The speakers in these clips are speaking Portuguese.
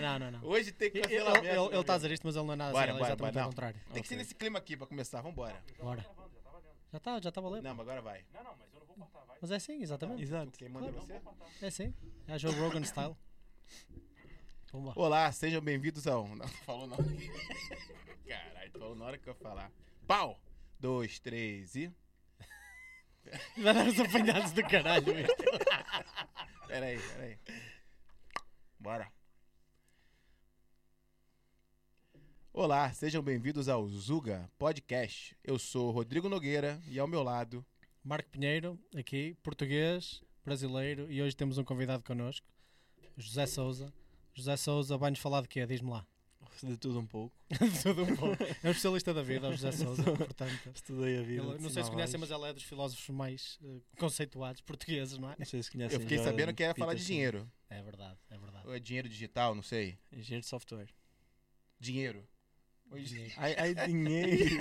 não, não, não. Hoje tem Ele cancelamento. ele- meu ele está a dizer isto, mas ele não é nada Bora, assim, ele é bora, exatamente bora, ao não. contrário. Tem que ser nesse clima aqui pra começar, vambora. Bora. Já está, já está a valer. Não, mas agora vai. Mas é assim, exatamente. Exato. Quem manda é Claro. você? É assim. É a Joe Rogan style. Vamos lá. Olá, sejam bem-vindos ao. Não, falou não. Caralho, falou na hora que eu falar. Pau! Dois, três e. Vai dar os apanhados do caralho. isto. Peraí, peraí. Bora. Olá, sejam bem-vindos ao Zuga Podcast. Eu sou Rodrigo Nogueira e ao meu lado. Marco Pinheiro, aqui, português, brasileiro, e hoje temos um convidado connosco, José Souza. José Souza vai-nos falar de quê? Diz-me lá. De tudo um pouco. De Tudo um pouco. É um especialista da vida, o José Souza, portanto. Estudei a vida. Ele, não sei se conhecem, mas ele é dos filósofos mais eh, conceituados portugueses, não é? Não sei se conhecem. Eu fiquei sabendo que ia falar de dinheiro. É verdade, é verdade. Ou é dinheiro digital, não sei. Engenheiro de software. Dinheiro. Dinheiro. Ai, ai dinheiro.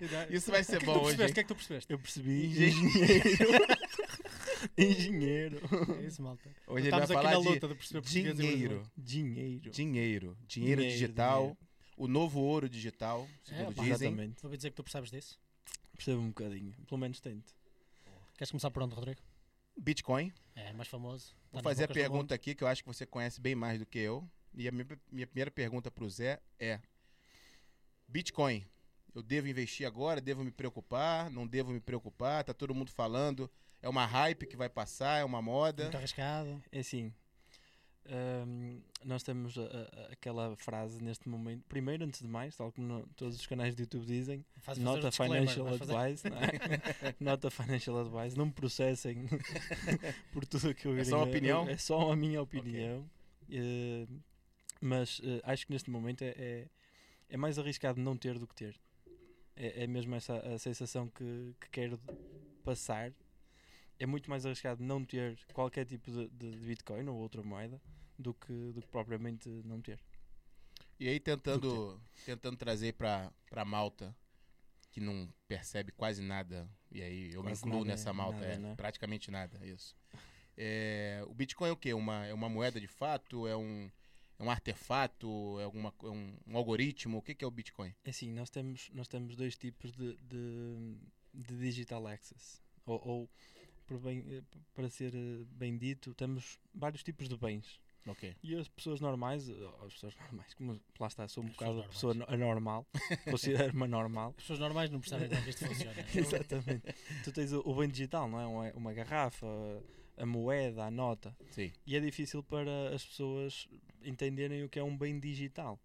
Isso vai ser que é que bom hoje. percebeste? O que é que tu percebeste? Eu percebi. Engenheiro. Engenheiro. É isso, malta. Hoje Estamos aqui falar na de luta de perceber português e brasileiro. dinheiro. Dinheiro. Dinheiro. Dinheiro digital. dinheiro. O novo ouro digital, segundo É, dizem. Exatamente. Ouvi dizer que tu percebes disso. Percebo um bocadinho. Pelo menos tento. Queres começar por onde, Rodrigo? Bitcoin. É, mais famoso. Vou Está nas fazer a pergunta aqui que eu acho que você conhece bem mais do que eu. E a minha, minha primeira pergunta para o Zé é: Bitcoin, eu devo investir agora? Devo me preocupar? Não devo me preocupar? Tá todo mundo falando. É uma hype que vai passar? É uma moda? Muito arriscado. É assim. hum, nós temos a- a- aquela frase neste momento. Primeiro, antes de mais, tal como no- todos os canais de YouTube dizem, Faz Not fazer a o disclaimer, financial advice, não é? Not a financial advice. Não me processem por tudo o que eu É só uma a- opinião? É só a minha opinião. Eh, mas eh, acho que neste momento é, é, é mais arriscado não ter do que ter. É, é mesmo essa a sensação que, que quero passar. É muito mais arriscado não ter qualquer tipo de, de- de Bitcoin ou outra moeda do que, do que propriamente não ter. E aí tentando, tentando trazer para pra malta que não percebe quase nada. E aí eu Quase me incluo nada, nessa é, malta, nada, é, né? praticamente nada, isso. É, o Bitcoin é o quê? Uma, é uma moeda de fato? É um, um artefato? É alguma, é um, um algoritmo? O que, que é o Bitcoin? É Assim, nós temos, nós temos dois tipos de, de, de digital access. Ou, ou por bem, eh, para ser eh, bem dito, temos vários tipos de bens. Ok. E as pessoas normais, eh, as pessoas normais, como lá está, sou um As bocado pessoa no- anormal, considero-me anormal. As pessoas normais não percebem como é que isto funciona. Exatamente. tu tens o, o bem digital, não é? Uma, uma garrafa, a moeda, a nota. Sim. E é difícil para as pessoas entenderem o que é um bem digital.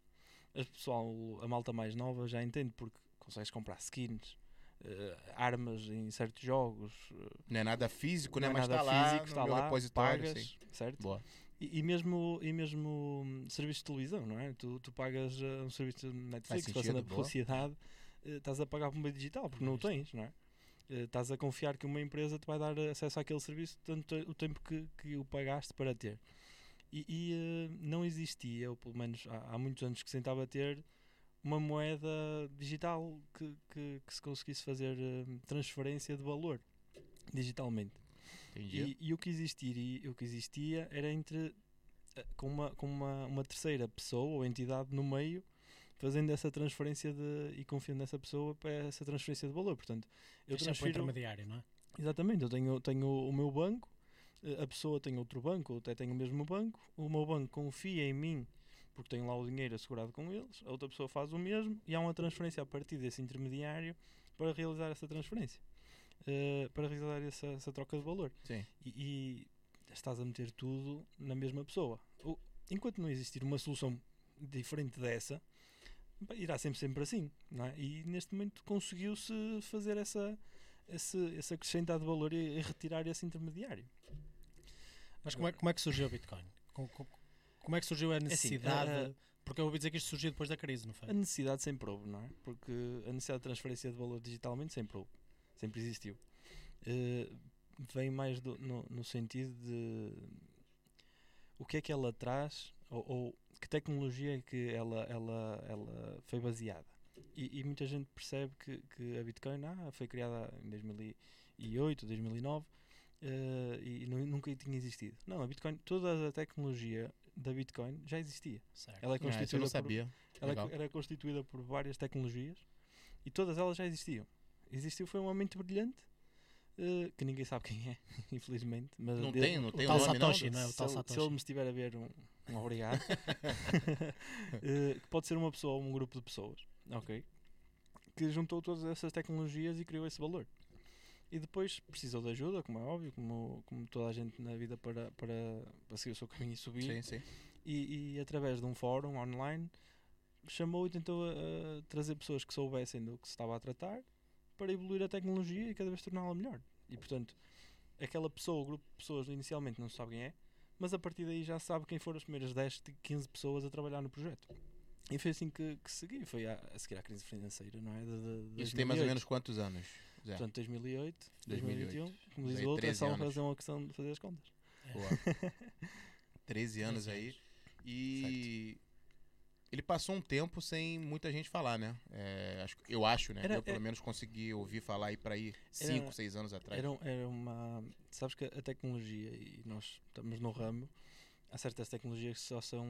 A pessoal, a malta mais nova já entende porque consegues comprar skins, eh, armas em certos jogos, eh, Não é nada físico, né? não é Mas nada tá lá físico, está lá, pagas, sim. certo? Boa. E, e mesmo, e mesmo hum, serviços de televisão, não é? Tu, tu pagas eh, um serviço de Netflix, passando a publicidade, eh, estás a pagar por um bem digital, porque não o tens, não é? Eh, Estás a confiar que uma empresa te vai dar acesso àquele serviço tanto o tempo que, que o pagaste para ter. E, e, eh, não existia, ou pelo menos há, há muitos anos que se tentava ter, uma moeda digital que, que, que se conseguisse fazer eh, transferência de valor digitalmente. E, e o que existia, o que existia era entre eh, com uma com uma, uma terceira pessoa ou entidade no meio fazendo essa transferência de e confiando nessa pessoa para essa transferência de valor. Portanto, eu É sempre o transfiro intermediário, não é? exatamente, eu tenho tenho o meu banco, a pessoa tem outro banco, ou até tem o mesmo banco, o meu banco confia em mim porque tenho lá o dinheiro assegurado com eles, a outra pessoa faz o mesmo e há uma transferência a partir desse intermediário para realizar essa transferência, eh, para realizar essa, essa troca de valor Sim. e, e estás a meter tudo na mesma pessoa. Enquanto não existir uma solução diferente dessa, irá sempre sempre assim, é? E neste momento conseguiu-se fazer essa esse, esse acrescentar de valor e, e retirar esse intermediário. Mas como é, como é que surgiu o Bitcoin? Com- com- Como é que surgiu a necessidade? ah, Porque eu ouvi dizer que isto surgiu depois da crise, não foi? A necessidade sempre houve, não é? Porque a necessidade de transferência de valor digitalmente sempre houve, sempre existiu. Eh, vem mais do- no, no sentido de o que é que ela traz ou, ou que tecnologia é que ela, ela, ela foi baseada. E, e muita gente percebe que, que a Bitcoin ah, foi criada em 2008, 2009 eh, e nu- nunca tinha existido. Não, a Bitcoin, toda a tecnologia da Bitcoin já existia. Certo. Ela é Ah, constituída, não por, sabia. ela é Legal. era constituída por várias tecnologias e todas elas já existiam. Existiu foi uma mente brilhante eh, que ninguém sabe quem é, infelizmente. Mas Não dele- tem, não tem o tal nome? Satoshi, não é? O se, tal ele, se Satoshi. ele me estiver a ver, um, um obrigado. Eh, que pode ser uma pessoa ou um grupo de pessoas, ok? Que juntou todas essas tecnologias e criou esse valor. E depois precisou de ajuda, como é óbvio, como, como toda a gente na vida para, para, para seguir o seu caminho e subir. Sim, sim. E, e através de um fórum online chamou e tentou a, trazer pessoas que soubessem do que se estava a tratar para evoluir a tecnologia e cada vez torná-la melhor. E portanto, aquela pessoa, o grupo de pessoas inicialmente não sabe quem é, mas a partir daí já sabe quem foram as primeiras 10, 15 pessoas a trabalhar no projeto. E foi assim que, que segui, foi a, a seguir à crise financeira, não é? De, de Isso tem mais 2008. ou menos quantos anos? Zé? Portanto, 2008, 2008. 2021, como diz Daí o outro, é 13 só anos. fazer uma questão de fazer as contas. Boa. 13 anos 13 aí. E ele passou um tempo sem muita gente falar, né? É, acho- eu acho, né? Era- eu pelo é- menos consegui ouvir falar aí para aí Era- 5, 6 anos atrás. Era, era uma. Sabes que a tecnologia, e nós estamos no ramo, há certas tecnologias que só são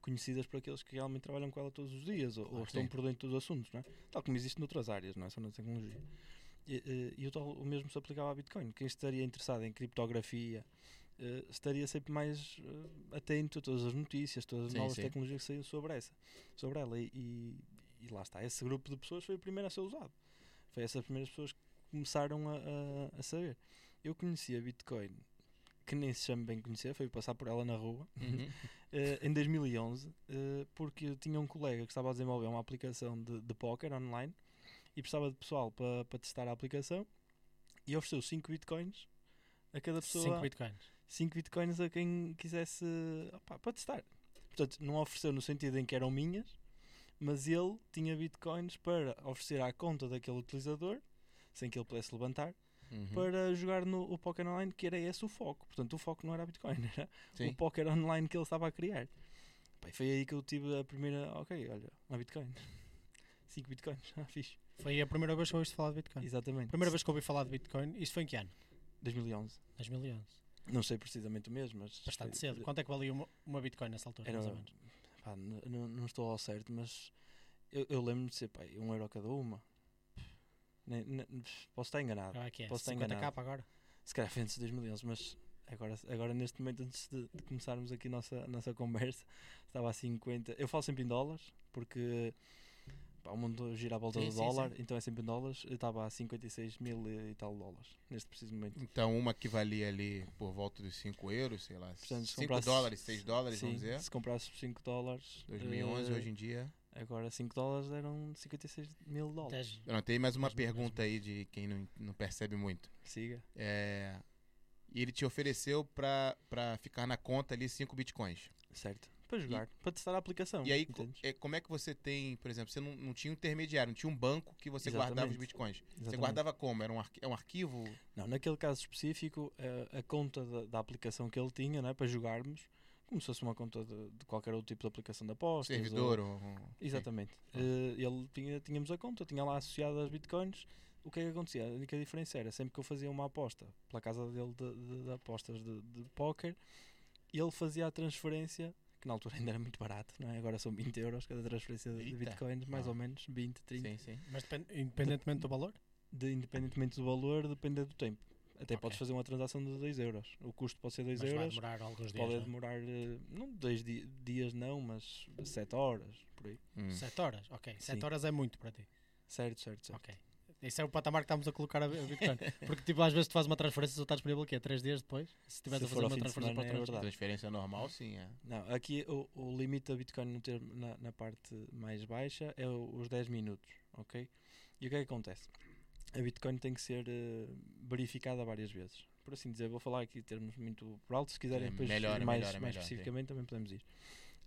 conhecidas por aqueles que realmente trabalham com ela todos os dias ou, ou estão por dentro dos assuntos, não é? Tal como existe noutras áreas, não é só na tecnologia. E, e- e o, tal- o mesmo se aplicava à Bitcoin. Quem estaria interessado em criptografia eh, estaria sempre mais eh, atento a todas as notícias, todas as Sim, novas sim. tecnologias que saíam sobre, essa, sobre ela. E, e- e lá está, esse grupo de pessoas foi o primeiro a ser usado. Foi essas primeiras pessoas que começaram a, a- a saber. Eu conheci a Bitcoin, que nem se chama bem conhecer, foi passar por ela na rua, Uhum. eh, em 2011, eh, porque eu tinha um colega que estava a desenvolver uma aplicação de, de póquer online e precisava de pessoal para para testar a aplicação e ofereceu 5 bitcoins a cada pessoa. 5 bitcoins. 5 bitcoins a quem quisesse para testar. Portanto, não ofereceu no sentido em que eram minhas, mas ele tinha bitcoins para oferecer à conta daquele utilizador, sem que ele pudesse levantar, Uhum. para jogar no o Poker Online, que era esse o foco. Portanto, o foco não era Bitcoin, era Sim. o Poker Online que ele estava a criar. E foi aí que eu tive a primeira. Ok, olha, uma Bitcoin. 5 Bitcoins, ah, fixe. Foi a primeira vez que ouviste falar de Bitcoin. Exatamente. Primeira vez que ouvi falar de Bitcoin, isso foi em que ano? 2011. 2011. Não sei precisamente o mês, mas. Bastante foi- cedo. Quanto é que valia uma, uma Bitcoin nessa altura, Era, mais ou menos? pá, n- n- não estou ao certo, mas eu, eu lembro-me de ser pá, um euro cada uma. Nem- nem- posso estar enganado. Ah, é? Posso estar 50k enganado. agora? Se calhar foi antes de 2011, mas agora, agora neste momento, antes de, de começarmos aqui a nossa, nossa conversa, estava a 50. Eu falo sempre em dólares, porque pá, o mundo gira à volta Sim, do sim, dólar, então é sempre em dólares. Eu estava a 56 mil e tal dólares, neste preciso momento. Então, uma que valia ali por volta dos 5 euros, sei lá, Portanto, se 5 comprasse- dólares, 6 dólares, Sim, vamos dizer. se comprasses por 5 dólares. 2011, eh, hoje em dia. Agora 5 dólares eram 56 mil dólares. 10. Eu não tenho mais uma pergunta aí de quem não, não percebe muito. Siga. É, e ele te ofereceu pra ficar na conta ali 5 bitcoins. Certo. Para jogar, para testar a aplicação. E aí, co- é, como é que você tem, por exemplo, você não, não tinha um intermediário, não tinha um banco que você guardava os Exatamente. bitcoins. Você Exatamente. guardava como? Era um, é um arquivo? Não, naquele caso específico, eh, a conta da, da aplicação que ele tinha né, para jogarmos, como se fosse uma conta de, de qualquer outro tipo de aplicação de apostas. servidor? ou- ou-. Exatamente. Ah. Eh, ele tinha, tínhamos a conta, tinha lá associado as bitcoins. O que é que acontecia? A única diferença era sempre que eu fazia uma aposta pela casa dele de, de- de apostas de, de póquer, ele fazia a transferência, que na altura ainda era muito barato, não é? agora são 20 euros cada transferência de bitcoins, mais Ah. ou menos, 20, 30. Sim, sim. Mas depend- independentemente do valor? De, independentemente do valor, depende do tempo. Até Ok. podes fazer uma transação de 2 euros. O custo pode ser 2 Mas vai euros. demorar alguns dias. Pode não é? demorar, eh, não dois di- dias não, mas 7 horas, por aí. Hum. 7 horas? Ok. 7 Sim. horas é muito para ti. Certo, certo, certo. Ok. Esse é o patamar que estamos a colocar a Bitcoin. Porque, tipo, às vezes tu fazes uma transferência e só está disponível aqui 3 dias depois. Se estiveres Se a fazer uma transferência para semana, é. Transferência normal, sim, é. Não, aqui o, o limite da Bitcoin no termo, na, na parte mais baixa é o- os 10 minutos, ok? E o que é que acontece? A Bitcoin tem que ser eh, verificada várias vezes. Por assim dizer, vou falar aqui termos muito por alto, se quiserem É, depois melhor, mais, melhor, mais melhor, sim. especificamente também podemos ir.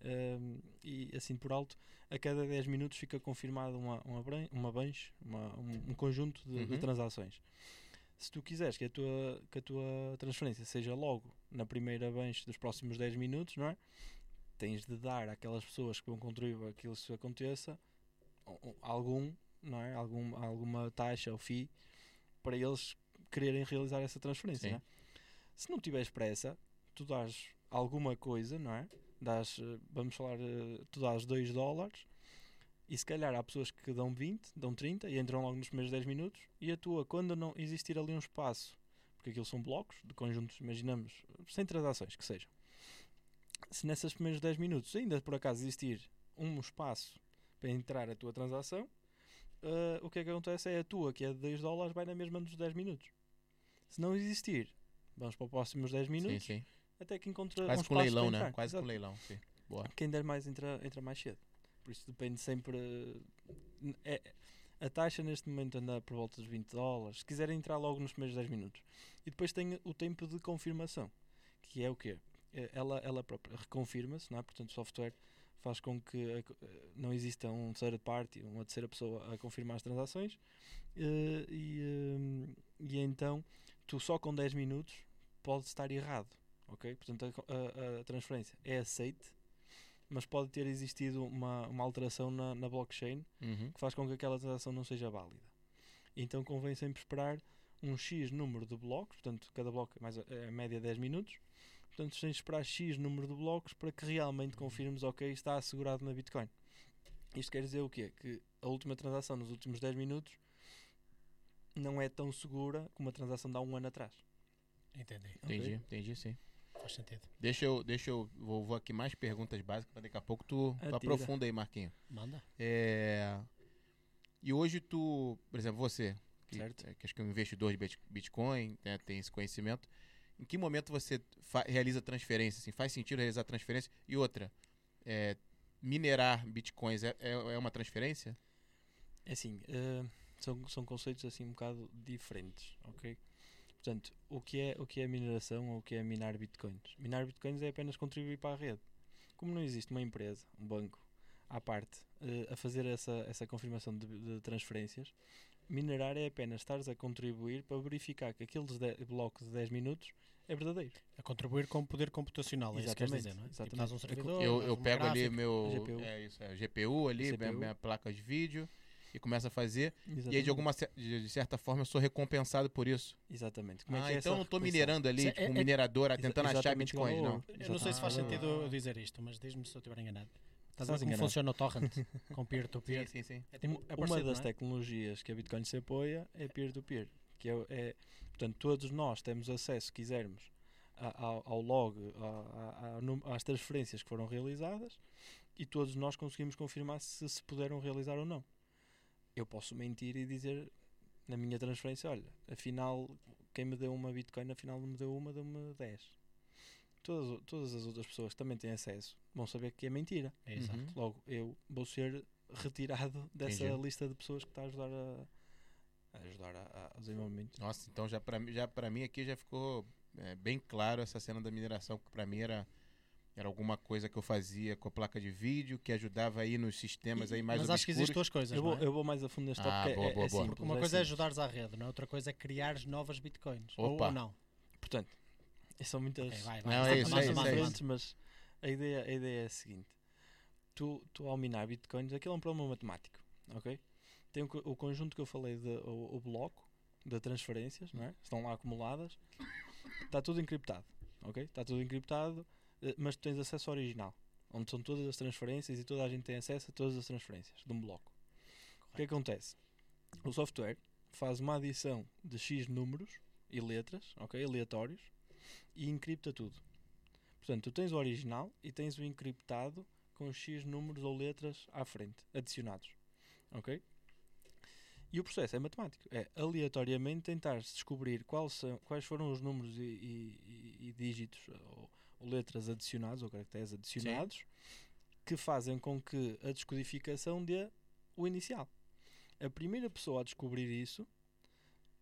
Ahm, e assim por alto, a cada 10 minutos fica confirmado uma, uma, uma uma- um, um conjunto de, de Uhum. transações. Se tu quiseres que a, tua, que a tua transferência seja logo na primeira bunch dos próximos 10 minutos, não é? Tens de dar àquelas pessoas que vão contribuir para que isso aconteça um- um- algum, não é? Algum, alguma taxa ou FII para eles quererem realizar essa transferência. Não é? Se não tiveres pressa, tu dás alguma coisa, não é? Dás, eh, vamos falar, eh, tu dás 2 dólares e se calhar há pessoas que dão 20, dão 30 e entram logo nos primeiros 10 minutos e a tua, quando não existir ali um espaço, porque aquilo são blocos de conjuntos, imaginamos, sem transações que sejam, se nesses primeiros 10 minutos ainda por acaso existir um espaço para entrar a tua transação, eh, o que é que acontece é a tua, que é de 2 dólares, vai na mesma dos 10 minutos. Se não existir, vamos para os próximos 10 Sim, minutos, sim. até que encontra Quase um com leilão, né? Quase com Exato. leilão. Sim. Boa. Quem der mais entra, entra mais cedo. Por isso depende sempre. eh, É, a taxa neste momento anda por volta dos 20 dólares. Se quiserem entrar logo nos primeiros 10 minutos. E depois tem o tempo de confirmação, que é o quê? Eh, Ela, ela própria reconfirma-se, não é? Portanto, o software faz com que co- eh, não exista um third party, uma terceira pessoa a confirmar as transações. eh, e, eh, e então, tu só com 10 minutos pode estar errado. Ok? Portanto, a a, a transferência é aceite, mas pode ter existido uma, uma alteração na, na blockchain Uhum. que faz com que aquela transação não seja válida. Então convém sempre esperar um X número de blocos, portanto, cada bloco é mais a, é a média 10 minutos. Portanto, tens de esperar X número de blocos para que realmente confirmes, ok, está assegurado na Bitcoin. Isto quer dizer o quê? Que a última transação nos últimos 10 minutos não é tão segura como a transação de há um ano atrás. Entendi. Entendi, entendi sim. Faz sentido. Deixa eu, deixa eu, vou, vou aqui mais perguntas básicas, para daqui a pouco tu, tu aprofunda aí, Marquinho. Manda. É, E hoje tu, por exemplo, você, que, Certo. que acho que é um investidor de bit- Bitcoin, né, tem esse conhecimento, em que momento você realiza transferência? Assim, faz sentido realizar transferência? E outra, é, minerar Bitcoins é, é, é uma transferência? É assim, eh, são, são conceitos assim um bocado diferentes, ok? Portanto, o que é o que é mineração ou o que é minar bitcoins? Minar bitcoins é apenas contribuir para a rede. Como não existe uma empresa, um banco, à parte, eh, a fazer essa, essa confirmação de, de transferências, minerar é apenas estares a contribuir para verificar que aquele de- bloco de 10 minutos é verdadeiro. A contribuir com poder computacional, é isso que queres dizer, Exatamente, não é? Tipo, exatamente. dás um É servidor, eu eu pego ali gráfica. meu GPU. É isso, é, GPU ali, minha, CPU. minha placa de vídeo, e começo a fazer. E aí, Exatamente. de alguma de certa forma, eu sou recompensado por isso. Exatamente. Como é ah, é então eu não recompensa? minerando ali, é- tipo, um é- minerador, Exa- tentando achar exatamente bitcoins, não. Eu não sei se faz Exatamente. sentido eu dizer isto, mas diz-me se eu estiver enganado. Estás a ver como enganado. funciona o torrent com peer-to-peer? Sim, sim, sim. É, tipo, é uma das é? tecnologias que a Bitcoin se apoia é peer-to-peer, que é, é- portanto todos nós temos acesso, se quisermos, ao, ao log, a- a- a às transferências que foram realizadas e todos nós conseguimos confirmar se se puderam realizar ou não. Eu posso mentir e dizer na minha transferência, olha, afinal quem me deu uma Bitcoin, afinal não me deu uma, deu-me 10. Todas, todas as outras pessoas que também têm acesso vão saber que é mentira. É, exato. Uhum. Logo, eu vou ser retirado dessa Entendi. lista de pessoas que está a ajudar a, a ajudar a, a desenvolvimento. Nossa, então já mim- já pra mim aqui já ficou é, bem claro essa cena da mineração, que pra mim era, era alguma coisa que eu fazia com a placa de vídeo, que ajudava aí nos sistemas aí mais Mas acho que obscuros. existem duas coisas, Eu vou, não é? eu vou mais a fundo neste Ah, tópico. boa, é, boa, é boa. simples, uma coisa é ajudares à rede, não é? outra coisa é criar novas bitcoins. Ou, ou não. Portanto, são muitas. Ok, vai, vai. Não, é isso, é isso, é mas a ideia, a ideia é a seguinte: tu, tu ao minar bitcoins, aquilo é um problema matemático, ok? Tem o, o conjunto que eu falei, de, o, o bloco de transferências, não é? estão lá acumuladas, está tudo encriptado, ok? Está tudo encriptado, eh, mas tu tens acesso ao original, onde são todas as transferências e toda a gente tem acesso a todas as transferências de um bloco. O que acontece? O software faz uma adição de X números e letras, ok? Aleatórios, e encripta tudo. Portanto, tu tens o original e tens o encriptado com X números ou letras à frente, adicionados. Ok? E o processo é matemático. É aleatoriamente tentar descobrir quais, são, quais foram os números e, e- e- dígitos ou, ou letras adicionados ou caracteres adicionados que fazem com que a descodificação dê o inicial. A primeira pessoa a descobrir isso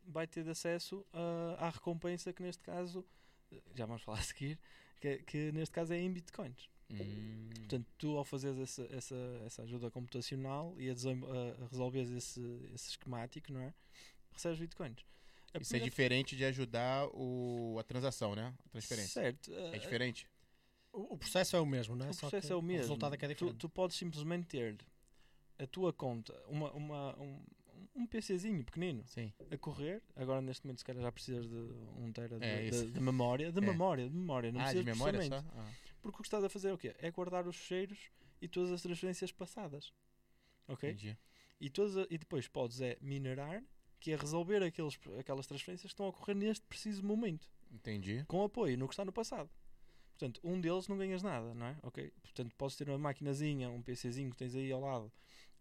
vai ter acesso a- à recompensa que neste caso já vamos falar a seguir que, que neste caso é em bitcoins Hum, portanto tu ao fazeres essa, essa, essa ajuda computacional e a, a- a resolveres esse, esse esquemático não é recebes bitcoins A isso é diferente de ajudar o, a transação, né? A transferência. certo É a- diferente. O, o processo é o mesmo, não é? o Só processo que é o mesmo resultado é que é tu, diferente. tu podes simplesmente ter a tua conta uma, uma, um, um PCzinho pequenino Sim. a correr. Agora, neste momento, se calhar já precisas de um tera de, É, de- de memória. De É. memória, de memória. Não ah, de precisas memória processamento. só? Ah. Porque o que estás a fazer é o quê? É guardar os cheiros e todas as transferências passadas. Ok? Entendi. E, todas a- e depois podes é minerar, que é resolver aqueles, aquelas transferências que estão a ocorrer neste preciso momento, Entendi. com apoio no que está no passado. Portanto, um deles não ganhas nada, não é? Ok? Portanto, podes ter uma maquinazinha, um PCzinho que tens aí ao lado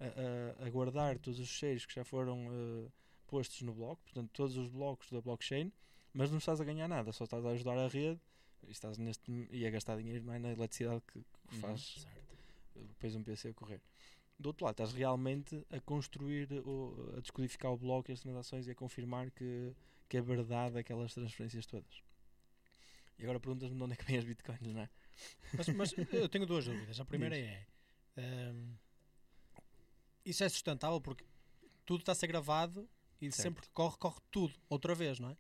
a, a- a guardar todos os cheiros que já foram eh, postos no bloco, portanto, todos os blocos da blockchain, mas não estás a ganhar nada, só estás a ajudar a rede e, estás neste, e a gastar dinheiro não é, na eletricidade que, que Uhum. faz Certo. depois um PC a correr. Do outro lado, estás realmente a construir, o, a descodificar o bloco e as transações e a confirmar que, que é verdade aquelas transferências todas. E agora perguntas-me de onde é que vêm as bitcoins, não é? Mas, mas eu tenho duas dúvidas. A primeira é: ehm, isso é sustentável porque tudo está a ser gravado e Certo. sempre que corre, corre tudo outra vez, não é?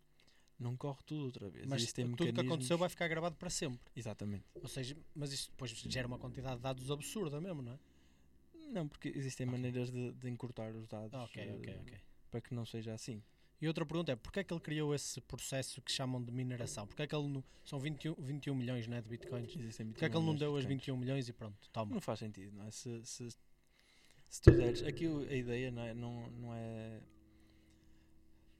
Não corre tudo outra vez. Mas Existem tudo que aconteceu vai ficar gravado para sempre. Exatamente. Ou seja, mas isso depois gera uma quantidade de dados absurda mesmo, não é? Não, porque existem Ok. maneiras de, de encurtar os dados Ok, ok, eh, ok. para que não seja assim. E outra pergunta é: porquê é que ele criou esse processo que chamam de mineração? Porquê é que ele não, são 21, 21 milhões não é, de bitcoins? Existem Porquê é que ele não deu as bitcoins. 21 milhões e pronto, toma? Não faz sentido, não é? Se, se, se tu deres. Aqui o- a ideia não é, não, não é.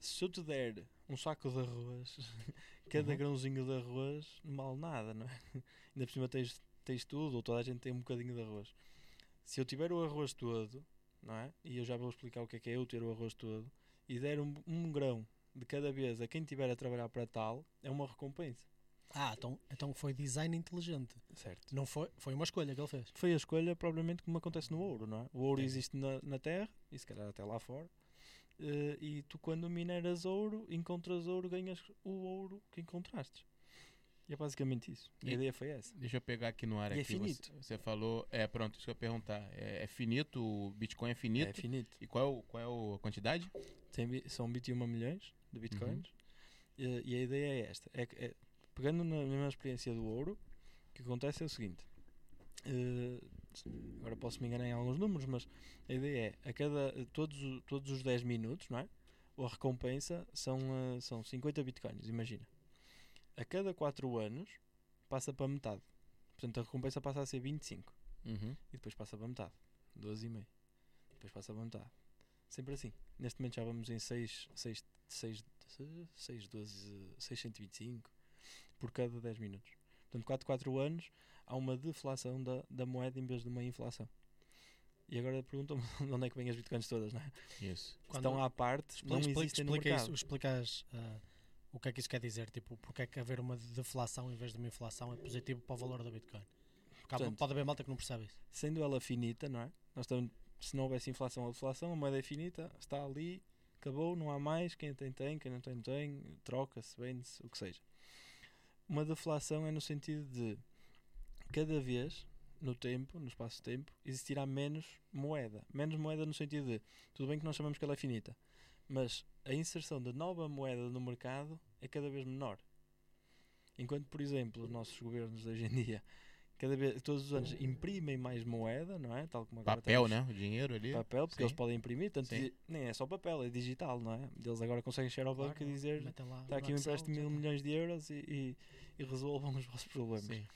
Se eu te der um saco de arroz, cada Uhum. grãozinho de arroz não vale nada, não é? Ainda por cima tens, tens tudo, ou toda a gente tem um bocadinho de arroz. Se eu tiver o arroz todo, não é? E eu já vou explicar o que é que é eu ter o arroz todo, e der um, um grão de cada vez a quem estiver a trabalhar para tal, é uma recompensa. Ah, então, então foi design inteligente. Certo. Não foi, foi uma escolha que ele fez. foi a escolha propriamente como acontece no ouro, não é? O ouro Entendi. existe na, na Terra, e se calhar até lá fora, eh, e tu quando mineras ouro, encontras ouro, ganhas o ouro que encontraste. E é basicamente isso. E E- a ideia foi essa. Deixa eu pegar aqui no ar E é aqui. você- finito. Você, falou. É, pronto, isso que eu ia perguntar. É, é finito, o Bitcoin é finito. É finito. E qual é, o, qual é o- a quantidade? Tem, são 21 milhões de bitcoins. Uhum. Eh, e a ideia é esta. É, que- é- pegando na mesma experiência do ouro, o que acontece é o seguinte. eh, agora posso me enganar em alguns números, mas a ideia é a cada todos, todos os 10 minutos, não é? A recompensa são, eh, são 50 bitcoins, imagina. A cada 4 anos passa para metade. Portanto, a recompensa passa a ser 25 Uhum. e depois passa para metade. 12,5. Depois passa para metade. Sempre assim. Neste momento já vamos em 6, 6, 6, 6, 12, 625 por cada 10 minutos. Portanto, 4, 4 anos há uma deflação da, da moeda em vez de uma inflação. E agora perguntam-me de onde é que vêm as bitcoins todas, não é? Isso. Quando- Estão à parte, não Explica, existem no explica mercado. isso, explicas ah, o que é que isso quer dizer? Tipo, porque é que haver uma deflação em vez de uma inflação é positivo para o valor da Bitcoin? Porque há- Portanto- pode haver malta que não percebe isso. Sendo ela finita, não é? Nós estamos, se não houvesse inflação ou deflação, a moeda é finita, está ali, acabou, não há mais, quem tem tem, quem não tem não tem, troca-se, vende-se, o que seja. Uma deflação é no sentido de cada vez, no tempo, no espaço de tempo, existirá menos moeda. Menos moeda no sentido de, tudo bem que nós chamamos que ela é finita, mas a inserção de nova moeda no mercado é cada vez menor. Enquanto, por exemplo, os nossos governos hoje em dia, cada vez, todos os anos imprimem mais moeda, não é? Tal como agora Papel, temos né? O dinheiro ali. Papel, porque Sim. eles podem imprimir, tanto di- nem é só papel, é digital, não é? Eles agora conseguem chegar ao banco Claro, e dizer está aqui um empréstimo de mil milhões de euros e, e, e resolvam os vossos problemas. Sim.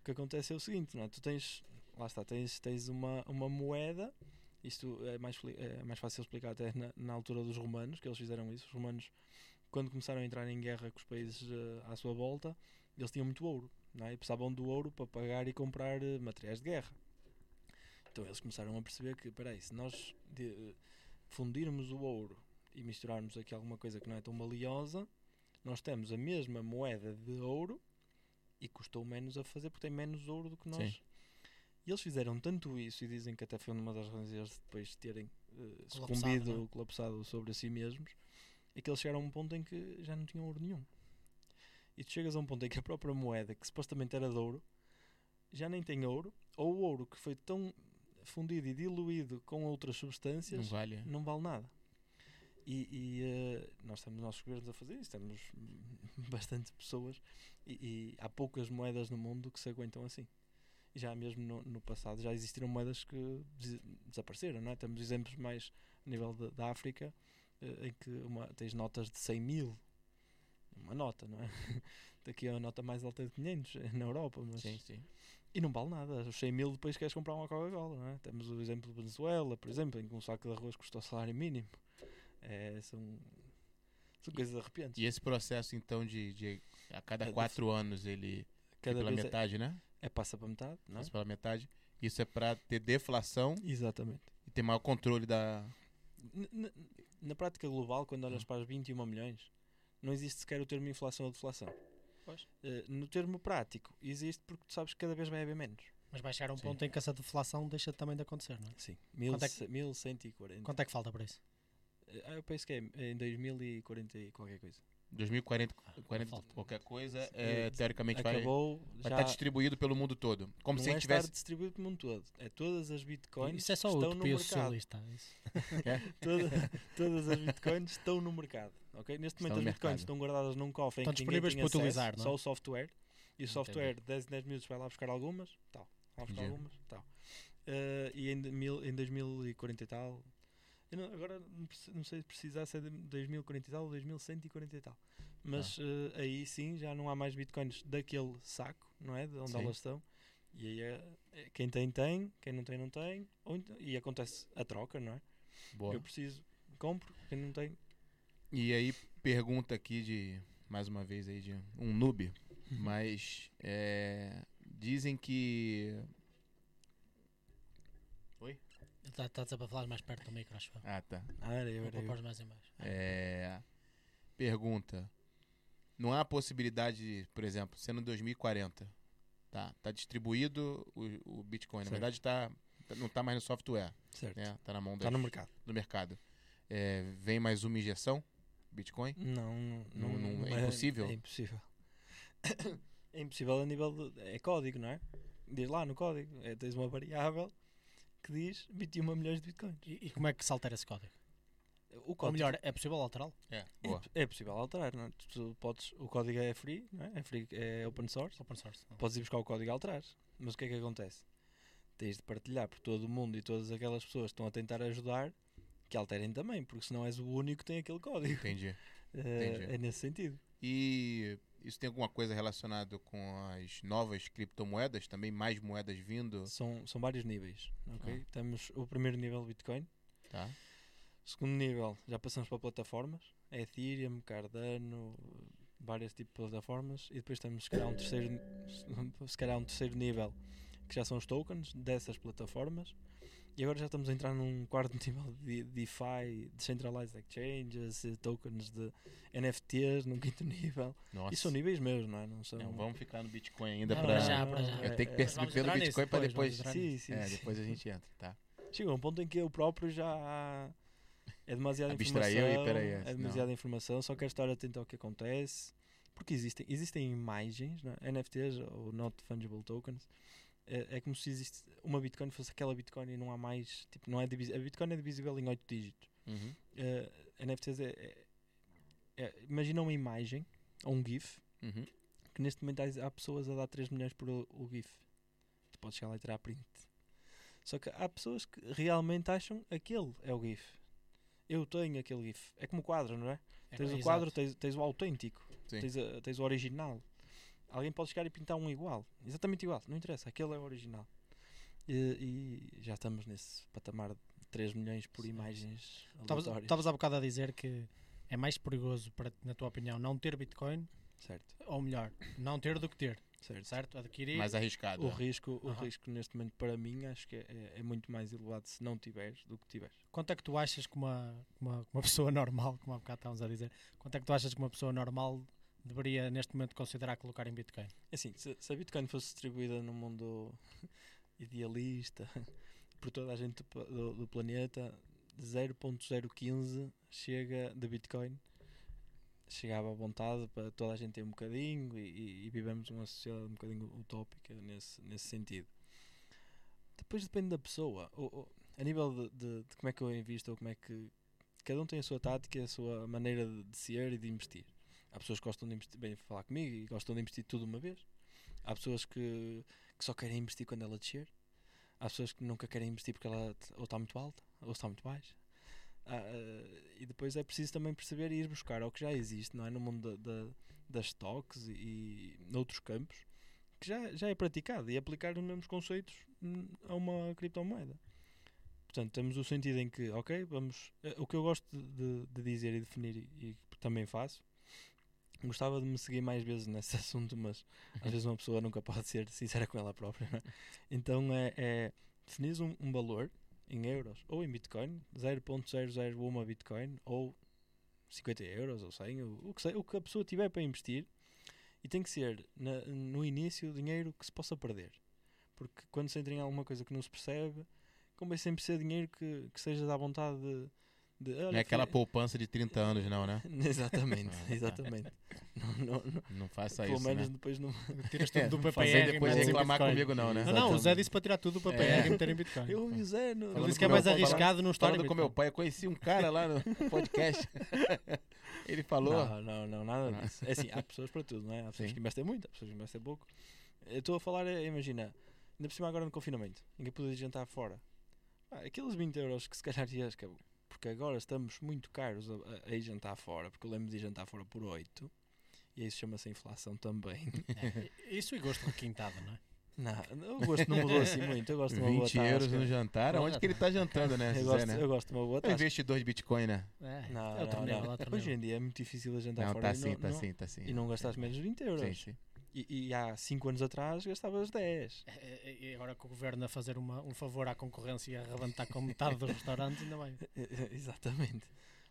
O que acontece é o seguinte, não é? Tu tens, lá está, tens, tens uma, uma moeda, isto é mais, é mais fácil explicar até na, na altura dos romanos, que eles fizeram isso. Os romanos, quando começaram a entrar em guerra com os países eh, à sua volta, eles tinham muito ouro, não é? E precisavam do ouro para pagar e comprar eh, materiais de guerra. Então eles começaram a perceber que, peraí, se nós de- eh, fundirmos o ouro e misturarmos aqui alguma coisa que não é tão valiosa, nós temos a mesma moeda de ouro e custou menos a fazer porque tem menos ouro do que nós. Sim. E eles fizeram tanto isso e dizem que até foi uma das razões depois terem eh, Colapsado, sucumbido, não é? colapsado sobre si mesmos, é que eles chegaram a um ponto em que já não tinham ouro nenhum. E tu chegas a um ponto em que a própria moeda, que supostamente era de ouro, já nem tem ouro, ou o ouro que foi tão fundido e diluído com outras Não substâncias vale. não vale nada. E, e, eh, nós temos nossos governos a fazer isso, temos bastante pessoas e, e há poucas moedas no mundo que se aguentam assim. E já mesmo no, no passado já existiram moedas que des- desapareceram, não é? Temos exemplos mais a nível da- da África eh, em que uma, tens notas de 100 mil, uma nota, não é? Aqui é a nota mais alta de 500 é na Europa, mas Sim, sim. e não vale nada. Os 100 mil depois queres comprar uma Coca-Cola, não é? Temos o exemplo de Venezuela, por exemplo, em que um saco de arroz custa o salário mínimo. É, são, são coisas arrepiantes. E esse processo, então, de, de a cada É, quatro anos ele Cada pela é- metade, né? é, passa para metade, não é? Passa pela metade. Isso é para ter deflação Exatamente. e ter maior controle da. N- n- Na prática global, quando olhas Hum. para as 21 milhões, não existe sequer o termo inflação ou deflação. Pois. Eh, no termo prático, existe porque tu sabes que cada vez vai haver menos. Mas vai chegar a um Sim. ponto em que essa deflação deixa também de acontecer, não é? Sim, Quanto é que- 1140. Quanto é que falta para isso? Eh, Ah, eu penso que é em 2040 e qualquer coisa. 2040, 40, falta. qualquer coisa, é, é, teoricamente vai, vai Acabou, já estar distribuído pelo mundo todo. Como se é tivesse. distribuído pelo mundo todo. É todas as bitcoins Isso é só estão o no mercado. socialista. Isso. Toda- todas as bitcoins estão no mercado. ok? Neste Estão momento no as bitcoins estão guardadas num cofre em Estão que ninguém disponíveis para acesso, utilizar, não é? Só o software. E o software, 10 em 10 minutos, vai lá buscar algumas. Tal. Vai buscar Entendi. algumas. Tal. Eh, e em, mil, em 2040 e tal. Eu não- agora não, sei se precisar se é de 2040 e tal ou 2140 e tal. Mas Ah. eh, aí sim já não há mais bitcoins daquele saco, não é? De onde Sim. elas estão. E aí é, é quem tem, tem, quem não tem, não tem. Ou então- e acontece a troca, não é? Boa. Eu preciso, compro, quem não tem. E aí, pergunta aqui de. Mais uma vez aí, de um noob. Mas. é, dizem que. Está tá, para falar mais perto do micro, acho. Ah, tá. Ah, era eu, era eu. mais em baixo. É, pergunta. Não há possibilidade, de, por exemplo, sendo 2040, tá, tá distribuído o, o Bitcoin. Na Certo. verdade, tá, tá- não está mais no software, Certo. né? Tá na mão Está das- no mercado. do mercado. É, vem mais uma injeção Bitcoin? Não, não, Não- não- é impossível? É impossível. é impossível a nível de, é código, não é? Diz lá no código, é, tens uma variável que diz 21 milhões de bitcoins. E, e como é que se altera esse código? O Ou código melhor, é possível alterá-lo? É, é, é possível alterar, não é? Tu- tu podes, o código é free, não é? É, free, é open source. Open source. não. Podes ir buscar o código e alterar. Mas o que é que acontece? Tens de partilhar por todo o mundo e todas aquelas pessoas que estão a tentar ajudar que alterem também, porque senão és o único que tem aquele código. Entendi. Eh, Entendi. é nesse sentido. E isso tem alguma coisa relacionada com as novas criptomoedas? Também mais moedas vindo? São, são vários níveis. ok? Ah. Temos o primeiro nível Bitcoin. Tá? Segundo nível, já passamos para plataformas. É Ethereum, Cardano, vários tipos de plataformas. E depois temos se calhar um terceiro, se calhar um terceiro nível, que já são os tokens dessas plataformas. E agora já estamos a entrar num quarto nível de DeFi, Decentralized Exchanges, eh, tokens de NFTs num quinto nível. Nossa. E são níveis meus, não é? Não são... Não, vamos ficar no Bitcoin ainda Não, para. para já, para já. Eu tenho que é- perceber pelo nisso Bitcoin para depois, depois. entrar Sim, sim, É, sim. depois a gente entra, tá? Chega a um ponto em que eu próprio já é demasiada Abstraiu informação. e peraí, é não. demasiada informação, só quero estar atento ao que acontece. Porque existem, existem imagens, né? NFTs ou Not Fungible Tokens. É, é como se existe uma Bitcoin fosse aquela Bitcoin e não há mais. Tipo, não é a Bitcoin é divisível em 8 dígitos. Uhum. Eh, NFTs é, é- é- Imagina uma imagem ou um GIF Uhum. que neste momento há, há pessoas a dar 3 milhões por o, o GIF. Tu podes chegar lá e tirar print. Só que há pessoas que realmente acham aquele é o GIF. Eu tenho aquele GIF. É como o quadro, não é? É, tens o quadro, tens, tens o autêntico, tens, a- tens o original. Alguém pode chegar e pintar um igual, exatamente igual, não interessa, aquele é o original. E, e já estamos nesse patamar de 3 milhões por Sim. imagens Estavas há bocado a dizer que é mais perigoso, para, na tua opinião, não ter Bitcoin, Certo, ou melhor, não ter do que ter, certo. certo? Adquirir. Mais arriscado. O é. risco, o Aham. risco neste momento para mim acho que é, é- é muito mais elevado se não tiveres do que tiveres. Quanto é que tu achas que uma, uma, uma pessoa normal, como há bocado estávamos a dizer, quanto é que tu achas que uma pessoa normal deveria neste momento considerar colocar em Bitcoin? Assim, se, se a Bitcoin fosse distribuída num mundo idealista por toda a gente do, do- planeta, 0.015 chega de Bitcoin. Chegava à vontade para toda a gente ter um bocadinho e, e- e vivemos uma sociedade um bocadinho utópica nesse, nesse sentido. Depois depende da pessoa. O- o- a nível de, de- de como é que eu invisto ou como é que. Cada um tem a sua tática, a sua maneira de, de ser e de investir. Há pessoas que gostam de investir, bem falar comigo e gostam de investir tudo uma vez. Há pessoas que, que só querem investir quando ela descer. Há pessoas que nunca querem investir porque ela ou está muito alta ou está muito baixa. Ah, ah, e depois é preciso também perceber e ir buscar ao que já existe, não é? No mundo da, da, das stocks e, noutros campos que já, já é praticado e aplicar os mesmos conceitos hum, a uma criptomoeda. Portanto, temos o sentido em que, ok, vamos. eh, O que eu gosto de, de- dizer e definir, e, e também faço, gostava de me seguir mais vezes nesse assunto, mas às vezes uma pessoa nunca pode ser sincera com ela própria. não é? Então é, é definir um, um valor em euros ou em Bitcoin, 0.001 Bitcoin ou 50 euros ou 100, o, o que, sei, o que a pessoa tiver para investir e tem que ser na- no início dinheiro que se possa perder. Porque quando se entra em alguma coisa que não se percebe, convém sempre ser dinheiro que, que seja da vontade de. Olha, Não é aquela poupança de 30 anos, não, né? exatamente, Ah, exatamente. Não, não, não, Não faça pelo isso, menos né? depois não. Tiras tudo do Fazer PPR e depois reclamar Bitcoin. comigo não, né? Não, não, o Zé disse para tirar tudo do PPR É. e meter em Bitcoin. Eu e o Zé, não, Ele disse que é mais arriscado não estar em Falando com meu pai, eu conheci um cara lá no podcast. Ele falou. Não, não, não, nada Ah. disso. É assim, há pessoas para tudo, não é? Há pessoas Sim. que investem muito, há pessoas que investem pouco. Eu estou a falar, é, imagina, ainda por cima agora no confinamento, em que eu podia jantar fora. Pá, aqueles 20 euros que se calhar ias, que- porque agora estamos muito caros a, a, jantar fora, porque eu lembro de ir jantar fora por 8, e isso chama-se inflação também. É, Isso e gosto requintado, não é? não, o gosto não mudou assim muito, eu gosto de uma boa 20 euros tasca. no jantar. Boa Onde que ele tá jantando, né? eu, gosto, né? eu gosto de uma boa É investidor de Bitcoin, né? É, Não, é outro não, nível, não. é outro Hoje em dia é muito difícil a jantar Não, fora tá e sim, não, tá não- sim, tá sim. e não gastares menos de 20 euros. Sim, sim. E, e há 5 anos atrás gastavas 10. É, é, E agora com o governo a fazer uma, um favor à concorrência e a arrebentar com metade dos restaurantes, ainda bem. Exatamente.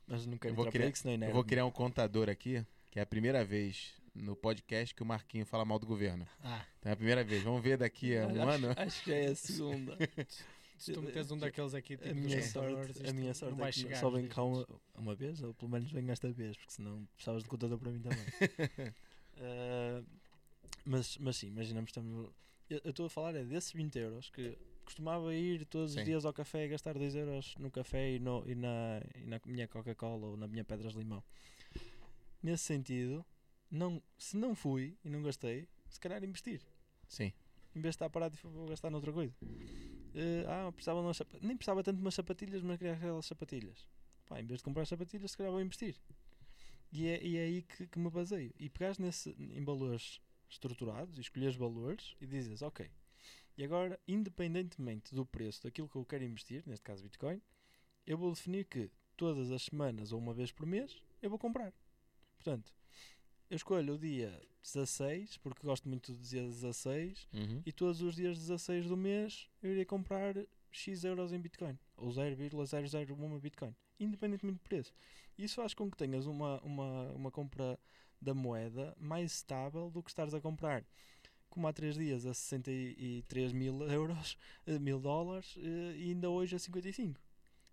Mas não quero Eu vou criar- aí, senão Eu vou criar um contador aqui, que é a primeira vez no podcast que o Marquinho fala mal do governo. Ah, Então é a primeira vez. Vamos ver daqui a um acho, ano. Acho que é a segunda. se tu metes um daqueles aqui, tipo a minha sorte, a minha sorte vai é que chegar só vem cá uma, uma vez, ou pelo menos venho esta vez, porque senão precisavas de contador para mim também. Ah, mas, mas sim, imaginamos estamos. Eu estou a falar é desses 20 euros que costumava ir todos Sim. os dias ao café e gastar 2 euros no café e, no, e, na, e na minha Coca-Cola ou na minha Pedras de Limão. Nesse sentido, não, se não fui e não gastei, se calhar investir. Sim. Em vez de estar parado e vou gastar noutra coisa. Eh, ah, precisava de umas sapa- nem precisava tanto de umas sapatilhas, mas queria aquelas sapatilhas. Pá, em vez de comprar sapatilhas, se calhar vou investir. E é, e é aí que, que me baseio. E pegares nesse, em valores estruturados e escolheres valores e dizes, ok, e agora, independentemente do preço daquilo que eu quero investir, neste caso Bitcoin, eu vou definir que todas as semanas ou uma vez por mês eu vou comprar. Portanto, eu escolho o dia 16, porque gosto muito do dia 16, Uhum. e todos os dias 16 do mês eu iria comprar X euros em Bitcoin ou 0,001 Bitcoin, independentemente do preço. Isso faz com que tenhas uma, uma, uma compra da moeda mais estável do que estares a comprar como há 3 dias a 63 mil euros, eh, mil dólares eh, e ainda hoje a 55.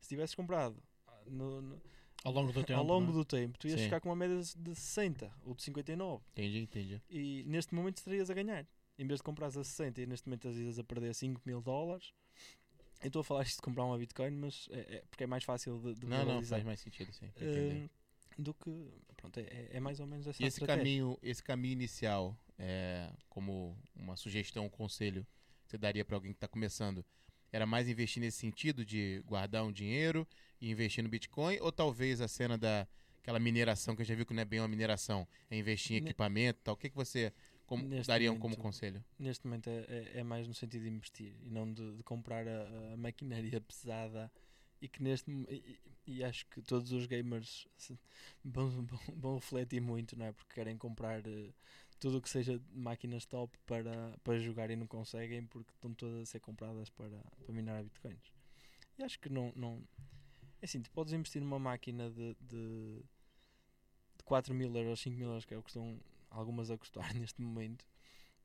Se tivesses comprado ah, no- no- Ao longo do tempo. ao longo é? do tempo, tu ias Sim. ficar com uma média de 60 ou de 59 Entendi, entendi. e neste momento estarias a ganhar. Em vez de comprares a 60 e neste momento estás a perder 5 mil dólares. Eu estou a falar isto de comprar uma Bitcoin, mas é, é- porque é mais fácil de, de Não, não, faz mais sentido, sim. Hum, do que. Pronto, é- é, é mais ou menos essa E esse estratégia. caminho, esse caminho inicial, é, como uma sugestão, um conselho que você daria para alguém que está começando, era mais investir nesse sentido de guardar um dinheiro e investir no Bitcoin, ou talvez a cena da aquela mineração que eu já viu que não é bem uma mineração, é investir em equipamento, tal. O que que você como, Neste daria como momento- conselho? Neste momento é, é- é mais no sentido de investir e não de, de comprar a, a maquinaria pesada. E que neste e, e- acho que todos os gamers vão, vão, vão refletir muito, não é? Porque querem comprar eh, tudo o que seja máquinas top para, para jogar e não conseguem porque estão todas a ser compradas para, para minar bitcoins. E acho que não, não. É assim, tu podes investir numa máquina de, de, de 4 mil euros, 5 mil euros, que é o que estão algumas a custar neste momento,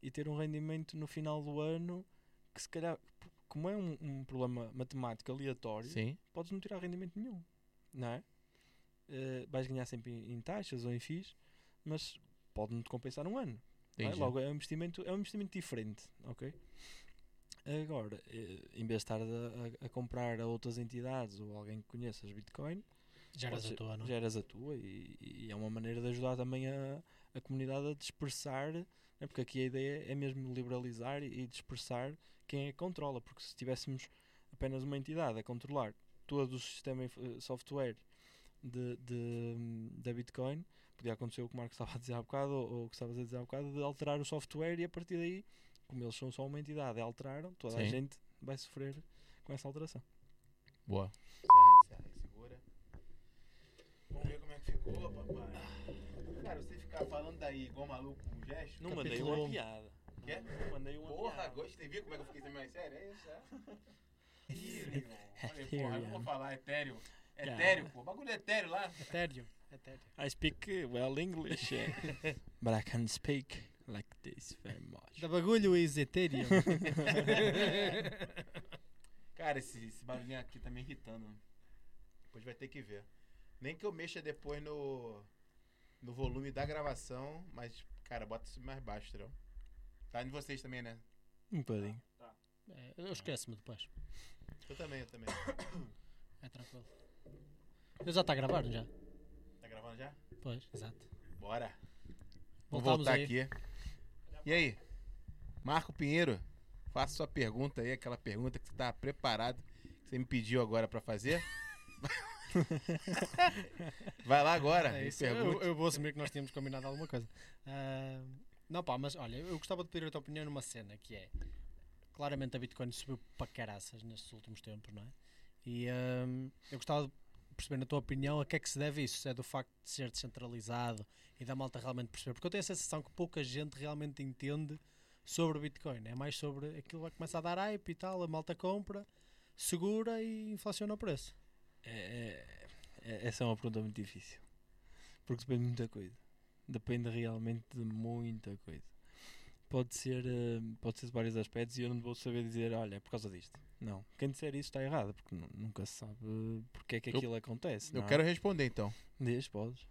e ter um rendimento no final do ano que se calhar, como é um, um problema matemático aleatório, Sim. podes não tirar rendimento nenhum, não é? Eh, vais ganhar sempre em, em taxas ou em FIIs, mas pode não te compensar um ano. é? Logo, é um investimento, é um investimento diferente, ok? Agora, eh, em vez de estar a, a- comprar a outras entidades ou alguém que conheças Bitcoin, Já eras pode a tua, não? é? já eras a tua e, e é uma maneira de ajudar também a, a comunidade a dispersar, né? porque aqui a ideia é mesmo liberalizar e, dispersar quem é que controla, porque se tivéssemos apenas uma entidade a controlar todo o sistema eh, software de, de, da Bitcoin, Podia acontecer o que o Marcos estava a dizer há bocado, ou, ou o que estavas a dizer há bocado, de alterar o software e a partir daí, como eles são só uma entidade e alteraram, toda a Sim. gente vai sofrer com essa alteração. Boa. Segura. Vamos ver como é que ficou, papai. Cara, você ficar falando daí igual maluco gesto. Não Capítulo mandei uma um. piada. Quê? Não mandei uma Porra, piada. gostei. Viu como é que eu fiquei também mais sério? É isso, é. Ethereum. Olha, porra, eu Ethereum. vou falar etéreo. Yeah. Etéreo, pô. Bagulho etéreo lá. Etéreo. Etéreo. I speak well English, but I can speak like this very much. Da bagulho is Ethereum. Cara, esse, esse barulhinho aqui tá me irritando. Depois vai ter que ver. Nem que eu mexa depois no, no volume da gravação, mas, cara, bota isso mais baixo, entendeu? Tá em vocês também, né? Um bocadinho. É, eu esqueço-me depois. Eu também, eu também. É tranquilo. Eu já está a gravar, não já? Tá gravando já? Pois, exato. Bora. Vamos Voltamos voltar aí. aqui. E aí? Marco Pinheiro, faça sua pergunta aí, aquela pergunta que você tá preparado, que você me pediu agora pra fazer. Vai lá agora, É isso. Eu, eu vou assumir que nós tínhamos combinado alguma coisa. Ah, não, pá, mas olha, eu gostava de pedir a tua opinião numa cena que é. Claramente a Bitcoin subiu para caraças nestes últimos tempos, não é? E ahm, eu gostava de perceber, na tua opinião, a que é que se deve isso? Se é do facto de ser descentralizado e da malta realmente perceber? Porque eu tenho a sensação que pouca gente realmente entende sobre Bitcoin. É mais sobre aquilo vai começar a dar hype e tal, a malta compra, segura e inflaciona o preço. É, é- é- essa é uma pergunta muito difícil. Porque depende de muita coisa. Depende realmente de muita coisa. Pode ser, eh, pode ser de vários aspectos e eu não vou saber dizer, olha, é por causa disto. Não. Quem disser isso está errado, porque nu- nunca se sabe porque é que Eu- aquilo acontece. Eu não é? quero responder então. Diz, podes.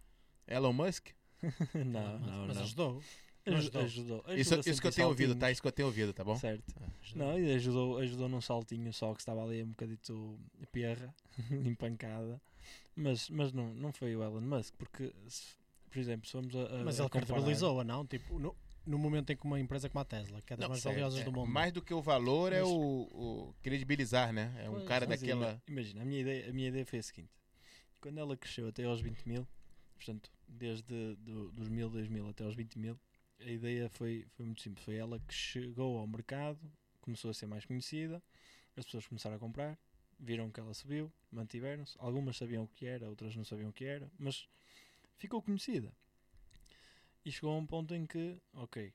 Elon Musk? não, mas, não, mas não. ajudou. Aju- ajudou. ajudou. Isso, isso que eu tenho ouvido, tá? Isso que eu tenho ouvido, tá bom? Certo. ajudou. Não, e ajudou, ajudou num saltinho só que estava ali um bocadito perra, empancada. Mas, mas não, não foi o Elon Musk, porque, se- por exemplo, se formos a. a Mas a ele comparar- credibilizou-a, não? Tipo, no, no momento em que uma empresa como a Tesla, que é das Não, mais certo, valiosas é. do mundo, Mais do que o valor é o, o credibilizar, né? É um Pois, cara daquela. ima- Imagina, a minha, ideia, a minha ideia foi a seguinte: quando ela cresceu até aos 20 mil, portanto, desde do, dos 1000, 2000 até aos 20 mil, a ideia foi, foi muito simples. Foi ela que chegou ao mercado, começou a ser mais conhecida, as pessoas começaram a comprar, viram que ela subiu, mantiveram-se. Algumas sabiam o que era, outras não sabiam o que era, mas ficou conhecida. E chegou a um ponto em que, ok,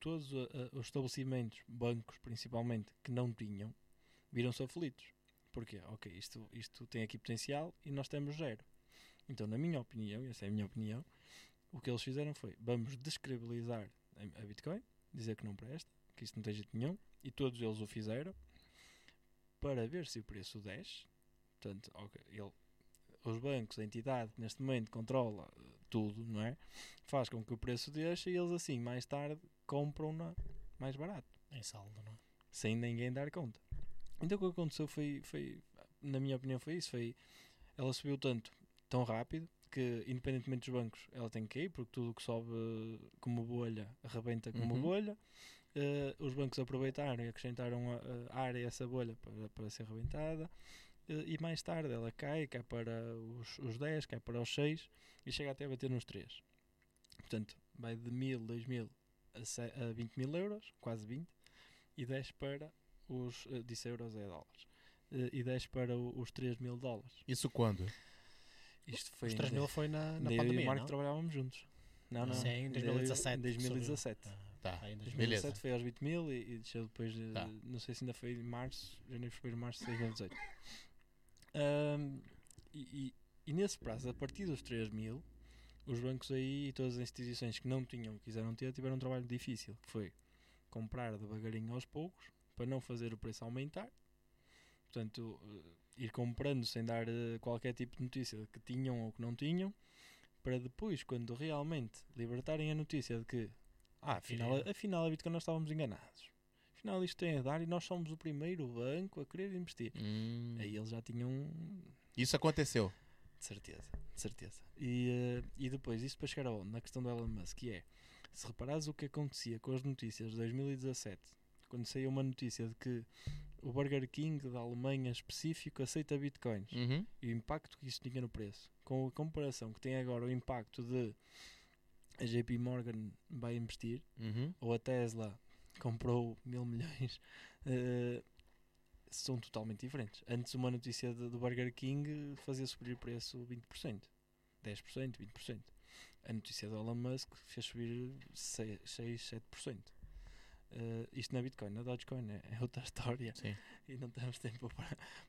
todos a- a- os estabelecimentos, bancos principalmente, que não tinham, viram-se aflitos. Porquê? Ok, isto, isto tem aqui potencial e nós temos zero. Então, na minha opinião, e essa é a minha opinião, o que eles fizeram foi, vamos descredibilizar a, Bitcoin, dizer que não presta, que isto não tem jeito nenhum, e todos eles o fizeram, para ver se o preço desce. Portanto, ok, ele, os bancos, a entidade que neste momento controla eh, tudo, não é? Faz com que o preço deixe e eles assim, mais tarde, compram-na mais barato em saldo, não é? sem ninguém dar conta. Então o que aconteceu foi, foi na minha opinião, foi isso. Foi, ela subiu tanto, tão rápido, que independentemente dos bancos, ela tem que cair, porque tudo o que sobe como bolha, arrebenta como Uhum. bolha. Eh, os bancos aproveitaram e acrescentaram a, a área a essa bolha para, para ser arrebentada. Eh, e mais tarde ela cai, cai para os, os 10, cai para os 6 e chega até a bater nos 3. Portanto, vai de 1000, 2000 a, a 20 mil euros, quase 20, e 10 para os. eh, disse euros é dólares. Eh, e 10 para os 3 mil dólares. Isso quando? Isto foi Os em 3 de- mil foi na, na eu e pandemia, o Marco não? trabalhávamos juntos. Não, não. Sim, em ainda eu- 2017. Em 2017. subiu. Ah, Tá, aí em 2017. beleza. 2017 foi aos 20 mil e, e deixou depois, de, Tá. não sei se ainda foi em março, janeiro, fevereiro, março de 2018. Ahm, e, e, e nesse prazo, a partir dos 3 mil, os bancos aí e todas as instituições que não tinham, quiseram ter, tiveram um trabalho difícil, que foi comprar devagarinho aos poucos, para não fazer o preço aumentar. Portanto, eh, ir comprando sem dar eh, qualquer tipo de notícia que tinham ou que não tinham, para depois, quando realmente libertarem a notícia de que, ah, afinal, Queriam. afinal a Bitcoin nós estávamos enganados. Afinal isto tem a dar e nós somos o primeiro banco a querer investir. Hum. Aí eles já tinham Isso aconteceu. de certeza, de certeza. E, eh, e depois, isso para chegar aonde? Na questão do Elon Musk, que é, se reparares o que acontecia com as notícias de 2017, quando saía uma notícia de que o Burger King da Alemanha específico aceita bitcoins Uhum. e o impacto que isso tinha no preço, com a comparação que tem agora o impacto de a JP Morgan vai investir, Uhum. ou a Tesla comprou mil milhões, eh, são totalmente diferentes. Antes uma notícia do Burger King fazia subir o preço 20%, 10%, 20%. A notícia do Elon Musk fez subir 6, 6 7%. Eh, isto na Bitcoin, na Dogecoin é, é outra história Sim. e não temos tempo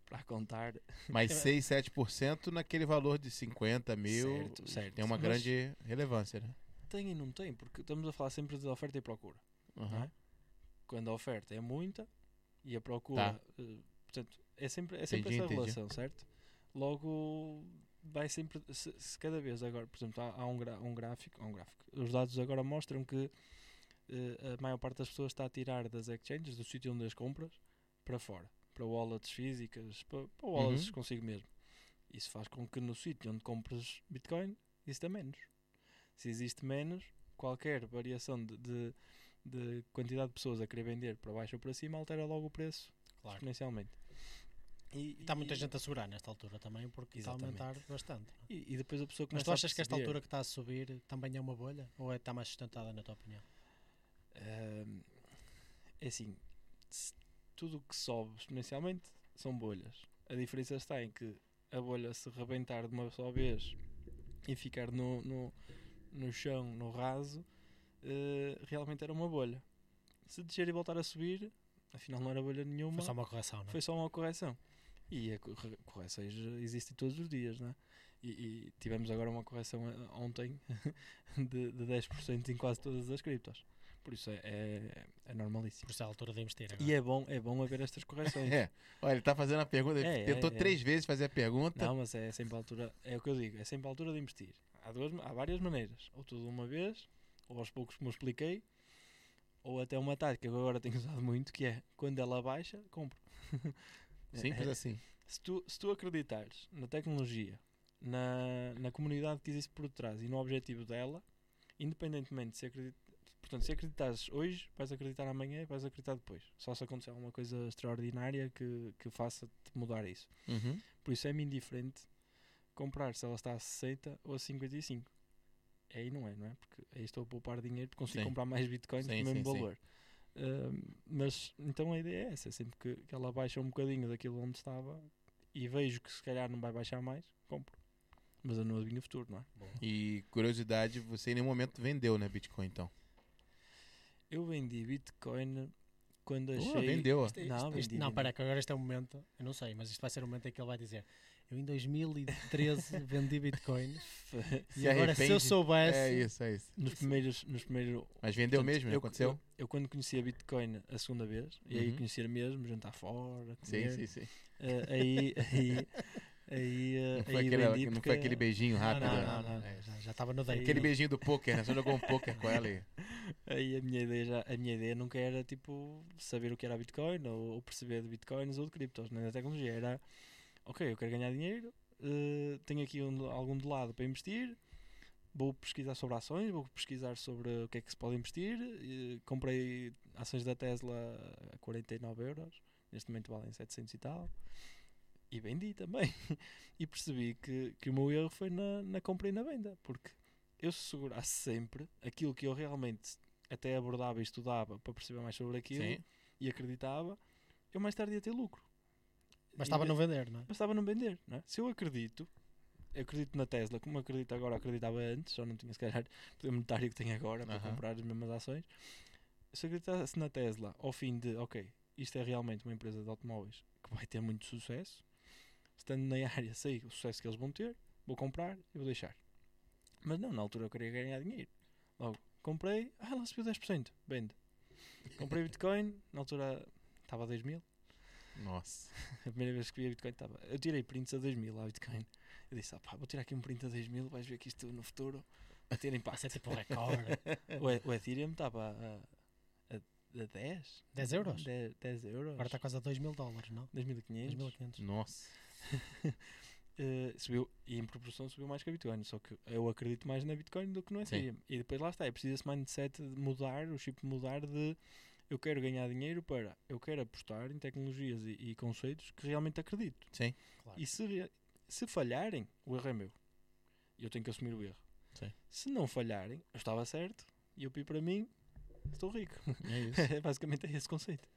para, contar. Mas 6, 7% naquele valor de 50 mil Certo, certo. tem uma Mas- grande relevância, né? Tem e não tem, porque estamos a falar sempre de oferta e procura. Uhum. é? Quando a oferta é muita e a procura. Tá. eh, portanto, é sempre, é sempre Entendi, essa entendi. relação, certo? Logo, vai sempre. Se, se cada vez agora, por exemplo, há, há um, gra- um gráfico, há um gráfico. Os dados agora mostram que a maior parte das pessoas está a tirar das exchanges, do sítio onde as compras, para fora. Para wallets físicas, para, para wallets Uhum. consigo mesmo. Isso faz com que no sítio onde compras Bitcoin exista menos. Se existe menos, qualquer variação de, de, de quantidade de pessoas a querer vender para baixo ou para cima altera logo o preço Claro. exponencialmente. E, Está muita e- gente a segurar nesta altura também, porque está a aumentar bastante. é? E, e depois a pessoa Mas começa tu a achas que esta altura que está a subir também é uma bolha? Ou é, está mais sustentada, na tua opinião? Ahm, é assim, tudo o que sobe exponencialmente são bolhas. A diferença está em que a bolha se rebentar de uma só vez e ficar no, no, no chão, no raso, eh, realmente era uma bolha. Se descer e voltar a subir, afinal não era bolha nenhuma, Foi só uma correção, não é? foi só uma correção. E correções existem todos os dias, não é? E, e tivemos agora uma correção ontem de, de 10% em quase todas as criptos. Por isso é, é, é normalíssimo. Por isso é a altura de investir. Agora. E é bom, é bom haver estas correções. É. Olha, ele tá fazendo a pergunta, ele É, é, tentou é. três vezes fazer a pergunta. Não, mas é sempre a altura, é o que eu digo, é sempre a altura de investir. Há, duas, há várias maneiras, ou tudo de uma vez, ou aos poucos como eu expliquei, ou até uma tática que eu agora tenho usado muito, que é quando ela baixa, compro. Simples É- assim. se tu, se tu acreditares na tecnologia, na, na comunidade que existe por trás e no objetivo dela, independentemente de se acredita, portanto, se acreditares hoje, vais acreditar amanhã e vais acreditar depois. Só se acontecer alguma coisa extraordinária que, que faça-te mudar isso. Uhum. Por isso é-me indiferente comprar se ela está a 60 ou a 55. É aí não é, não é? Porque aí estou a poupar dinheiro porque consigo Sim. comprar mais bitcoins Sim, do mesmo sim, sim. valor. Ahm, mas então a ideia é essa, sempre que, que ela baixa um bocadinho daquilo onde estava e vejo que se calhar não vai baixar mais, compro. Mas eu não adivinho o futuro, não é? E curiosidade, você em nenhum momento vendeu, né, Bitcoin, então? Eu vendi bitcoin quando Pô, achei. vendeu, ó. Isto- Não, isto- isto- vendi, não, vendi. para que agora este é o momento, eu não sei, mas isto vai ser o momento em que ele vai dizer eu em 2013 vendi Bitcoin Se e agora se eu soubesse É isso, é isso. nos primeiros. Nos primeiros Mas vendeu Portanto, mesmo, eu, Aconteceu? Eu, eu quando conhecia Bitcoin a segunda vez, e aí Uhum. conhecer mesmo, jantar fora, Sim, comer, sim, sim. eh, aí, aí, aí, eh, Não foi, aí aquele, vendi não porque- foi aquele beijinho rápido. não, né? não, não, É. já- já estava no date. Aquele beijinho do poker, né? Só jogou um poker com ela e... Aí a minha ideia já, a minha ideia nunca era tipo saber o que era Bitcoin ou, ou perceber de Bitcoins ou de criptos, nem da tecnologia. Era ok, eu quero ganhar dinheiro, eh, tenho aqui um, algum de lado para investir, vou pesquisar sobre ações, vou pesquisar sobre o que é que se pode investir. eh, comprei ações da Tesla a 49 euros, neste momento valem 700 e tal. E vendi também. e percebi que, que o meu erro foi na, na compra e na venda, porque eu se segurasse sempre aquilo que eu realmente até abordava e estudava para perceber mais sobre aquilo Sim. e acreditava, eu mais tarde ia ter lucro. Mas estava E- a não vender, não é? Bastava não vender, não é? Se eu acredito, eu acredito na Tesla, como acredito agora, acreditava antes, só não tinha se calhar o poder monetário que tenho agora para Aham. comprar as mesmas ações. Se acreditasse na Tesla ao fim de, ok, isto é realmente uma empresa de automóveis que vai ter muito sucesso, estando na área, sei o sucesso que eles vão ter, vou comprar e vou deixar. Mas não, na altura eu queria ganhar dinheiro. Logo, comprei, ah, ela subiu 10%, vende. Comprei Bitcoin, na altura estava a 2 mil. Nossa. A primeira vez que vi a Bitcoin estava. Eu tirei prints a 2000 lá, Bitcoin. Eu disse, ah, pá, vou tirar aqui um print a 2000, vais ver que isto no futuro vai ter Vai impacto. ser tipo um recorde. o, o Ethereum estava a, a, a 10? 10 euros? 10, 10 euros. Agora está quase a 2 mil dólares, não? 2500. 2.500. Nossa. Eh, subiu, e em proporção subiu mais que a Bitcoin. Só que eu acredito mais na Bitcoin do que no Sim. Ethereum. E depois lá está, é preciso esse mindset de mudar, o chip mudar de Eu quero ganhar dinheiro para. Eu quero apostar em tecnologias e, e conceitos que realmente acredito. Sim. Claro. E se, se falharem, o erro é meu. E eu tenho que assumir o erro. Sim. Se não falharem, eu estava certo e eu pi para mim, estou rico. É isso. Basicamente é esse conceito.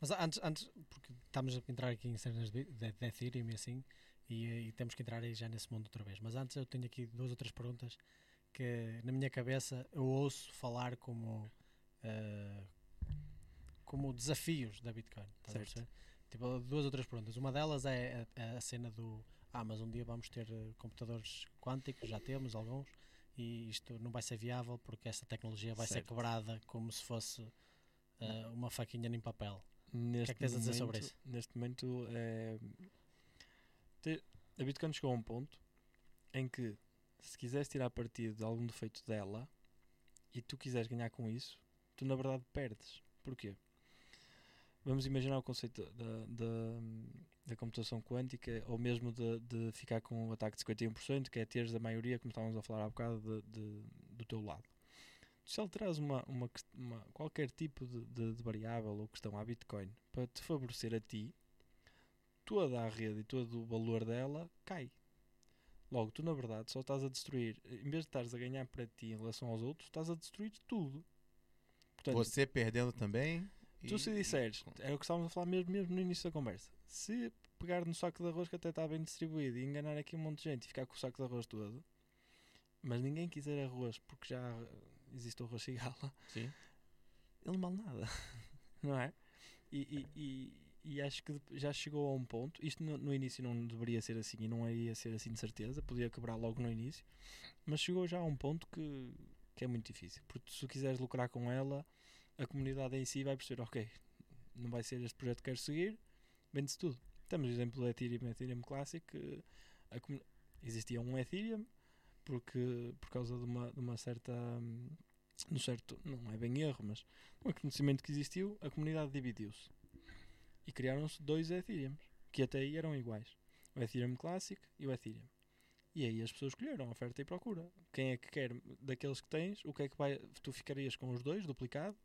Mas antes, antes, porque estamos a entrar aqui em cenas de, de, de Ethereum e assim, e, e temos que entrar aí já nesse mundo outra vez. Mas antes eu tenho aqui duas ou três perguntas que na minha cabeça eu ouço falar como, eh, como desafios da Bitcoin. a Certo. Tipo, duas ou três perguntas. Uma delas é a, a cena do ah, mas um dia vamos ter eh, computadores quânticos, já temos alguns, e isto não vai ser viável porque esta tecnologia vai ser Certo. quebrada como se fosse eh, uma faquinha em papel. Neste que tens a dizer sobre momento- isso? Neste momento, é, te- a Bitcoin chegou a um ponto em que, se quiseres tirar partido de algum defeito dela e tu quiseres ganhar com isso, tu na verdade perdes. Porquê? Vamos imaginar o conceito da, da, da computação quântica ou mesmo de, de ficar com um ataque de 51%, que é teres a maioria, como estávamos a falar há bocado, de, de- do teu lado. Se alterares uma, uma, quest- uma- qualquer tipo de, de- de variável ou questão à Bitcoin para te favorecer a ti, toda a rede e todo o valor dela cai. Logo, tu na verdade só estás a destruir, em vez de estares a ganhar para ti em relação aos outros, estás a destruir tudo. Portanto, Você perdendo também. Tu e- se disseres, era o que estávamos a falar mesmo, mesmo no início da conversa, se pegar no saco de arroz que até está bem distribuído e enganar aqui um monte de gente e ficar com o saco de arroz todo, mas ninguém quiser arroz porque já existe o arroz cigala, Sim. ele não vale nada, não é? E, e, e, e acho que já chegou a um ponto, isto no, no início não deveria ser assim e não iria ser assim de certeza, podia quebrar logo no início, mas chegou já a um ponto que, que é muito difícil, porque se tu quiseres lucrar com ela, a comunidade em si vai perceber, ok, não vai ser este projeto que quero seguir, vende-se tudo. Temos o exemplo do Ethereum, Ethereum Classic, a existia um Ethereum, porque por causa de uma, de uma certa, no certo, não é bem erro, mas um conhecimento que existiu, a comunidade dividiu-se. E criaram-se dois Ethereums, que até aí eram iguais. O Ethereum Classic e o Ethereum. E aí as pessoas escolheram oferta e procura. Quem é que quer daqueles que tens, o que é que vai, tu ficarias com os dois, duplicado,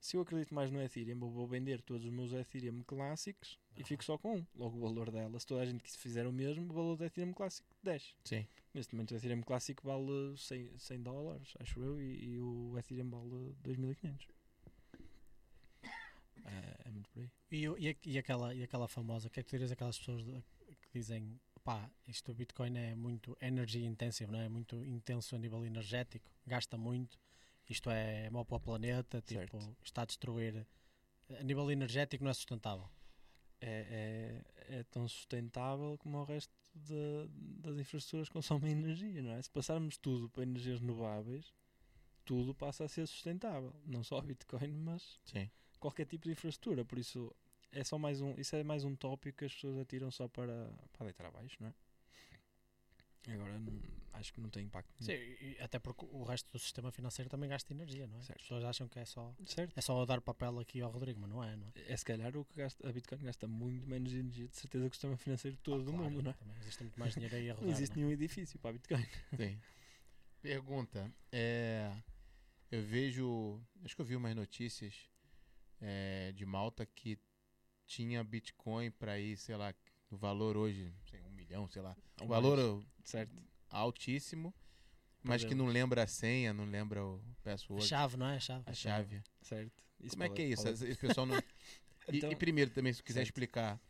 se eu acredito mais no Ethereum, eu vou vender todos os meus Ethereum clássicos e Aham. fico só com um. Logo o valor dela, se toda a gente que fizer o mesmo, o valor do Ethereum clássico desce. Sim. Neste momento o Ethereum clássico vale 100, 100 dólares, acho eu, e, e o Ethereum vale 2500. É, é muito por aí. E, e, e aquela, e aquela famosa, o que é que tu dirias aquelas pessoas de- que dizem pá, isto o Bitcoin é muito energy intensive, não é? muito intenso a nível energético, gasta muito, isto é mau para o planeta, tipo, Certo. está a destruir, a nível energético não é sustentável. É, é, é tão sustentável como o resto de- das infraestruturas que consomem energia, não é? Se passarmos tudo para energias renováveis, tudo passa a ser sustentável. Não só a Bitcoin, mas Sim. qualquer tipo de infraestrutura. Por isso, é só mais um, isso é mais um tópico que as pessoas atiram só para, para deitar abaixo, não é? Agora, não- acho que não tem impacto. Sim, até porque o resto do sistema financeiro também gasta energia, não é? Certo. As pessoas acham que é só, Certo. é só dar papel aqui ao Rodrigo, mas não é, não é? É se calhar o que gasta, a Bitcoin gasta muito menos energia, de certeza, que o sistema financeiro todo do Claro, mundo, não é? Também existe muito mais dinheiro aí a rodar. Não existe não é? nenhum edifício para a Bitcoin. Tem. Pergunta. É, eu vejo. Acho que eu vi umas notícias é, de Malta que tinha Bitcoin para ir, sei lá, o valor hoje, milhão, sei lá. O valor mais. Certo. altíssimo, mas que não lembra a senha, não lembra o A password, chave, não é? A chave. a chave. Certo. Isso Como é que é isso? Esse pessoal não. E, Então- e primeiro também, se quiser Certo. explicar,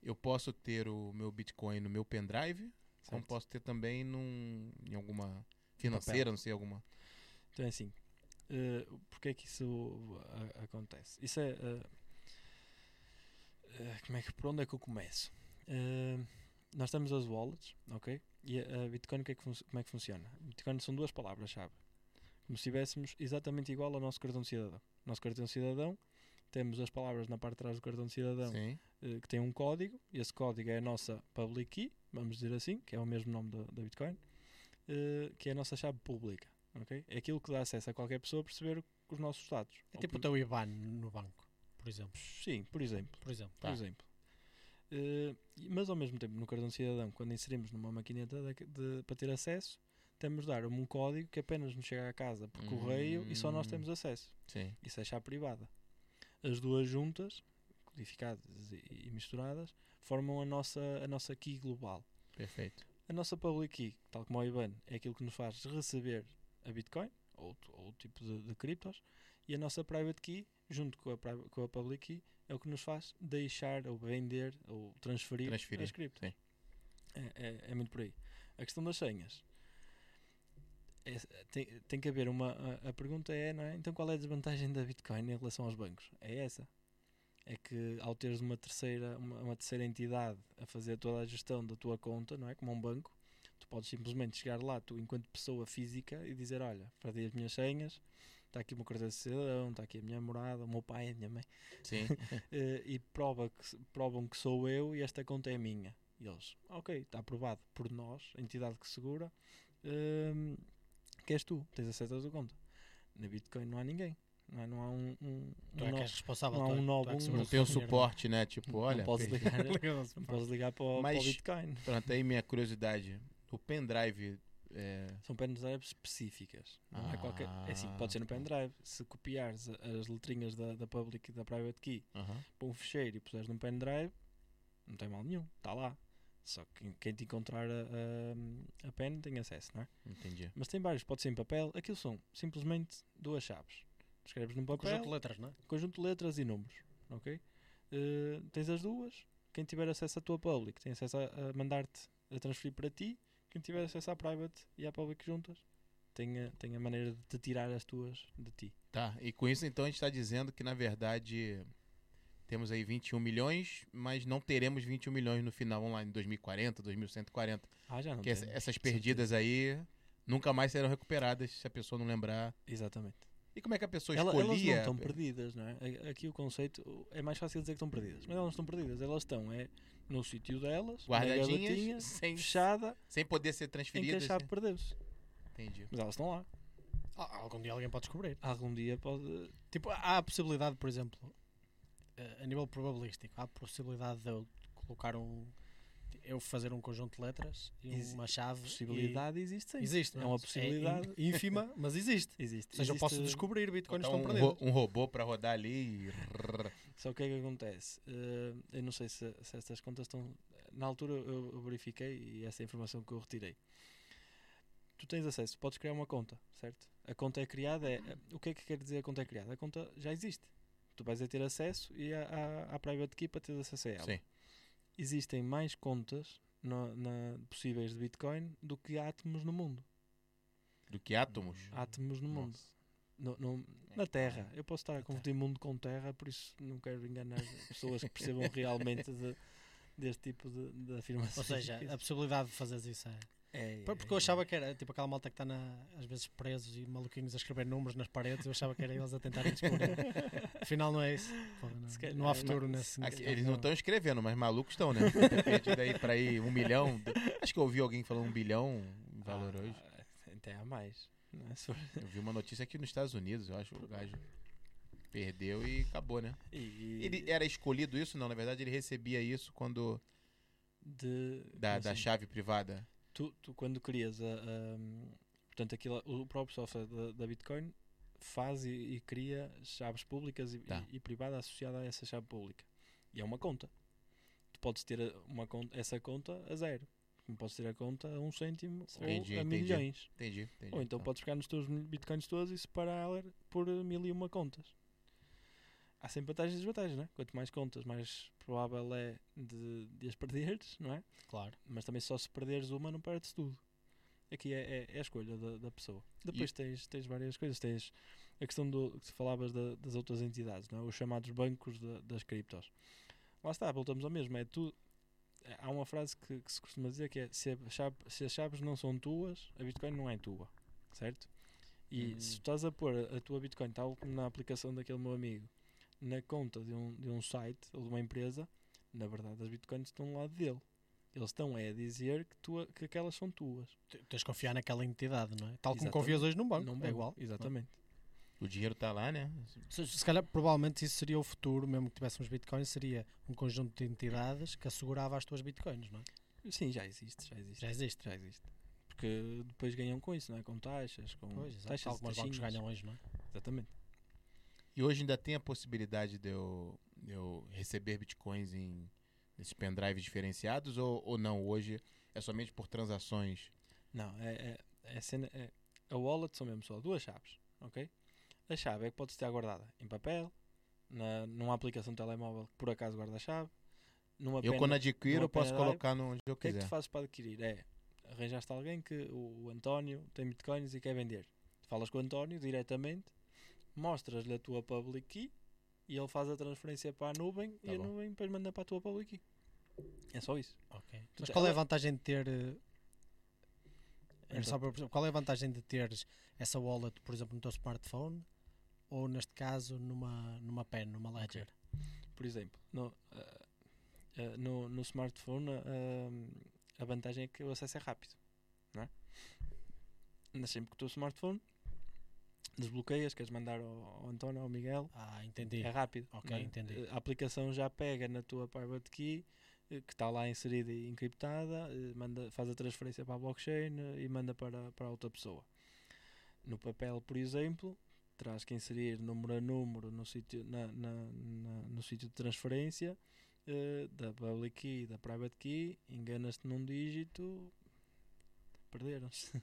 eu posso ter o meu Bitcoin no meu pendrive, como certo. posso ter também num, em alguma financeira, não sei, alguma. Então é assim. eh, porque é que isso a- acontece? Isso é. eh, como é que, por onde é que eu começo? Eh, nós temos as wallets, ok? E a, a Bitcoin, que é que como é que funciona? Bitcoin são duas palavras-chave. Como se estivéssemos exatamente igual ao nosso cartão de cidadão. Nosso cartão de cidadão, temos as palavras na parte de trás do cartão de cidadão eh, que tem um código, e esse código é a nossa public key, vamos dizer assim, que é o mesmo nome da, da Bitcoin, eh, que é a nossa chave pública. ok? É aquilo que dá acesso a qualquer pessoa a perceber os nossos dados. É tipo o teu IBAN no banco, por exemplo. Sim, por exemplo. Por exemplo. Por exemplo. Eh, mas ao mesmo tempo, no cartão cidadão, quando inserimos numa maquineta de- de- para ter acesso, temos de dar um código que apenas nos chega à casa por correio e só nós Hum. temos acesso. Sim. Isso é chave privada. As duas juntas, codificadas e, e misturadas, formam a nossa, a nossa key global. Perfeito. A nossa public key, tal como o IBAN, é aquilo que nos faz receber a Bitcoin ou outro, ou outro tipo de, de criptos, e a nossa private key, junto com a, com a public key, é o que nos faz deixar ou vender ou transferir, Transferir, as criptos. É, é, é muito por aí. A questão das senhas. é- tem, tem que haver uma. A, a pergunta é, não é? Então qual é a desvantagem da Bitcoin em relação aos bancos? É essa. É que ao teres uma terceira, uma, uma terceira entidade a fazer toda a gestão da tua conta, não é? Como um banco, tu podes simplesmente chegar lá, tu enquanto pessoa física, e dizer: Olha, perdi as minhas senhas, está aqui uma carteira de cidadão, está aqui a minha morada, o meu pai, a minha mãe, Sim. eh, e prova que, provam que sou eu e esta conta é minha. E eles, ok, está aprovado por nós, a entidade que segura, ehm, que és tu, tens acesso à tua conta. Na Bitcoin não há ninguém, não, é? não há um, um, Tu um é que nó- és responsável. não há é- um novo, é um- Não tem dinheiro, suporte, né? Tipo, não olha. posso per- ligar, não é? não posso ligar para, o, para Mas- o Bitcoin. Pronto, aí minha curiosidade. O pendrive. É... São pendrives específicas. Não é qualquer. É assim, pode ser no Ah. pendrive. Se copiares a- as letrinhas da, da public e da private key aham. para um fecheiro e puseres num pendrive, não tem mal nenhum, está lá. Só que quem- quem te encontrar a, a, a pen tem acesso, não é? Entendi. Mas tem vários, pode ser em papel. Aquilo são simplesmente duas chaves. Escreves num papel, Conjunto de letras, não é? conjunto de letras e números, ok? Eh, tens as duas. Quem tiver acesso à tua public tem acesso a, a mandar-te a transferir para ti. Quem tiver acesso à private e à public juntas tem a, tem a maneira de te tirar as tuas de ti. Tá, e com isso então a gente está dizendo que na verdade temos aí 21 milhões, mas não teremos 21 milhões no final, em 2040, 2140. Ah, já não Porque essa- essas perdidas aí nunca mais serão recuperadas se a pessoa não lembrar. Exatamente. E como é que a pessoa Ela- elas não escolhia? estão perdidas, não é? Aqui o conceito é mais fácil dizer que estão perdidas, mas elas não estão perdidas, elas estão é no sítio delas, Guardadinhas, sem, fechada, sem poder ser em que a transferidas. chave perdeu-se. Entendi. Mas elas estão lá. Ah, Algum dia alguém pode descobrir. Algum dia pode. Tipo, há a possibilidade, por exemplo, eh, a nível probabilístico, há a possibilidade de eu colocar um. Eu fazer um conjunto de letras e Exi- uma chave. Possibilidade existe sim. e existe, É não uma possibilidade. É ínfima, mas existe. Existe. Ou seja, eu posso Existe- descobrir bitcoins Botar estão um, perdidos. um robô para rodar ali e... Só que o que é que acontece? Eh, eu não sei se, se estas contas estão. Na altura eu, eu verifiquei e essa é a informação que eu retirei. Tu tens acesso, podes criar uma conta, certo? A conta é criada. É, o que é que quer dizer a conta é criada? A conta já existe. Tu vais a ter acesso e à, à, à private key para ter acesso a ela. Sim. Existem mais contas no- na, possíveis de Bitcoin do que átomos no mundo. Do que átomos. Átomos no mundo. No- no- na Terra. Eu posso estar a confundir mundo com Terra, por isso não quero enganar pessoas que percebam realmente de- deste tipo de, de afirmação. Ou seja, a possibilidade de fazeres isso é. é, Pô, Porque eu achava que era tipo aquela malta que está na- às vezes presos e maluquinhos a escrever números nas paredes. Eu achava que era eles a tentarem descobrir. Afinal, não é isso. Porra, não, calhar- não há mas- futuro nesse. Aqui, eles não estão escrevendo, mas malucos estão, né? Deve ter perdido aí para ir um milhão. Acho que eu ouvi alguém falando um bilhão em valor Ah, hoje. Até há mais. É? For- Eu vi uma notícia aqui nos Estados Unidos, eu acho, o gajo perdeu e acabou, né? E, Ele era escolhido isso? Não, na verdade ele recebia isso quando de, da, como da assim? chave privada. tu, tu quando crias a, a- portanto aquilo, o próprio software da, da Bitcoin faz e, e cria chaves públicas e, Tá. e, e privadas associadas a essa chave pública e é uma conta tu podes ter uma conta, essa conta a zero podes ter a conta a um cêntimo Entendi, ou a entendi. milhões Entendi, entendi. ou então podes pegar nos teus bitcoins todos e separar por mil e uma contas há sempre vantagens e desvantagens, não é? Quanto mais contas, mais provável é de, de as perderes, não é? Claro. mas também só se perderes uma não perdes tudo. Aqui é, é, é a escolha da, da pessoa. Depois tens, tens várias coisas. Tens a questão do que falavas da- das outras entidades, não é? os chamados bancos da- das criptos. Lá está, voltamos ao mesmo. É tu, há uma frase que, que se costuma dizer que é se, a chave- se as chaves não são tuas, a Bitcoin não é tua. Certo? E Hum. se estás a pôr a, a tua Bitcoin, tal como na aplicação daquele meu amigo, na conta de um, de um site ou de uma empresa, na verdade as Bitcoins estão do lado dele. Eles estão é a dizer que, tu, que aquelas são tuas. Tu- Tens de confiar naquela entidade, não é? Tal como Exatamente. confias hoje num banco. Num É banco, igual. Exatamente. O dinheiro tá lá, né? Se, se calhar, provavelmente, isso seria o futuro, mesmo que tivéssemos bitcoins, seria um conjunto de entidades que assegurava as tuas bitcoins, não é? Sim, já existe, já existe. Já existe. Já existe. Porque depois ganham com isso, não é? Com taxas, com Pois, exato. taxas Tal como os bancos ganham hoje, não é? Exatamente. E hoje ainda tem a possibilidade de eu, de eu receber bitcoins em nesses pendrives diferenciados ou, ou não? Hoje é somente por transações. Não, é, é, é cena, é- a wallet são mesmo só duas chaves, ok? A chave é que pode estar guardada em papel, na, numa aplicação de telemóvel que por acaso guarda a chave, numa eu pena- quando adquiro posso colocar no onde eu O que é que quiser. tu fazes para adquirir? É, arranjaste alguém que o, o António tem bitcoins e quer vender. Falas com o António diretamente, mostras-lhe a tua public key e ele faz a transferência para a nuvem Tá e a bom. nuvem depois manda para a tua public key. É só isso. Ok. Mas qual é a vantagem de ter. eh, Então, só para qual é a vantagem de teres essa wallet, por exemplo, no teu smartphone ou, neste caso, numa, numa pen, numa ledger? por exemplo, no, ah, ah, no, no smartphone ah, a vantagem é que o acesso é rápido, não é? Sempre com o teu smartphone, desbloqueias, queres mandar ao, ao António ou ao Miguel, Ah, entendi. é rápido. Ok, é? entendi. A aplicação já pega na tua private key, que está lá inserida e encriptada, manda, faz a transferência para a blockchain e manda para, para outra pessoa. No papel, por exemplo, terás que inserir número a número no sítio, na, na- na- no sítio de transferência eh, da public key e da private key, enganas-te num dígito, perderam-se.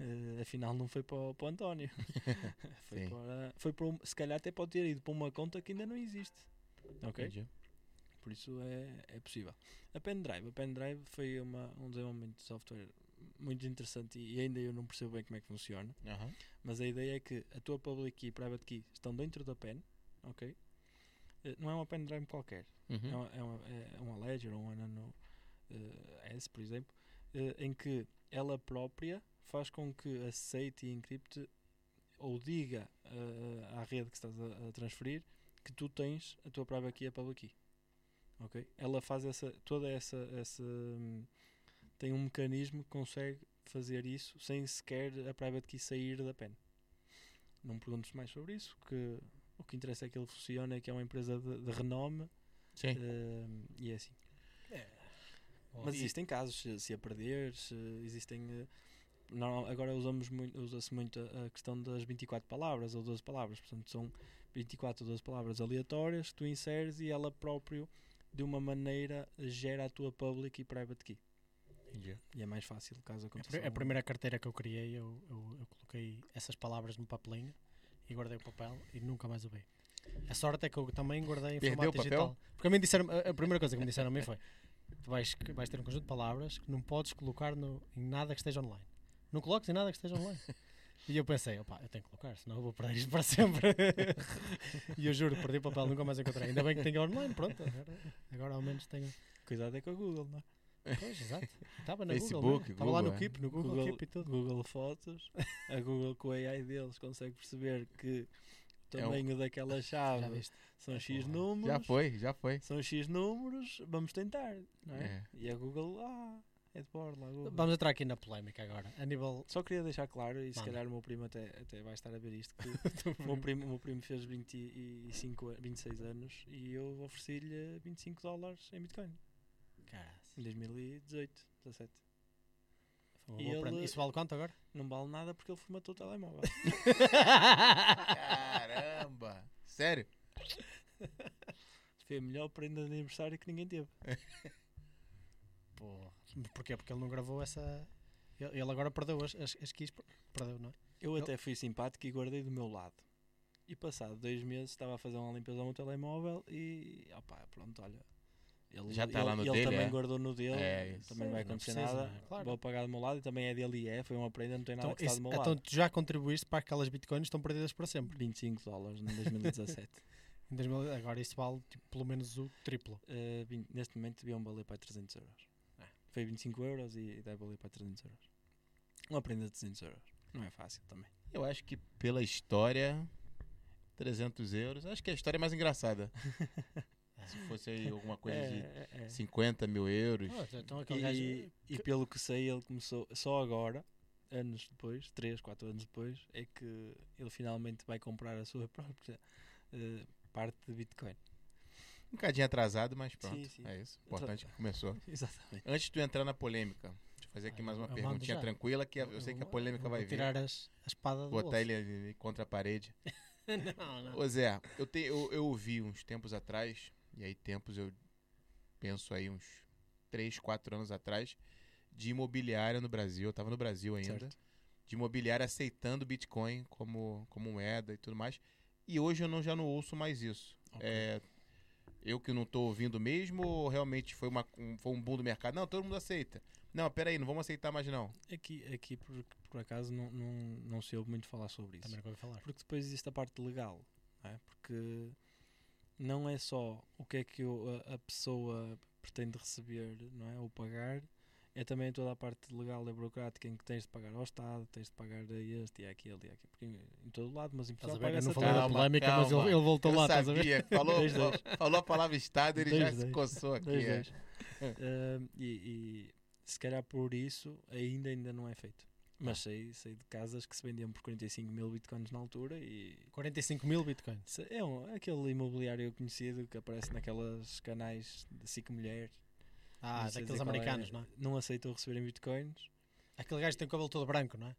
Eh, afinal, não foi para, o- para o António. foi Sim. para, foi para um- se calhar até pode ter ido para uma conta que ainda não existe. Ok? Entendi. Por isso é, é possível. A pendrive, a pendrive foi uma, um desenvolvimento de software muito interessante e ainda eu não percebo bem como é que funciona. Aham. Mas a ideia é que a tua public key e private key estão dentro da pen, ok? Eh, Não é uma pendrive qualquer. É, Uhum. uma, é, uma, é uma Ledger ou uma Nano eh, S, por exemplo, eh, em que ela própria faz com que aceite e encripte ou diga eh, à rede que estás a, a transferir que tu tens a tua private key e a public key. Ok? Ela faz essa, toda essa, essa hum, tem um mecanismo que consegue fazer isso sem sequer a private key sair da pen. Não me perguntes mais sobre isso, que o que interessa é que ele funcione, é que é uma empresa de, de renome Sim. Hum, e é assim. Mas E- existem casos, se, se a perder, se existem. eh, normal- agora usamos muito, usa-se muito a, a questão das 24 palavras ou 12 palavras. Portanto, são 24 ou 12 palavras aleatórias que tu inseres e ela próprio, de uma maneira, gera a tua public e private key. E é mais fácil caso A, aconteça. a algum- primeira carteira que eu criei, eu, eu, eu coloquei essas palavras no papelinho e guardei o papel e nunca mais o vi. A sorte é que eu também guardei em Perdeu formato digital. Porque a, mim disseram, a, a primeira coisa que me disseram a mim foi: tu vais, vais ter um conjunto de palavras que não podes colocar no, em nada que esteja online. Não coloques em nada que esteja online. E eu pensei, opá, eu tenho que colocar, senão eu vou perder isto para sempre. e eu juro, perdi o papel, nunca mais encontrei. Ainda bem que tenho online, pronto. Agora, agora ao menos tenho. Cuidado é com a Google, não é? Pois, exato. Estava na Facebook, Google, né? Estava lá no Google, é. Keep, no Google, Google, Keep e tudo. Google Fotos, a Google com o AI deles consegue perceber que o É um- tamanho daquela chave são X porra. números. Já foi, já foi. São X números, vamos tentar, não é? É. E a Google, ah, é de borla, a Google. Vamos entrar aqui na polémica agora. A nível. Só queria deixar claro, e se Manda. calhar o meu primo até, até vai estar a ver isto, que o meu primo, o meu primo fez 25, a- 26 anos e eu ofereci-lhe 25 dólares em Bitcoin, Caraca, em 2018, 17. foi uma E boa ele- prenda. Isso vale quanto agora? Não vale nada porque ele formatou o telemóvel. Caramba! Sério? Foi a melhor prenda de aniversário que ninguém teve. Porra. Porquê? Porque ele não gravou essa. Ele ele agora perdeu as, as, as keys. Perdeu, não é? Eu Eu- até fui simpático e guardei do meu lado. E passado dois meses estava a fazer uma limpeza ao meu telemóvel e opá, pronto, olha. Ele, Já tá ele- lá no ele dele, também é? guardou no dele, É também não vai Não acontecer precisa, nada. não é? Claro. Vou pagar do meu lado e também é dele e é, foi uma prenda, não tem nada Então, que está do meu então lado. tu já contribuíste para aquelas bitcoins que estão perdidas para sempre. 25 dólares em 2017. Em 2000 agora isso vale tipo, pelo menos o triplo. Uh, 20 neste momento deviam valer para 300 euros. É. Foi 25 euros e deve valer para 300 euros. Uma prenda de 300 euros. Não é fácil também. Eu acho que pela história, 300 euros. Acho que a história é mais engraçada. Se fosse aí alguma coisa de é, é. 50 mil euros. Ah, então aquele gajo. E, e pelo que sei, ele começou só agora, anos depois, 3, 4 anos depois, é que ele finalmente vai comprar a sua própria eh, parte de Bitcoin. Um bocadinho atrasado, mas pronto. Sim, sim. É isso. Importante que começou. Exatamente. Antes de tu entrar na polêmica, deixa eu fazer aqui mais uma eu perguntinha tranquila, que eu, sei que a polêmica eu vai vou vir. tirar as, a espada do Botar bolso. ele ali contra a parede. não, não. Ô Zé, eu, te, eu, eu ouvi uns tempos atrás, e aí tempos eu penso aí uns 3, 4 anos atrás, de imobiliária no Brasil. Eu tava no Brasil ainda. Certo. De imobiliária aceitando Bitcoin como, como moeda e tudo mais. E hoje eu não, já não ouço mais isso. Ok. É, eu que não tô ouvindo mesmo, ou realmente foi, uma, um, foi um boom do mercado? Não, todo mundo aceita. Não, peraí, não vamos aceitar mais não. Aqui, aqui por, por acaso, não, não, não se ouve muito falar sobre isso. Também não falar. Porque depois existe a parte legal, não é? porque não é só o que é que a, a pessoa pretende receber não é? ou pagar, é também toda a parte legal e burocrática em que tens de pagar ao Estado, tens de pagar a este e àquele e. Porque em, em todo lado, mas em Portugal paga-se não a falei da taxa. Calma, polémica, mas ele, ele voltou eu lá, estás a ver? sabia, falou, dois. falou a palavra Estado, ele Dois, já se coçou aqui. É. Ah, e, e se calhar por isso ainda, ainda não é feito. Mas sei, sei de casas que se vendiam por 45 mil bitcoins na altura e 45 mil bitcoins. É um, aquele imobiliário conhecido que aparece naquelas canais de 5 mulheres. Ah, daqueles é, americanos, não é? Não aceitam receber em bitcoins. Aquele gajo tem o cabelo todo branco, não é?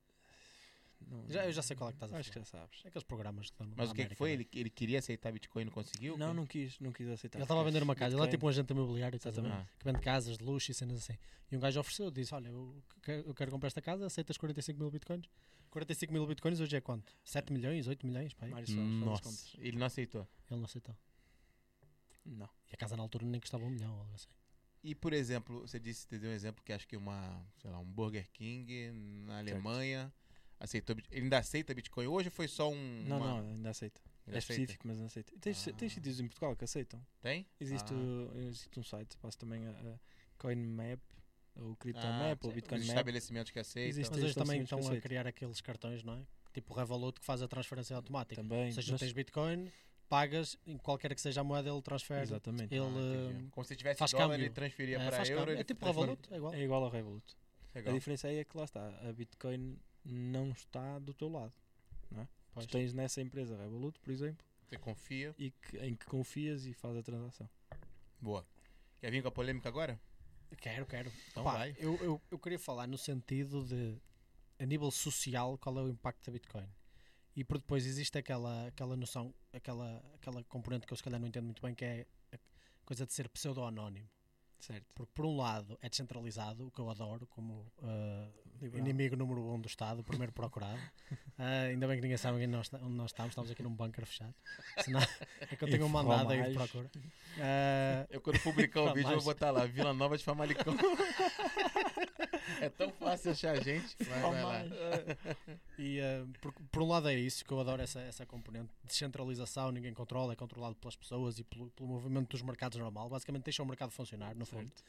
Não- Já- eu já sei qual é que estás a Acho que falar. já sabes. Aqueles programas que estão Mas o que, que América, foi? não é? Ele, ele queria aceitar Bitcoin e não conseguiu? Não, não quis, não quis aceitar. Ele estava a vender uma casa, ele é tipo um agente imobiliário? Exatamente. que vende casas de luxo e cenas assim. E um gajo ofereceu, disse: Olha, eu quero, eu quero comprar esta casa, aceitas 45 mil bitcoins? 45 mil bitcoins hoje é quanto? 7 milhões, 8 milhões? Pai? Mário faz as Nossa, ele não aceitou. Ele não aceitou. Não. E a casa na altura nem custava um milhão, ou algo assim. E, por exemplo, você disse, você deu um exemplo que acho que uma, sei lá, um Burger King na Alemanha aceitou, ele ainda aceita Bitcoin hoje ou foi só um... Não, uma- não, ainda aceita. É aceita? específico, mas não aceita. Tens, Ah. tens sítios em Portugal que aceitam. Tem? Existe, Ah. o- existe um site, passo também a, a CoinMap, ou Ah, CryptoMap, ou sei. Bitcoin Os Map. estabelecimentos que aceitam. Existe. Mas hoje também estão a criar aqueles cartões, não é? Tipo o Revolut que faz a transferência automática. Também. Ou seja, mas- tens Bitcoin, pagas, em qualquer que seja a moeda, ele transfere. Exatamente. Ele Ah, eh, Como se tivesse faz dólar, câmbio. ele transferia eh, para euro. câmbio. É tipo transfere- Revolut, é igual. É igual ao Revolut. Legal. A diferença aí é que lá está, a Bitcoin não está do teu lado. Pois. Tu tens nessa empresa Revolut, por exemplo, Você confia. e que- em que confias e faz a transação. Boa. Quer vir com a polêmica agora? Quero, quero. Então Pá, vai. Eu, eu, eu queria falar no sentido de, a nível social, qual é o impacto da Bitcoin. E por depois existe aquela, aquela noção, aquela, aquela componente que eu se calhar não entendo muito bem, que é a coisa de ser pseudo-anónimo. Certo. Porque por um lado é descentralizado, o que eu adoro, como Liberal. inimigo número um do Estado, o primeiro procurado. Ah, ainda bem que ninguém sabe onde nós, esta- onde nós estamos, estamos aqui num bunker fechado. Senão é que eu tenho um mandado aí de procura. Ah, Eu quando publicar o vídeo vou botar lá, Vila Nova de Famalicão. É tão fácil achar a gente. Vai, vai lá. E eh, por, por um lado é isso que eu adoro essa, essa componente descentralização, ninguém controla, é controlado pelas pessoas e pelo, pelo movimento dos mercados normal. Basicamente deixa o mercado funcionar, no fundo. Certo.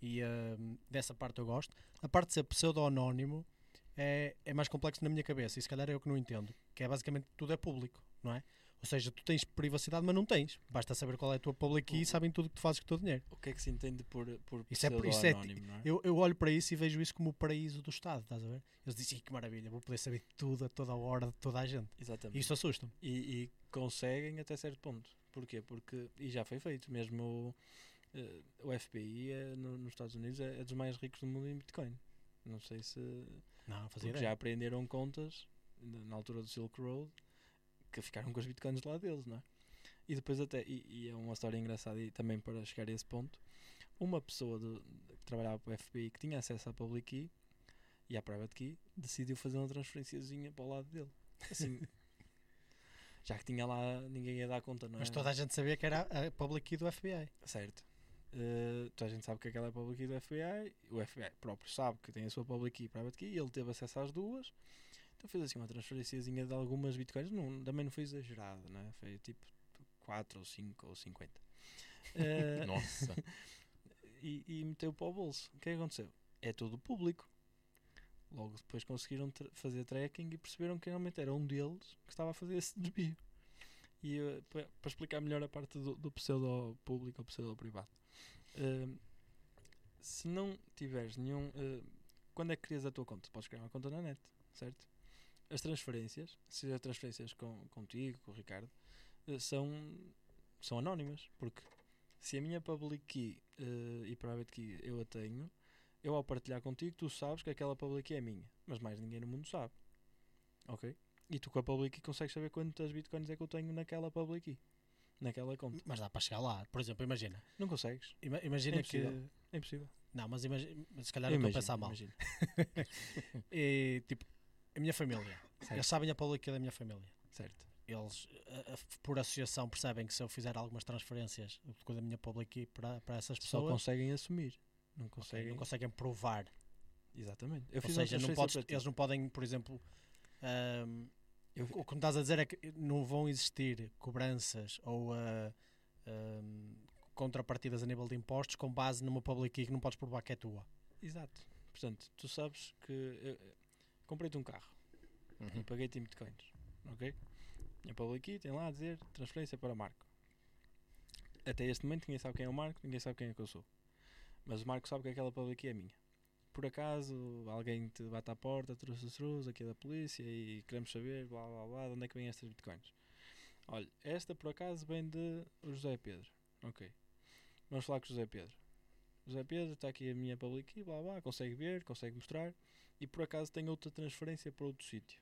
E eh, dessa parte eu gosto. A parte de ser pseudo-anónimo é, é mais complexo na minha cabeça e se calhar é eu que não entendo. Que é basicamente tudo é público, não é? Ou seja, tu tens privacidade, mas não tens. Basta saber qual é a tua public key e sabem tudo o que tu fazes com o teu dinheiro. O que é que se entende por, por Isso é- isso é- não é? Eu, eu olho para isso e vejo isso como o paraíso do Estado, estás a ver? Eles dizem, "Ih, que maravilha, vou poder saber tudo a toda a hora de toda a gente. Exatamente. Isso assusta-me. E, e conseguem até certo ponto. Porquê? Porque, e já foi feito, mesmo o, eh, o FBI é, no- nos Estados Unidos é, é dos mais ricos do mundo em Bitcoin. Não sei se. Não, fazia já apreenderam contas na altura do Silk Road que ficaram com os bitcoins lá deles, não é? E depois até, e, e é uma história engraçada e também para chegar a esse ponto, uma pessoa do- que trabalhava para o FBI que tinha acesso à public key e à private key decidiu fazer uma transferenciazinha para o lado dele. Assim, já que tinha lá, ninguém ia dar conta, não é? Mas toda a gente sabia que era a public key do FBI. Certo. Uh, toda a gente sabe que aquela é a public key do FBI, o FBI próprio sabe que tem a sua public key e private key, e ele teve acesso às duas, então fez assim uma transferenciazinha de algumas bitcoins, não, também não foi exagerado, né? foi tipo 4 ou 5 ou 50. Uh, Nossa. e, e meteu para o bolso. O que é que aconteceu? É tudo público. Logo depois conseguiram tra- fazer tracking e perceberam que realmente era um deles que estava a fazer esse desvio. E eh, pa- para explicar melhor a parte do, do pseudo público ou pseudo privado. eh, se não tiveres nenhum. eh, quando é que crias a tua conta? Podes criar uma conta na net, certo? As transferências, se as transferências com, contigo, com o Ricardo, eh, são, são anónimas. Porque se a minha public key eh, e private key eu a tenho, Eu ao partilhar contigo, tu sabes que aquela public key é minha, mas mais ninguém no mundo sabe. Ok? E tu com a public key consegues saber quantas bitcoins é que eu tenho naquela public key, naquela conta. Mas dá para chegar lá. Por exemplo, imagina. Não consegues. Ima- imagina É que. É impossível. Não, mas imagina, se calhar eu estou a pensar mal. imagina. E, tipo, a minha família. Certo. Eles sabem a public key da minha família. Certo. Eles, a- a- por associação, percebem que se eu fizer algumas transferências com a minha public key para, para essas Só pessoas, conseguem assumir. Não conseguem. não conseguem provar. Exatamente. Eu Ou seja, não podes- eles não podem, por exemplo. ahm, Eu- o que me estás a dizer é que não vão existir cobranças ou ah, ahm, contrapartidas a nível de impostos com base numa public key que não podes provar que é tua. Exato. Portanto, tu sabes que comprei-te um carro e Uhum. paguei-te em bitcoins. Ok? Minha public key tem lá a dizer transferência para Marco. Até este momento ninguém sabe quem é o Marco, ninguém sabe quem é que eu sou. Mas o Marco sabe que aquela public key é minha. Por acaso alguém te bate à porta, trouxe trus aqui é da polícia e queremos saber blá blá blá de onde é que vêm estas bitcoins. Olha, esta por acaso vem de José Pedro. Ok. Vamos falar com o José Pedro. José Pedro, está aqui a minha public key, blá blá, consegue ver, consegue mostrar e por acaso tem outra transferência para outro sítio.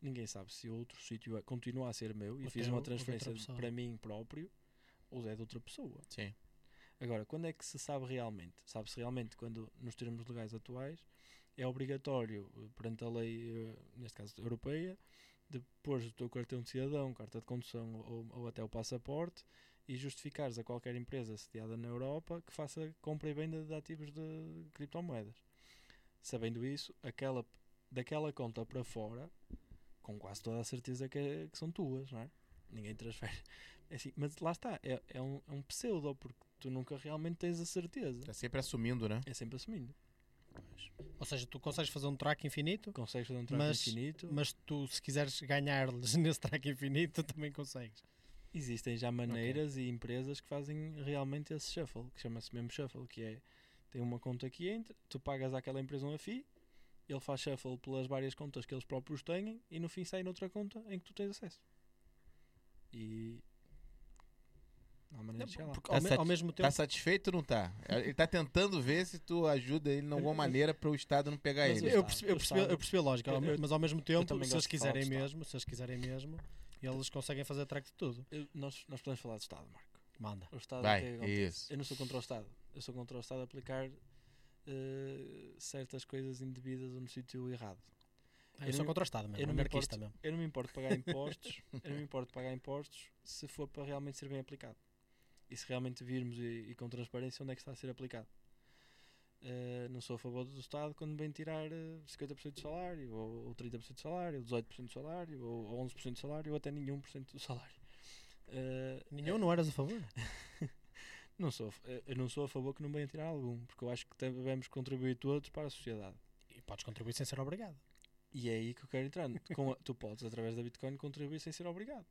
Ninguém sabe se outro sítio é- continua a ser meu e Ou fiz uma transferência para mim próprio ou é de outra pessoa. Sim. Agora, quando é que se sabe realmente? Sabe-se realmente quando, nos termos legais atuais, é obrigatório, eh, perante a lei, eh, neste caso europeia, depois do teu cartão de cidadão, carta de condução ou, ou até o passaporte e justificares a qualquer empresa sediada na Europa que faça compra e venda de ativos de criptomoedas. Sabendo isso, aquela, daquela conta para fora, com quase toda a certeza que, é- que são tuas, não é? Ninguém transfere. É assim, mas lá está, é, é, um, é um pseudo, porque tu nunca realmente tens a certeza. Tá sempre assumindo, né? É sempre assumindo. Ou seja, tu consegues fazer um track infinito, Consegues fazer um track Mas- infinito. mas tu, se quiseres ganhar-lhes nesse track infinito, também consegues. Existem já maneiras e empresas que fazem realmente esse shuffle, que chama-se mesmo shuffle, que é tem uma conta que entra, tu pagas àquela empresa uma FII, ele faz shuffle pelas várias contas que eles próprios têm e no fim sai noutra conta em que tu tens acesso. E não há maneira de chegar lá. Porque Tá ao, me- ao mesmo Tá tempo, satisfeito ou não tá? Ele tá tentando ver se tu ajuda ele de alguma maneira para o Estado não pegar Mas ele. eu percebi, eu, percebi, eu percebi a lógica, Eu- mas ao mesmo tempo, também se eles quiserem mesmo, se eles quiserem mesmo, eles conseguem fazer track de tudo. Eu- nós, nós podemos falar do Estado, Marco. Manda. O Estado Vai, o que é que acontece? isso. Eu não sou contra o Estado. Eu sou contra o Estado aplicar eh, certas coisas indevidas no sítio errado. Eu, Eu sou contra o Estado mesmo, eu não me importo. mesmo. Eu não me importo pagar impostos, eu não me importo pagar impostos se for para realmente ser bem aplicado. E se realmente virmos e, e com transparência onde é que está a ser aplicado. Eh, não sou a favor do Estado quando vem tirar eh, 50% do salário, ou, ou 30% do salário, ou 18% do salário, ou, ou 11% do salário, ou até nenhum por cento do salário. Eh, Nenhum não eras a favor? não sou, eh, eu não sou a favor que não venham tirar algum, porque eu acho que devemos contribuir todos para a sociedade. E podes contribuir sem ser obrigado. E é aí que eu quero entrar. A- tu podes, através da Bitcoin, contribuir sem ser obrigado.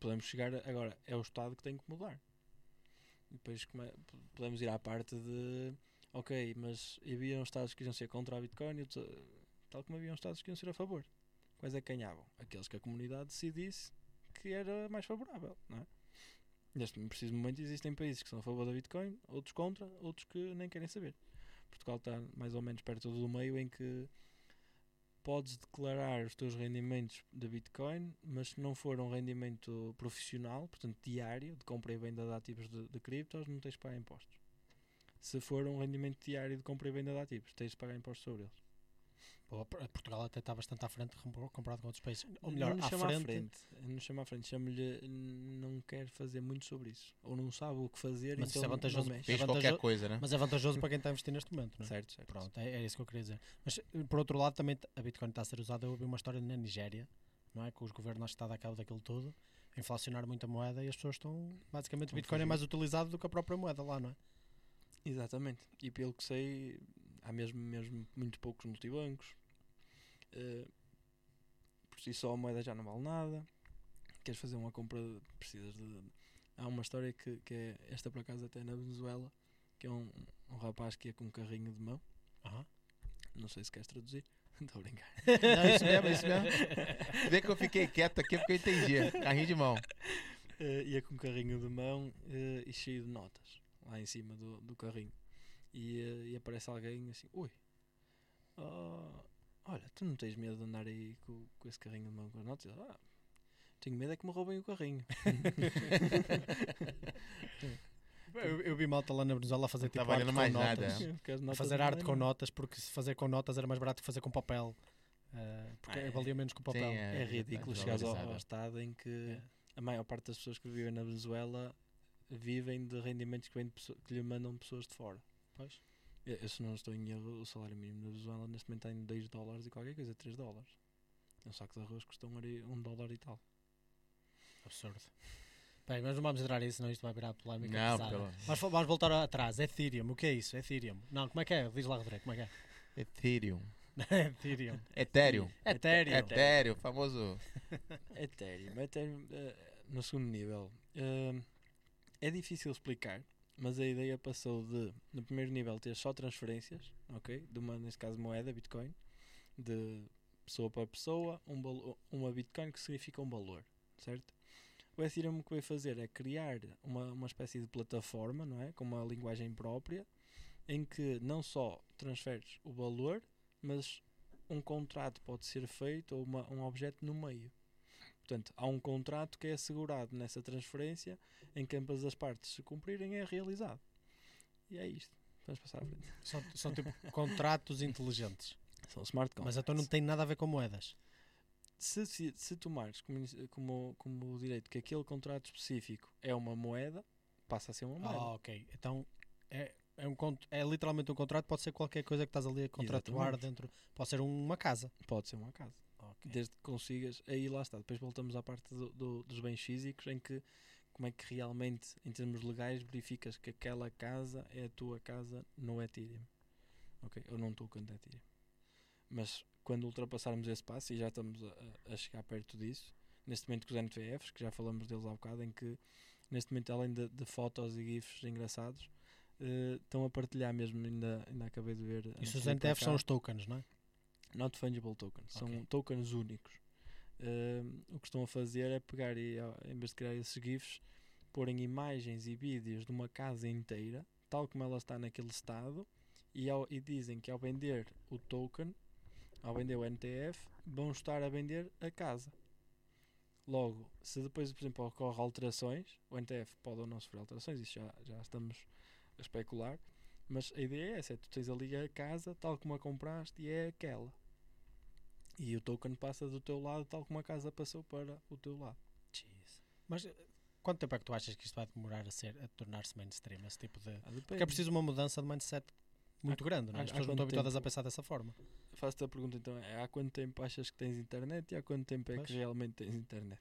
Podemos chegar. a- agora, é o Estado que tem que mudar. E depois p- podemos ir à parte de. Ok, mas havia uns Estados que queriam ser contra a Bitcoin, tal como havia uns Estados que queriam ser a favor. Quais é que ganhavam? Aqueles que a comunidade decidisse que era mais favorável, não é? Neste preciso momento existem países que são a favor da Bitcoin, outros contra, outros que nem querem saber. Portugal está mais ou menos perto do meio em que podes declarar os teus rendimentos da Bitcoin, mas se não for um rendimento profissional, portanto diário, de compra e venda de ativos de, de criptos, não tens de pagar impostos. Se for um rendimento diário de compra e venda de ativos, tens de pagar impostos sobre eles. Pô, Portugal até está bastante à frente com- comparado com outros países. Ou melhor, não à chama frente, à frente. Não chama à frente, chama-lhe não quer fazer muito sobre isso. Ou não sabe o que fazer, Mas então isso é vantajoso não mexe. É qualquer vantajoso- coisa, né? mas é vantajoso para quem está a investir neste momento, não é? Certo, certo. Pronto, é, é isso que eu queria dizer. Mas por outro lado, também a Bitcoin está a ser usada. Eu ouvi uma história na Nigéria, não é? Que os governos estão a dar cabo daquilo tudo, inflacionar muita moeda e as pessoas estão. Basicamente, o a Bitcoin é mais utilizado do que a própria moeda lá, não é? Exatamente. E pelo que sei, há mesmo, mesmo muito poucos multibancos. Eh, por si só a moeda já não vale nada. Queres fazer uma compra, precisas de. Há uma história que, que é esta por acaso até na Venezuela, que é um, um rapaz que ia com um carrinho de mão. Não sei se queres traduzir. Estou a brincar. Não, isso mesmo, isso mesmo. Vê que eu fiquei quieto aqui porque eu entendi. Carrinho de mão. Eh, ia com um carrinho de mão eh, e cheio de notas lá em cima do, do carrinho. E, eh, e aparece alguém assim, ui, oh, olha, tu não tens medo de andar aí com, com esse carrinho de mão com as Ah, tenho medo é que me roubem o carrinho. Eu, eu vi malta lá na Venezuela a fazer Não tipo arte com mais notas. nada. Fazer arte com nada. notas, porque se fazer com notas era mais barato que fazer com papel. Ah, porque Ah, é. valia menos que o papel. Sim, É É, ridículo é chegares ao, ao valorizada. estado em que É. a maior parte das pessoas que vivem na Venezuela vivem de rendimentos que, vêm de que lhe mandam pessoas de fora. Pois. Eu, se não estou em erro, o salário mínimo na Venezuela neste momento está em 2 dólares e qualquer coisa, 3 dólares. Um saco de arroz custa um, ari- um dólar e tal. Absurdo. Bem, mas não vamos entrar nisso, senão isto vai virar polémica. Não, pelo... Mas vamos voltar atrás. Ethereum, o que é isso? Ethereum. Não, como é que é? Diz lá, Rodrigo, como é que Ethereum. é? Ethereum. Ethereum. Ethereum. Ethereum, famoso. Ethereum, Ethereum eh, no segundo nível. eh, é difícil explicar, mas a ideia passou de, no primeiro nível, ter só transferências, ok? De uma, neste caso, moeda, Bitcoin, de pessoa para pessoa, um uma Bitcoin que significa um valor, certo? O Ethereum que veio fazer é criar uma, uma espécie de plataforma, não é? Com uma linguagem própria, em que não só transferes o valor, mas um contrato pode ser feito ou uma, um objeto no meio. Portanto, há um contrato que é assegurado nessa transferência em que ambas as partes se cumprirem é realizado. E é isto. Vamos passar à frente. São, são tipo contratos inteligentes. São smart contracts. Mas então não tem nada a ver com moedas. se, se, se tomares como, como, como direito que aquele contrato específico é uma moeda, passa a ser uma moeda. Ah, ok. Então é, é, um, é literalmente um contrato, pode ser qualquer coisa que estás ali a contratuar Exatamente. dentro. Pode ser uma casa. Pode ser uma casa. Desde que consigas, aí lá está. Depois voltamos à parte do- do- dos bens físicos, em que como é que realmente, em termos legais, verificas que aquela casa é a tua casa no Ethereum. Ok? Ou num token de Ethereum. Mas quando ultrapassarmos esse passo, e já estamos a, a- chegar perto disso, neste momento com os NFTs, que já falamos deles há bocado, em que neste momento, além de, de fotos e GIFs engraçados, eh, estão a partilhar mesmo, ainda, ainda acabei de ver. Isso os NTFs são os tokens, não é? Not fungible tokens, Ok. são tokens únicos. Ehm, o que estão a fazer é pegar e, ó, em vez de criar esses GIFs, porem imagens e vídeos de uma casa inteira, tal como ela está naquele estado, e, ao- e dizem que ao vender o token, ao vender o NTF, vão estar a vender a casa. Logo, se depois, por exemplo, ocorre alterações, o NTF pode ou não sofrer alterações, isso já, já estamos a especular, mas a ideia é essa, é tu tens ali a casa tal como a compraste e é aquela. E o token passa do teu lado tal como a casa passou para o teu lado. Jeez. Mas eh, quanto tempo é que tu achas que isto vai demorar a, ser, a tornar-se mainstream? Esse tipo de... Ah. Porque é preciso uma mudança de mindset muito Há- grande, não é? há- As pessoas não estão habituadas a pensar dessa forma. Faço-te a pergunta então, é, há quanto tempo achas que tens internet e há quanto tempo é Pois. que realmente tens internet?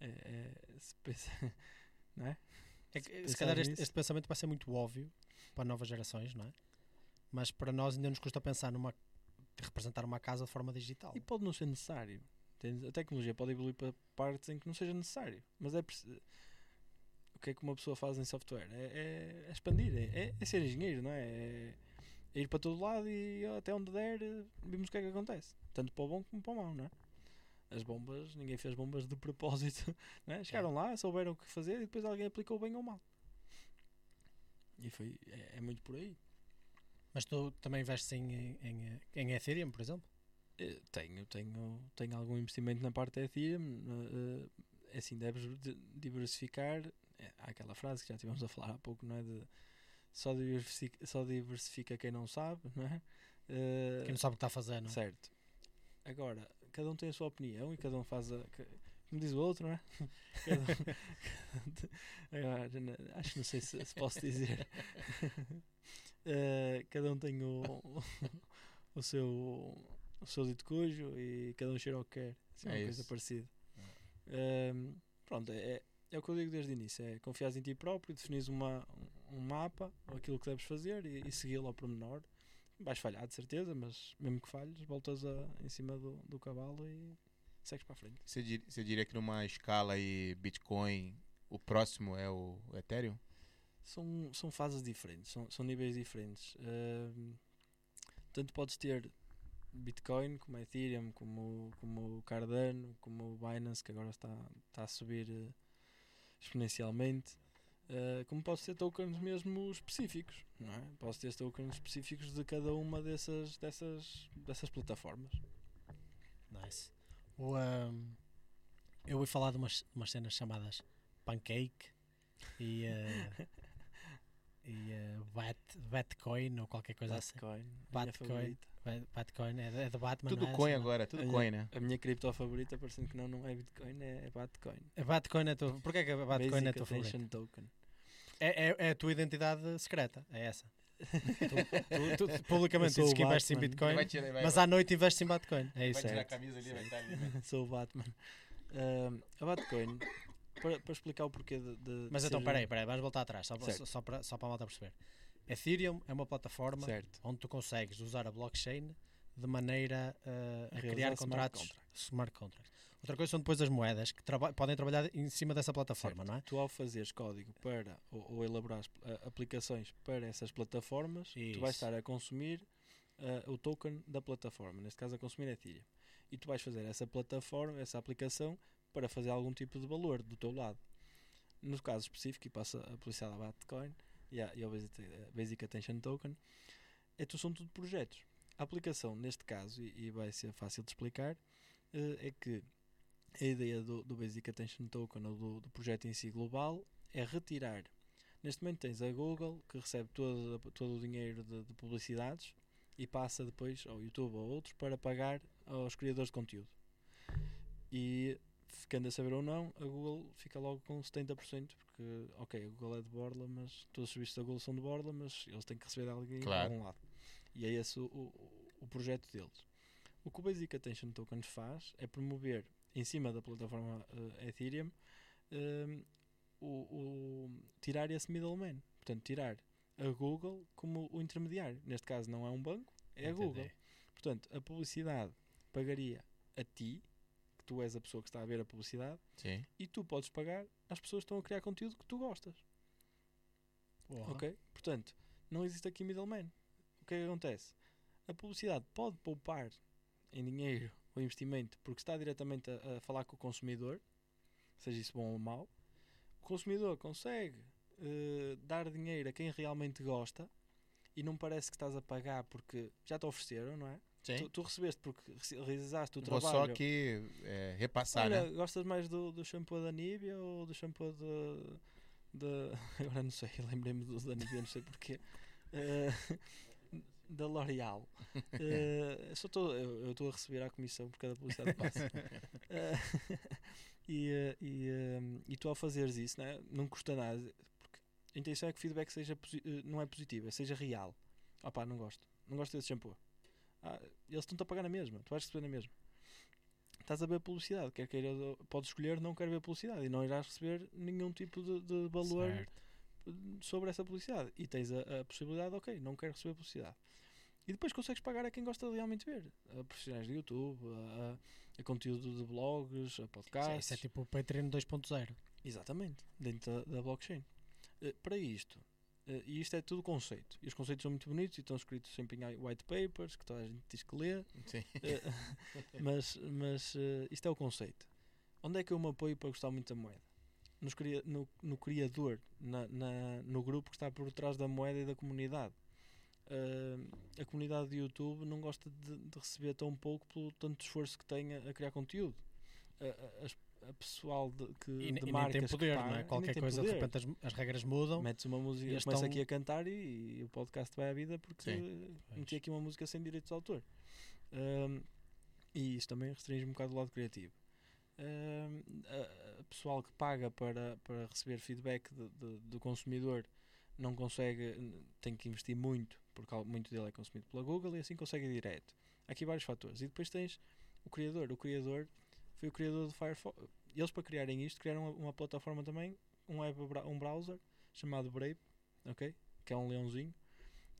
É, é, se pensa, não é? É que, se pensares calhar este, este pensamento vai ser muito óbvio para novas gerações, não é? Mas para nós ainda nos custa pensar numa representar uma casa de forma digital. E pode não ser necessário. A tecnologia pode evoluir para partes em que não seja necessário. Mas é o que é que uma pessoa faz em software? É, é- é expandir, é, é- é ser engenheiro, não é? É, ir para todo lado e até onde der, vimos o que é que acontece. Tanto para o bom como para o mau, não é? As bombas, ninguém fez bombas de propósito, não é? Chegaram lá, souberam o que fazer e depois alguém aplicou bem ou mal. E foi, é, é muito por aí. Mas tu também investes em, em, em, Ethereum, por exemplo? Eh, Tenho, tenho, tenho algum investimento na parte da Ethereum. eh, eh, assim, deves di- diversificar. É, há aquela frase que já tivemos a falar há pouco, não é? De só diversifica, só diversifica quem não sabe, não é? Quem não sabe o que está a fazer, não é? Certo. Agora, cada um tem a sua opinião e cada um faz a. Como diz o outro, não é? Um- Agora, acho que não sei se, se posso dizer. Eh, cada um tem o, o seu o seu dito cujo e cada um cheira o que quer. Assim, É uma coisa isso. parecida. Ehm, pronto, é, é o que eu digo desde o início: é confiares em ti próprio, definis uma, um mapa, ou aquilo que deves fazer e, e segui-lo ao pormenor. Vais falhar, de certeza, mas mesmo que falhes, voltas a, em cima do, do cavalo e segues para a frente. Você, dir- você diria que numa escala aí Bitcoin, o próximo é o Ethereum? São, são fases diferentes, são, são níveis diferentes. Ahm, tanto podes ter Bitcoin, como Ethereum, como, como o Cardano, como o Binance, que agora está, está a subir eh, exponencialmente. Uh, como posso ter tokens mesmo específicos, não é? Posso ter tokens específicos de cada uma dessas, dessas, dessas plataformas. Nice. O, um, eu ouvi falar de umas, umas cenas chamadas Pancake e, uh, e uh, Bat, Batcoin ou qualquer coisa assim. Batcoin. Batcoin. Batcoin é, é do Batman. Tudo é? coin Assim, agora, tudo a coin, minha, né? A minha cripto favorita, parecendo que não, não é Bitcoin, é, é Batcoin. A Batcoin é a tua. Porquê que a Batcoin Basic é a tua favorita? Token. É, é, é a tua identidade secreta, é essa. tu, tu- tu publicamente dizes que investes em. Bitcoin, Vai tirar- vai- mas à noite investes em Batcoin. É vai isso. tirar a certo. camisa ali, vai estar ali. Sou o Batman. Ahm, a Batcoin, para, para explicar o porquê de. de Mas de então, peraí, peraí, vamos voltar atrás, só, para- Certo. só, para, só para a malta perceber. Ethereum é uma plataforma Certo. onde tu consegues usar a blockchain de maneira uh, a criar smart contratos contracts. smart contracts. Outra coisa são depois as moedas que traba- podem trabalhar em cima dessa plataforma, Certo. não é? Tu ao fazeres código para ou, ou elaborares uh, aplicações para essas plataformas, tu Isso. vais estar a consumir uh, o token da plataforma, neste caso a consumir Ethereum. E tu vais fazer essa plataforma, essa aplicação para fazer algum tipo de valor do teu lado. No caso específico, e passa a publicidade à Bitcoin e a, e Basic, eh, Basic Attention Token, é, tu, são tudo projetos. A aplicação, neste caso, e, e vai ser fácil de explicar, eh, é que a ideia do, do Basic Attention Token ou do, do projeto em si global é retirar. Neste momento tens a Google que recebe todo, todo o dinheiro de, de publicidades e passa depois ao YouTube ou outros para pagar aos criadores de conteúdo. E ficando a saber ou não, a Google fica logo com 70%, porque, ok, a Google é de Borla, mas todos os serviços da Google são de Borla, mas eles têm que receber de alguém Claro. de algum lado. E é esse o, o, o projeto deles. O que o Basic Attention Token faz é promover, em cima da plataforma eh, Ethereum, eh, o, o- tirar esse middleman. Portanto, tirar a Google como o intermediário. Neste caso, não é um banco, é a Entendi. Google. Portanto, a publicidade pagaria a ti, que tu és a pessoa que está a ver a publicidade, Sim. e tu podes pagar às pessoas que estão a criar conteúdo que tu gostas. Ok? Portanto, não existe aqui middleman. O que é que acontece? A publicidade pode poupar em dinheiro ou investimento porque está diretamente a, a falar com o consumidor, seja isso bom ou mau. O consumidor consegue eh, dar dinheiro a quem realmente gosta e não parece que estás a pagar porque já te ofereceram, não é? Tu, tu recebeste porque realizaste o Vou trabalho. só aqui é, repassar, Olha, né? gostas mais do, do shampoo da Nivea ou do shampoo de, de- Agora não sei, lembrei-me do da Nivea, não sei porquê. Eh, da L'Oreal. Eh, só tô, eu estou a receber a comissão por cada publicidade que passa. Eh, e, e, e tu ao fazeres isso, né, não custa nada. Porque a intenção é que o feedback seja não é positivo, é seja real. Opá, não gosto. Não gosto desse shampoo. Ah, eles estão-te a pagar na mesma, tu vais receber na mesma estás a ver publicidade, quer queira, podes escolher não quero ver publicidade e não irás receber nenhum tipo de, de valor Certo. sobre essa publicidade. E tens a, a possibilidade, ok, não quero receber publicidade. E depois consegues pagar a quem gosta de realmente ver. A profissionais de YouTube, a, a- conteúdo de blogs, a podcasts. Isso é tipo o Patreon 2.0. Exatamente, dentro da, da blockchain. Eh, para isto, e isto é tudo conceito. E os conceitos são muito bonitos e estão escritos sempre em white papers, que toda a gente diz que lê. Sim. Eh, mas mas eh, isto é o conceito. Onde é que eu me apoio para gostar muito da moeda? Nos no, no criador, na, na- no grupo que está por trás da moeda e da comunidade. Eh, a comunidade de YouTube não gosta de, de receber tão pouco pelo tanto esforço que tem a, a criar conteúdo. A- as- pessoal de, que, E, de e marcas tem poder, não é? Qualquer coisa, poder. de repente as, as regras mudam. Metes uma música, E começa estão- aqui a cantar e, e o podcast vai à vida porque Sim. meti aqui uma música sem direitos de autor. Ahm, e isso também restringe um bocado o lado criativo. Ahm, a, a pessoal que paga para, para receber feedback de- de- do consumidor não consegue, tem que investir muito, porque muito dele é consumido pela Google e assim consegue ir direto. Há aqui vários fatores. E depois tens o criador. O criador foi o criador do Firefox. Eles, para criarem isto, criaram uma, uma plataforma também, um, web, um browser chamado Brave, ok? Que é um leãozinho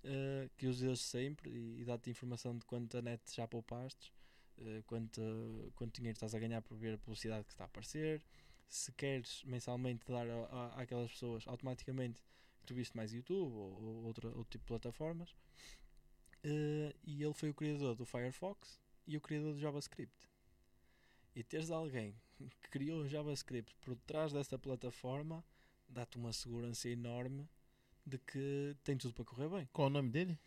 eh, que usas sempre e, e dá-te informação de quanta net já poupaste, eh, quanto, quanto dinheiro estás a ganhar por ver a publicidade que está a aparecer. Se queres mensalmente dar a, a- àquelas pessoas automaticamente que tu viste mais YouTube ou, ou outro tipo de plataformas. Eh, e ele foi o criador do Firefox e o criador do JavaScript. E teres alguém que criou o JavaScript por trás dessa plataforma dá-te uma segurança enorme de que tem tudo para correr bem. Qual o nome dele?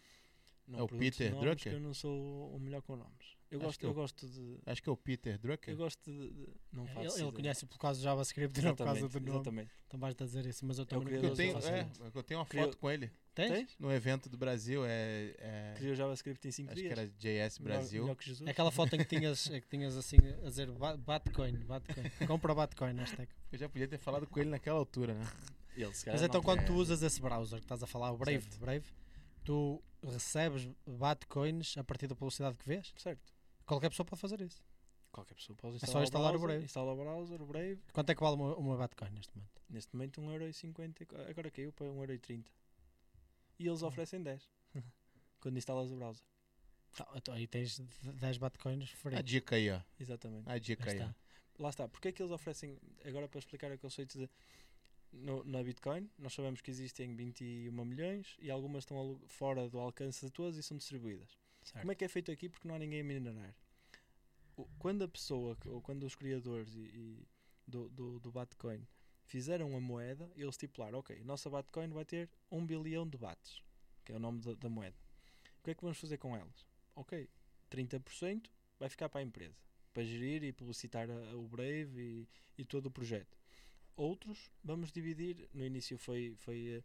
Não É o Peter nomes, Drucker? que Eu não sou o melhor com nomes. Eu Acho gosto, que eu eu- gosto de. Acho que é o Peter Drucker. Eu gosto de. de- não faço Ele, conhece por causa do JavaScript e não por causa Exatamente, do nome. exatamente. Então vais-te a dizer isso, mas eu É também tenho, é, eu tenho uma Criou- foto com ele. Tens? Tens? No evento do Brasil, é. é- Criou JavaScript em 5 acho dias. que era JS Melhor- Brasil. melhor que Jesus. É aquela foto em que tinhas, é que tinhas assim a dizer "Ba- Batcoin, Batcoin. Compra Batcoin, hashtag. Eu já podia ter falado com ele naquela altura, né? Ele, Mas então quando é. tu usas esse browser que estás a falar, o Brave, Certo. Brave, tu recebes Batcoins a partir da publicidade que vês? Certo. Qualquer pessoa pode fazer isso. Qualquer pessoa pode só instalar, instalar o browser, Brave. Instala o browser, o Brave. Quanto é que vale uma, uma Batcoin neste momento? Neste momento 1,50€. Agora caiu para 1,30€. E eles oferecem 10. quando instalas o browser. Então, então aí tens 10 Batcoins free. A dica aí, ó. Exatamente. A dica Aí está. Lá está. Porque é que eles oferecem, agora para explicar o conceito de. No, na Bitcoin, nós sabemos que existem 21 milhões e algumas estão fora do alcance de todas e são distribuídas. Certo. Como é que é feito aqui? Porque não há ninguém a minerar. O- Quando a pessoa, ou quando os criadores e, e do, do, do Bitcoin fizeram a moeda, eles estipularam, ok, a nossa Bitcoin vai ter 1 bilhão de bates, que é o nome da, da moeda. O que é que vamos fazer com elas? Ok, 30% vai ficar para a empresa, para gerir e publicitar a- o Brave e, e todo o projeto. Outros vamos dividir, no início foi, foi eh,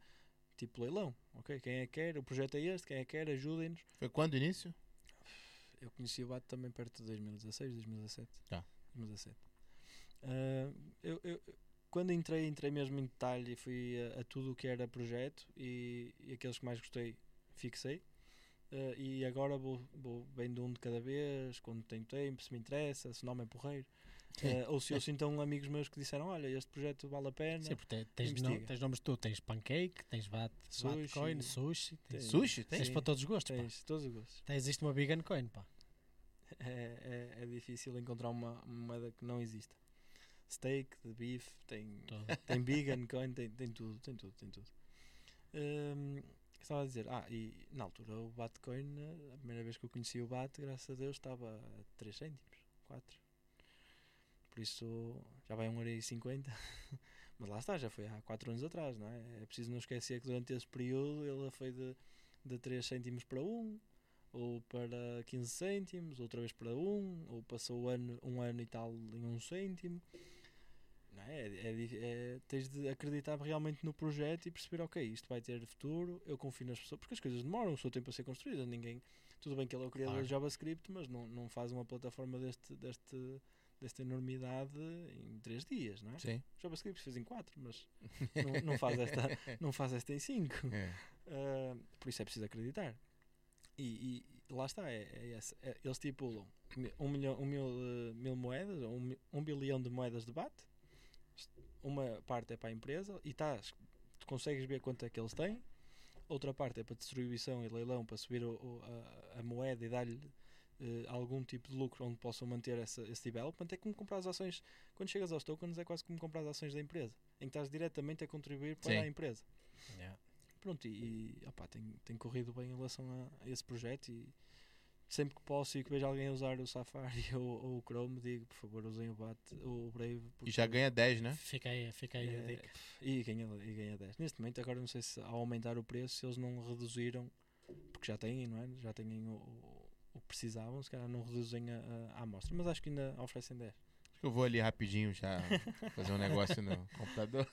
tipo leilão, ok? Quem é que quer, o projeto é este, quem é que quer, ajudem-nos. Foi quando o início? Eu conheci o BAT também perto de 2016, 2017. Tá. 2017. Ah, eu, eu- quando entrei, entrei mesmo em detalhe e fui a, a tudo o que era projeto e, e aqueles que mais gostei, fixei. Ah, e agora vou, vou bem de um de cada vez, quando tenho tempo, se me interessa, se o nome é porreiro. Ah, ou se eu sinto um amigos meus que disseram: Olha, este projeto vale a pena. Sim, porque te- tens, no- tens nomes tudo. Tens Pancake, tens bat, Sushi. Batcoin, Sushi. Tens, Sushi? Tens Sim. para todos os gostos. pá. Tens todos os gostos. Tem- Existe uma Vegan Coin, pá. É, é, é difícil encontrar uma, uma moeda que não exista. Steak, de beef, tem, tem vegan coin, tem, tem tudo, tem tudo, tem tudo. Hum, estava a dizer, ah, e na altura o Batcoin, a primeira vez que eu conheci o Bat, graças a Deus, estava a 3 cêntimos, 4. Por isso já vai 1,50€. Mas lá está, já foi há 4 anos atrás, não é? É preciso não esquecer que durante esse período ele foi de, de 3 cêntimos para 1, ou para 15 cêntimos, outra vez para 1, ou passou um ano, um ano e tal em 1 cêntimo. Não é? É, é é- tens de acreditar realmente no projeto e perceber, ok, isto vai ter futuro, eu confio nas pessoas, porque as coisas demoram, o seu tempo a ser construída, ninguém, tudo bem que ele é o criador Claro. de JavaScript, mas não, não faz uma plataforma deste, deste, desta enormidade em 3 dias, não é? Sim. O JavaScript fez em 4, mas não, não, faz esta, não faz esta em 5. É. Uh, por isso é preciso acreditar. E, e lá está, é, é. É- eles estipulam mi- um, milhão, um mil, eh, mil moedas, um, um bilhão de moedas de BAT. Uma parte é para a empresa e estás, tu consegues ver quanto é que eles têm. Outra parte é para distribuição e leilão para subir o- o- a, a moeda e dar-lhe eh, algum tipo de lucro onde possam manter essa, esse development. É como comprar as ações, quando chegas aos tokens, é quase como comprar as ações da empresa, em que estás diretamente a contribuir para Sim. a empresa. Pronto, e, e opá, tem, tem corrido bem em relação a, a esse projeto e sempre que posso e que vejo alguém a usar o Safari ou, ou o Chrome, digo, por favor, usem o, Bat, o Brave. E já ganha 10, né? Fica aí, fica aí a é, dica. e, ganha, e ganha 10. Neste momento, agora não sei se ao aumentar o preço, se eles não reduziram, porque já têm, não é? Já têm o, o, o que precisavam, se calhar não reduzem a, a, amostra, mas acho que ainda oferecem 10. Acho que eu vou ali rapidinho já fazer um negócio no computador.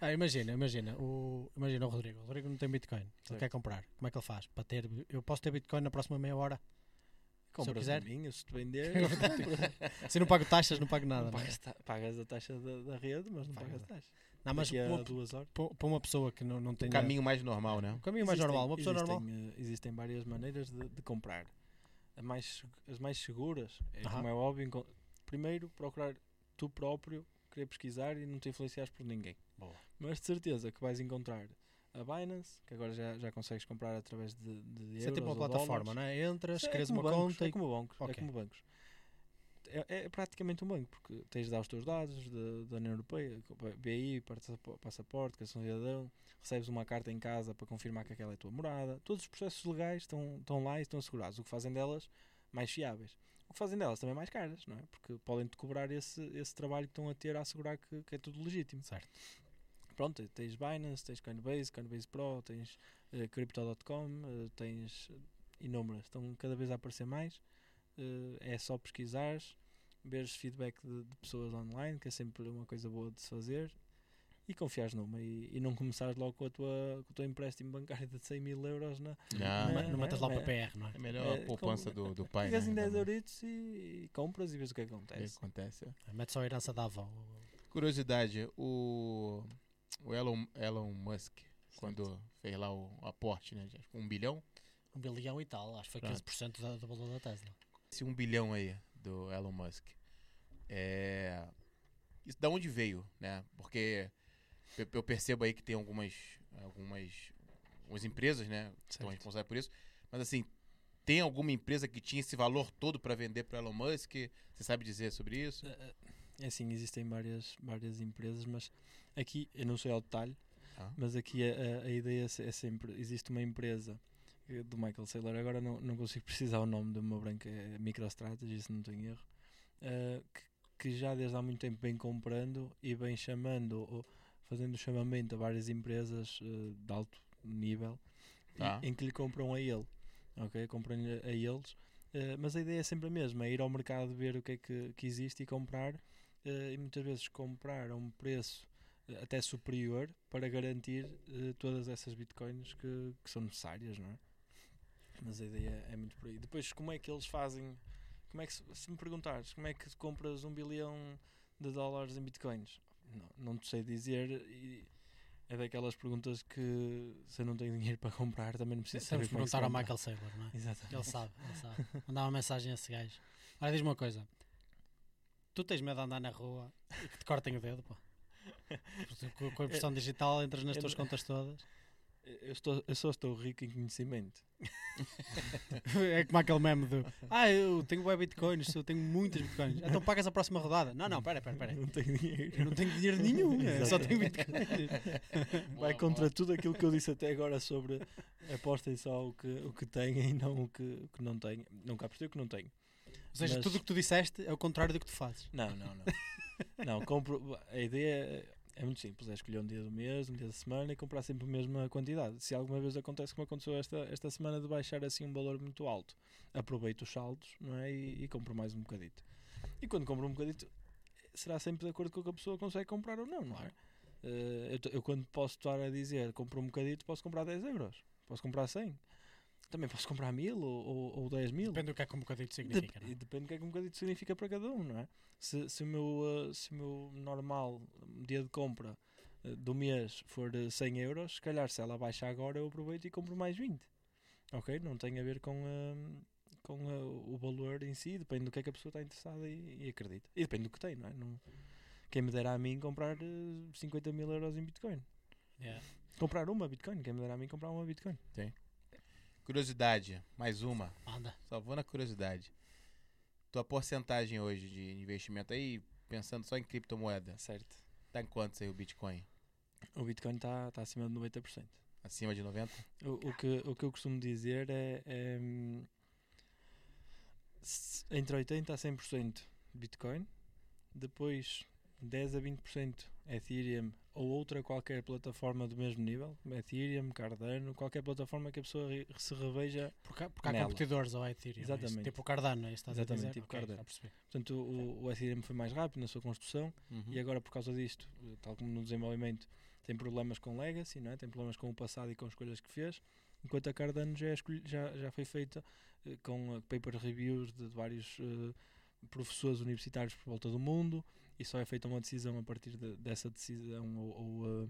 Ah, imagina, imagina o, imagina o Rodrigo. O Rodrigo não tem Bitcoin. Ele quer comprar. Como é que ele faz? Para ter, eu posso ter Bitcoin na próxima meia hora. Compras quiser. a minha, se te vender, Se eu não pago taxas, não pago nada. não não é? pagas, ta- pagas a taxa da, da rede, mas não Pagas pagas a taxa. Não, mas para uma, duas horas. para- para uma pessoa que não, não tem. O caminho mais normal, né? O caminho mais Existem- normal. Uma pessoa existem, normal. eh, Existem várias maneiras de, de comprar. A mais, as mais seguras, é como é óbvio, primeiro procurar tu próprio, querer pesquisar e não te influenciares por ninguém. Boa. Mas de certeza que vais encontrar a Binance, que agora já, já consegues comprar através de, de Isso é tipo uma plataforma, não é? Entras, É crias como uma bancos, conta é como bancos, Ok. é como bancos. É, é praticamente um banco, porque tens de dar os teus dados da, da União Europeia, BI, passapo- passaporte, cartão de cidadão, recebes uma carta em casa para confirmar que aquela é a tua morada. Todos os processos legais estão, estão lá e estão assegurados. O que fazem delas mais fiáveis. O que fazem delas também mais caras, não é? Porque podem-te cobrar esse, esse trabalho que estão a ter a assegurar que, que é tudo legítimo. Certo. Pronto, tens Binance, tens Coinbase, Coinbase Pro, tens eh, Crypto.com, eh, tens inúmeras, estão cada vez a aparecer mais. Eh, é só pesquisares, veres feedback de, de pessoas online, que é sempre uma coisa boa de se fazer, e confiares numa e, e não começares logo com, a tua, com o teu empréstimo bancário de 100 mil euros na, Não, Não, é, não metas é, lá para. PR, não é? é melhor É, a poupança com- do, do pai. Pegas né? em 10 Também. euritos e, e compras e vês o que O que acontece. acontece. é. Mete só a herança da avó. Curiosidade, o, o Elon, Elon Musk, quando fez lá o aporte, né, de acho que um bilhão, Um bilhão e tal, acho que foi Pronto. 15% da- do valor da Tesla. esse um bilhão aí do Elon Musk, é, isso da onde veio, né? Porque eu, percebo aí que tem algumas, algumas, algumas empresas, né, que estão responsáveis por isso, mas assim, tem alguma empresa que tinha esse valor todo para vender para Elon Musk? Você sabe dizer sobre isso? É assim, existem várias, várias empresas, mas aqui, eu não sei ao detalhe, Ah. mas aqui a, a- a ideia é é sempre, existe uma empresa eh, do Michael Saylor, agora não, não consigo precisar o nome de uma branca, é MicroStrategy, se não tenho erro, eh, que, que já desde há muito tempo vem comprando e vem chamando, ou fazendo chamamento a várias empresas eh, de alto nível, e- Tá. em que lhe compram a ele, ok? Compram-lhe a eles, eh, mas a ideia é sempre a mesma, é ir ao mercado ver o que é que, que existe e comprar, e muitas vezes comprar a um preço eh, até superior para garantir eh, todas essas bitcoins que, que são necessárias, não é? Mas a ideia é muito por aí. Depois, como é que eles fazem? Como é que se, me perguntares, como é que compras um bilhão de dólares em bitcoins? Não, não te sei dizer e é daquelas perguntas que se eu não tenho dinheiro para comprar também não preciso saber é perguntar ao. Michael Saylor, não é? Exatamente. Ele sabe, ele sabe. Mandar uma mensagem a esse gajo. Olha, diz-me uma coisa. Tu tens medo de andar na rua e que te cortem o dedo, pá? Porque Com, a impressão digital entras nas eu tuas não- contas todas. Eu, estou, eu só estou rico em conhecimento. É como aquele meme do Ah, eu tenho web bitcoins, eu tenho muitas bitcoins. Então pagas a próxima rodada. Não, não, pera, pera, pera. Não tenho dinheiro. Eu não tenho dinheiro nenhum, eu só tenho bitcoins. Vai contra tudo aquilo que eu disse até agora sobre apostem só o que, o que têm e não o que, o que não têm. Nunca apostei o que não tenho. Ou seja, Mas- tudo o que tu disseste é o contrário do que tu fazes. Não, não, não. não, compro. A ideia é muito simples: é escolher um dia do mês, um dia da semana e comprar sempre a mesma quantidade. Se alguma vez acontece como aconteceu esta, esta semana de baixar assim um valor muito alto, aproveito os saldos não é? e, e compro mais um bocadito. E quando compro um bocadito, será sempre de acordo com o que a pessoa consegue comprar ou não, não é? Eh, eu, eu quando posso estar a dizer compro um bocadito, posso comprar 10 euros, posso comprar 100. Também posso comprar mil ou, ou, ou 10 mil. Depende do que é que um bocadinho significa. não é? e depende do que é que um bocadinho significa para cada um, não é? Se, se, o, meu, uh, se o meu normal dia de compra uh, do mês for uh, 100 euros, se calhar se ela baixa agora eu aproveito e compro mais 20. Ok? Não tem a ver com, uh, com uh, o valor em si, depende do que é que a pessoa está interessada e, e acredita. E depende do que tem, não é? Não, quem me dera a mim comprar uh, 50 mil euros em Bitcoin. Yeah. Comprar uma Bitcoin, quem me dera a mim comprar uma Bitcoin. Curiosidade, mais uma. Anda. Só vou na curiosidade. Tua porcentagem hoje de investimento aí, pensando só em criptomoeda, Certo. tá em quantos aí o Bitcoin? O Bitcoin está tá acima de 90%. Acima de 90? O, o que, o que eu costumo dizer é, é, entre 80% a 100% Bitcoin, depois 10 a 20% Ethereum ou outra qualquer plataforma do mesmo nível, Ethereum, Cardano, qualquer plataforma que a pessoa se reveja. Porque, há- porque há Nela. competidores ao Ethereum. é? Exatamente. Tipo o Cardano, é estás a Exatamente, dizer? tipo Ok, Cardano. Portanto, o, o Ethereum foi mais rápido na sua construção Uhum. e agora por causa disto, tal como no desenvolvimento, tem problemas com legacy, não é? tem problemas com o passado e com as escolhas que fez, enquanto a Cardano já, é escolhi- já, já foi feita eh, com eh, paper reviews de vários eh, professores universitários por volta do mundo e só é feita uma decisão a partir de- dessa decisão ou, ou,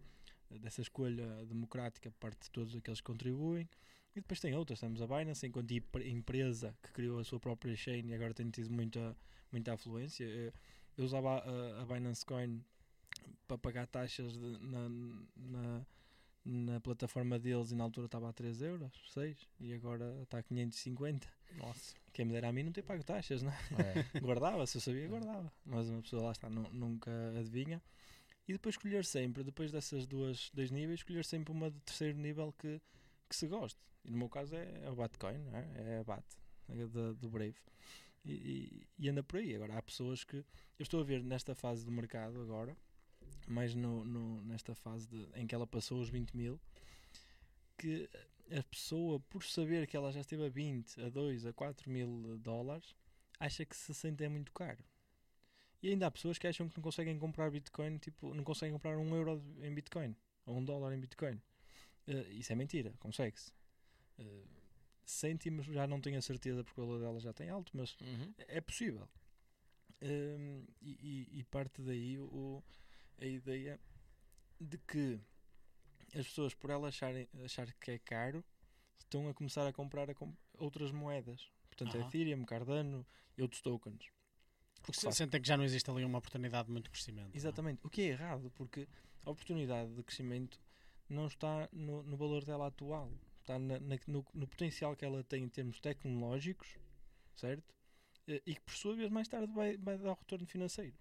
eh, dessa escolha democrática por parte de todos aqueles que contribuem. E depois tem outras, temos a Binance, enquanto empre- empresa que criou a sua própria chain e agora tem tido muita, muita afluência. Eh, Eu usava a, a Binance Coin para pagar taxas de- na, na, na plataforma deles e na altura estava a 3 euros, 6 e agora está a 550. Nossa. Quem me dera a mim não ter pago taxas, não é? É. guardava, se eu sabia, guardava. Mas uma pessoa lá está, nu- nunca adivinha. E depois escolher sempre, depois dessas duas, dois níveis, escolher sempre uma de terceiro nível que, que se goste. E no meu caso é, é o Batcoin, não é? é a BAT, é da- do Brave. E, e- e anda por aí. Agora há pessoas que. Eu estou a ver nesta fase do mercado agora mais no, no- nesta fase de- em que ela passou os 20 mil, que a pessoa, por saber que ela já esteve a 20, a 2, a 4 mil dólares, acha que 60 é muito caro. E ainda há pessoas que acham que não conseguem comprar Bitcoin, tipo, não conseguem comprar um euro em Bitcoin, ou um dólar em Bitcoin. Eh, isso é mentira, consegue-se. Eh, cêntimos já não tenho a certeza porque o valor dela já tem alto, mas é possível. Hum, e, e- e parte daí o, a ideia de que as pessoas, por elas acharem, achar que é caro, estão a começar a comprar a com- outras moedas. Portanto, Aham. Ethereum, Cardano e outros tokens. O que Se- Sentem que já não existe ali uma oportunidade de muito crescimento. não é? Exatamente. O que é errado, porque a oportunidade de crescimento não está no, no valor dela atual. Está na- na- no, no potencial que ela tem em termos tecnológicos, certo? Eh, E que por sua vez mais tarde vai, vai dar o retorno financeiro.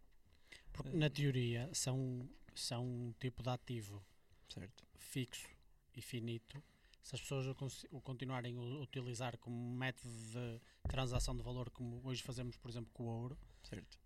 Porque, na teoria, são, são um tipo de ativo Certo. fixo e finito. Se as pessoas o, continuarem a utilizar como método de transação de valor, como hoje fazemos, por exemplo, com o ouro, Certo.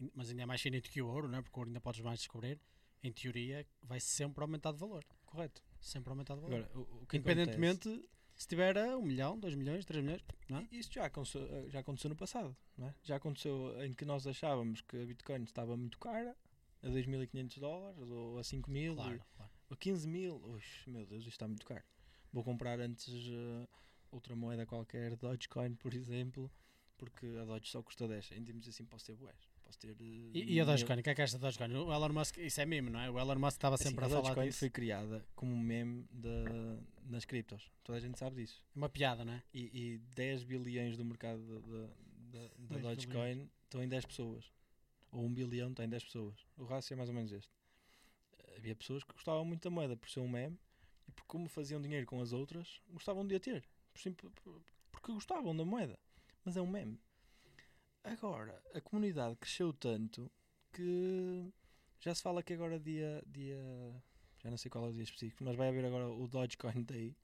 in- mas ainda é mais finito que o ouro, não é? porque o ouro ainda podes mais descobrir, em teoria vai sempre aumentar de valor. Correto. Sempre aumentar de valor. Agora, o, o que Independentemente se tiver a 1 milhão, 2 milhões, 3 milhões, não é? Isto já aconteceu, já aconteceu no passado. Não é? Já aconteceu em que nós achávamos que a Bitcoin estava muito cara, a 2.500 dólares ou a 5.000 Claro, claro. a 15 mil. Ux, meu Deus, isto está muito caro. Vou comprar antes eh, outra moeda qualquer, Dogecoin, por exemplo, porque a Doge só custa 10 cêntimos e assim posso ter bués. Posso ter. eh, E, e a Dogecoin, o que é que achas da Dogecoin? O Elon Musk, isso é meme, não é? O Elon Musk estava Assim, sempre a a falar Dogecoin disso. foi criada como meme da- nas criptos. Toda a gente sabe disso. É uma piada, não é? E, e 10 bilhões do mercado da, da, da- da 10 Dogecoin estão em 10 pessoas. Ou 1 bilhão está em 10 pessoas. O rácio é mais ou menos este. Havia pessoas que gostavam muito da moeda por ser um meme e por como faziam dinheiro com as outras, gostavam de a ter. Por- porque gostavam da moeda. Mas é um meme. Agora, a comunidade cresceu tanto que já se fala que agora dia, dia já não sei qual é o dia específico, mas vai haver agora o Dogecoin Day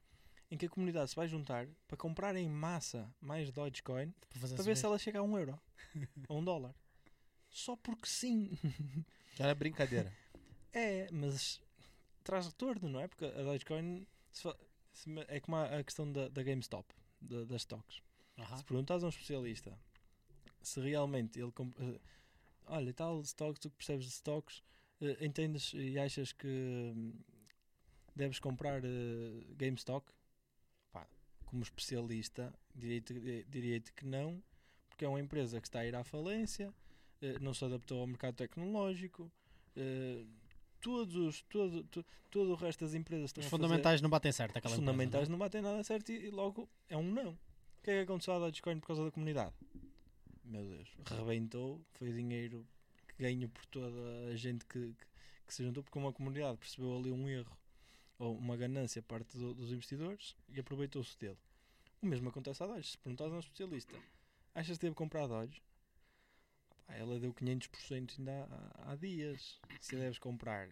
em que a comunidade se vai juntar para comprar em massa mais Dogecoin Para, para ver se ela chega a um euro ou um dólar. Só porque sim. Já era brincadeira. É, mas traz retorno, não é? Porque a Dogecoin se se é como a, a questão da, da GameStop, da- das stocks. Aham. Se perguntas a um especialista se realmente ele. eh, olha, e tal stocks, tu que percebes de stocks, eh, entendes e achas que hum, deves comprar GameStop? Pá, como especialista, diria-te que não, porque é uma empresa que está a ir à falência, eh, não se adaptou ao mercado tecnológico. todos, os- todo, to- todo o resto das empresas estão Os fazer- fundamentais não batem certo os aquela fundamentais empresa, não batem nada certo e, e logo é um não. O que é que aconteceu à Dogecoin por causa da comunidade? Meu Deus, rebentou, foi dinheiro ganho por toda a gente que, que, que se juntou, porque uma comunidade percebeu ali um erro ou uma ganância a parte do- dos investidores e aproveitou-se dele. O mesmo acontece à Doge. Se perguntares a um especialista, achas que deve comprar a Doge? Pá, ela deu 500% ainda há, há dias. Se a deves comprar,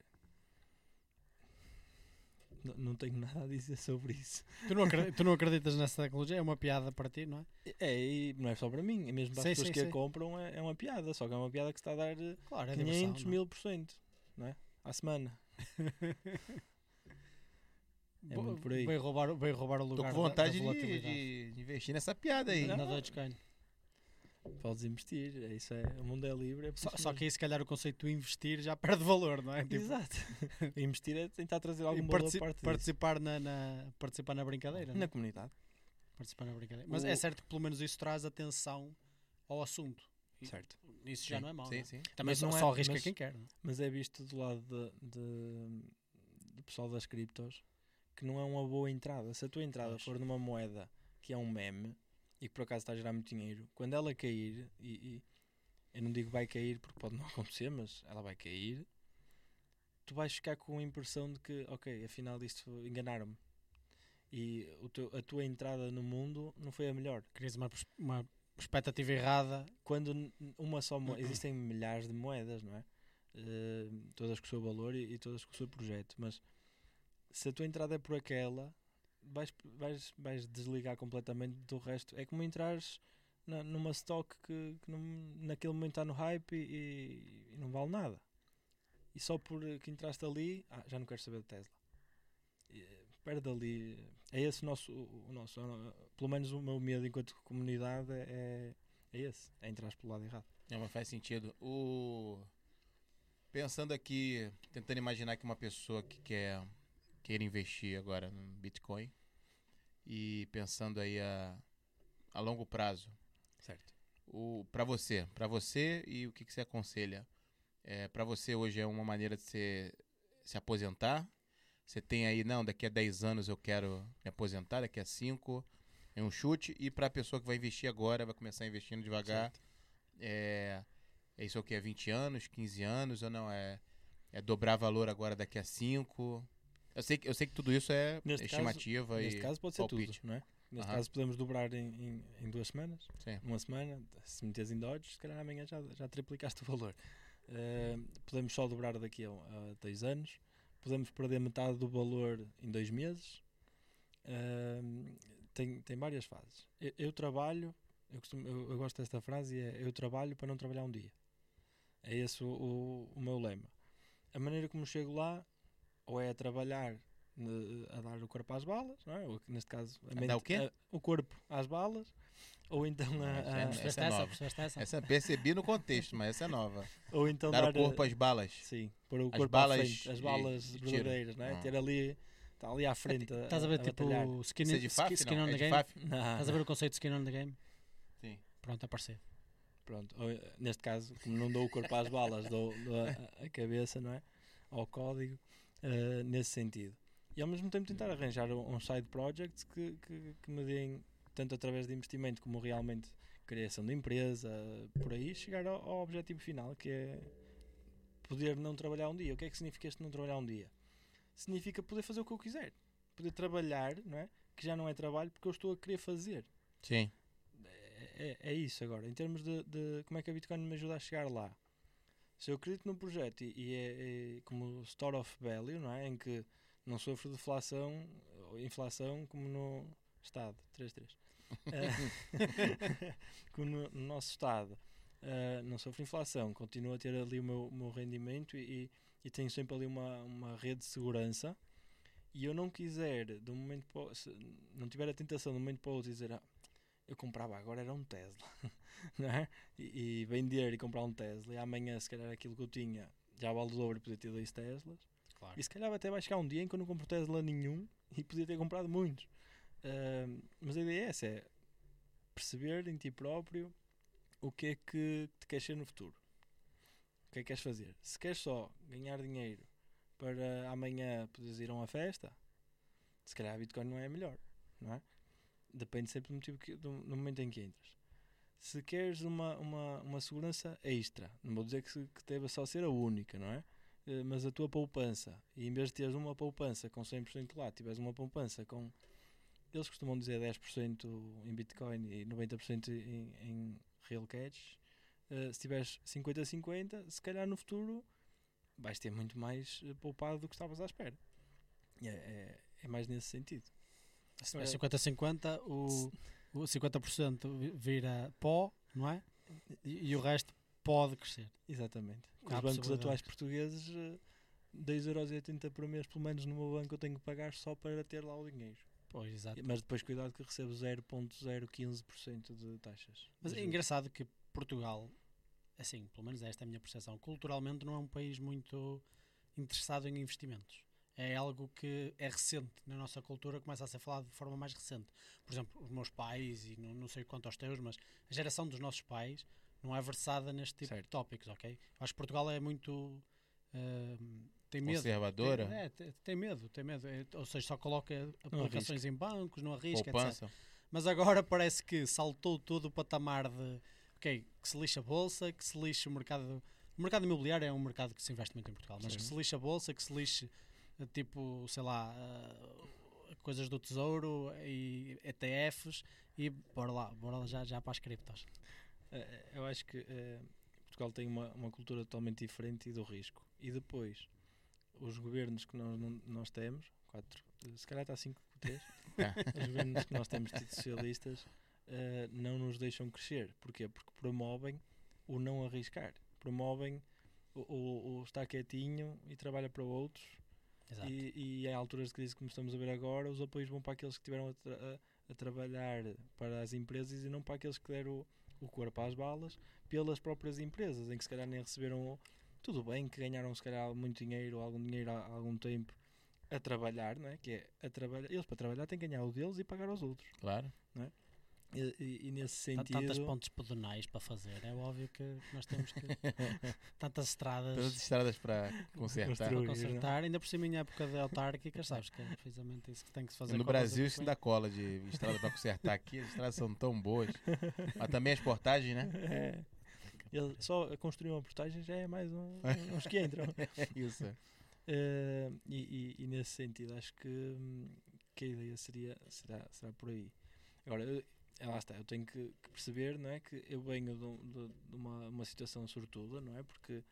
Não tenho nada a dizer sobre isso. é? Tu não, acreditas, tu não acreditas nessa tecnologia? É uma piada para ti, não é? É, e não é só para mim, é mesmo para Sim, as pessoas sim, que a sim. compram, é, é uma piada. Só que é uma piada que está a dar eh, Claro, é 500 diversão, não é? mil por cento, não é? À semana. É Bo- muito por aí. Veio roubar, veio roubar o lugar com da- vontade da, de, volatilidade de- de investir nessa piada aí. Não. na Dogecoin. Podes investir, é isso é, o mundo é livre. É Só, só que aí, se calhar, o conceito de investir já perde valor, não é? Tipo, Exato. investir é tentar trazer algum valor partici- parte participar, na, na- participar na brincadeira. na é? comunidade. Participar na brincadeira. Mas O- é certo que pelo menos isso traz atenção ao assunto. E Certo. Isso já Sim, não é mau. Sim, não é? sim. Também Mas só, não é- só arrisca mas- quem quer. não é? Mas é visto do lado de, de- do pessoal das criptos que não é uma boa entrada. Se a tua entrada Pois. for numa moeda que é um meme e que por acaso está a gerar muito dinheiro, quando ela cair, e, e eu não digo vai cair porque pode não acontecer, mas ela vai cair, tu vais ficar com a impressão de que, ok, afinal isto enganaram-me. E teu- a tua entrada no mundo não foi a melhor. Crias uma, uma expectativa errada. quando uma só Uhum. moeda, existem milhares de moedas, não é? Eh, todas com o seu valor e, e todas com o seu projeto, mas se a tua entrada é por aquela, vais, vais, vais desligar completamente do resto. É como entrares na- numa stock que, que não- naquele momento está no hype e, e- não vale nada. e só por que entraste ali, ah, já não quero saber de Tesla. Perde ali. É esse o nosso. O nosso pelo menos o meu medo enquanto comunidade é, é esse. É entrar pelo lado errado. Não, mas faz sentido. O... Pensando aqui, tentando imaginar que uma pessoa que quer queira investir agora no Bitcoin e pensando aí a, a longo prazo, Certo. o para você, para você e o que, que você aconselha? É, para você hoje é uma maneira de você se aposentar? Você tem aí, não, daqui a 10 anos eu quero me aposentar, daqui a 5 é um chute. E para a pessoa que vai investir agora, vai começar investindo devagar, é, é isso o que? É 20 anos, 15 anos ou não? É, é dobrar valor agora daqui a 5? Eu sei, que- eu sei que tudo isso é Neste caso- estimativa Neste e caso pode ser palpite. tudo, não é? Neste Aham. caso podemos dobrar em, em, em duas semanas, Sim. uma semana, se meteres em Dodge, se calhar amanhã já, já triplicaste o valor. Eh, podemos só dobrar daqui a, a dois anos, podemos perder metade do valor em dois meses. Eh, tem, tem várias fases. Eu, eu trabalho, eu, costumo- eu- eu gosto desta frase, é eu trabalho para não trabalhar um dia. É esse o, o, o meu lema. A maneira como chego lá, ou é a trabalhar ne- a dar o corpo às balas, não é? Ou, neste caso, a dar o quê? a- o corpo às balas, ou então a, Essa é- a- essa é nova. Essa? Essa percebi no contexto, mas essa é nova. ou então Dar dar, o corpo eh, às balas. sim, pôr o As corpo balas à frente, as balas verdadeiras, não é? Ah. Ter ali, está ali à frente. a- Estás a ver tipo batalhar. skin, é de FAF? skin Não, on é the de game? Estás a ver o conceito de skin on the game? Sim. Pronto, apareceu. Pronto, ou, eh, neste caso, como não dou o corpo às balas, dou, dou a, a cabeça, não é? Ao código, eh, nesse sentido. E ao mesmo tempo tentar arranjar um, um side project que, que, que me deem, tanto através de investimento como realmente criação de empresa, por aí, chegar ao, ao objetivo final, que é poder não trabalhar um dia. O que é que significa este não trabalhar um dia? Significa poder fazer o que eu quiser. Poder trabalhar, não é? Que já não é trabalho porque eu estou a querer fazer Sim. é, é isso agora. Em termos de, de como é que a Bitcoin me ajuda a chegar lá. Se eu acredito num projeto e, e é, é como store of value, não é? Em que não sofro de inflação, ou inflação como no Estado, 3.3. Eh, como no, no nosso Estado eh, não sofre inflação, continuo a ter ali o meu, o meu rendimento e, e, tenho sempre ali uma, uma rede de segurança e eu não quiser, de um momento para se não tiver a tentação de um momento para o outro dizer ah, eu comprava agora era um Tesla é? e, e vender e comprar um Tesla e amanhã se calhar aquilo que eu tinha já vale o dobro e podia ter dois Teslas Claro. e se calhar até vai chegar um dia em que eu não compro Tesla nenhum e podia ter comprado muitos Ahm, mas a ideia é essa é perceber em ti próprio o que é que te queres ser no futuro o que é que queres fazer se queres só ganhar dinheiro para amanhã poderes ir a uma festa se calhar a Bitcoin não é a melhor não é? depende sempre do motivo que, do, do momento em que entras se queres uma, uma, uma segurança extra, não vou dizer que, que deva só ser a única, não é? Eh, Mas a tua poupança, e em vez de teres uma poupança com 100% lá, tiveres uma poupança com, eles costumam dizer 10% em Bitcoin e 90% em, em real cash, eh, se tiveres 50-50, se calhar no futuro vais ter muito mais eh, poupado do que estavas à espera. É, é, é mais nesse sentido. Se é 50-50, o, o 50% vi- vira pó, não é? E, e o resto pode crescer. Exatamente. Com os bancos atuais portugueses, eh, 2,80€ por mês, pelo menos no meu banco, eu tenho que pagar só para ter lá o dinheiro. Pois, exato. Mas depois cuidado que recebo 0,015% de taxas. Mas é engraçado que Portugal, assim, pelo menos esta é a minha percepção, culturalmente não é um país muito interessado em investimentos. É algo que é recente na nossa cultura, começa a ser falado de forma mais recente. Por exemplo, os meus pais, e não, não sei quanto aos teus, mas a geração dos nossos pais não é versada neste tipo de Certo. tópicos, ok? Acho que Portugal é muito. ahm, tem medo. Conservadora, Tem, é, tem, tem medo, tem medo. É, ou seja, só coloca aplicações em bancos, não arrisca, etc. poupança. Mas agora parece que saltou todo o patamar de ok, que se lixa a bolsa, que se lixa o mercado. O mercado imobiliário é um mercado que se investe muito em Portugal, mas Sim. que se lixa a bolsa, que se lixe tipo, sei lá, eh, coisas do tesouro e ETFs e bora lá, bora lá já, já para as criptos. Eh, Eu acho que eh, Portugal tem uma, uma cultura totalmente diferente e do risco. E depois, os governos que nós, nós temos, quatro, se calhar está 5 3, Tá. os governos que nós temos tido socialistas não nos deixam crescer. Porquê? Porque promovem o não arriscar. Promovem o, ou- ou está quietinho e trabalha para outros. Exato. E, e em alturas de crise como estamos a ver agora, os apoios vão para aqueles que tiveram a, tra- a- a trabalhar para as empresas e não para aqueles que deram o, o corpo às balas pelas próprias empresas, em que se calhar nem receberam. Tudo bem que ganharam se calhar muito dinheiro ou algum dinheiro há há algum tempo a trabalhar, não é? Que é a trabalhar. Eles para trabalhar têm que ganhar o deles e pagar aos outros. Claro. E, e- e nesse Há sentido. tantas pontes pedonais para fazer, é óbvio que nós temos que. tantas estradas Todas as estradas para consertar. para consertar, ainda por cima em época de autárquicas, sabes que é precisamente isso que tem que se fazer. no Brasil isso dá cola de estrada para consertar aqui, as estradas são tão boas. Mas também as portagens, né? É. Ele só construir uma portagem já é mais um, uns que entram. É isso. Eh, e, e- e nesse sentido, acho que, hum, que a ideia seria, será, será por aí. Agora, é, lá está, eu tenho que, que perceber não é, que eu venho de, de- de uma, uma situação sortuda, não é? Porque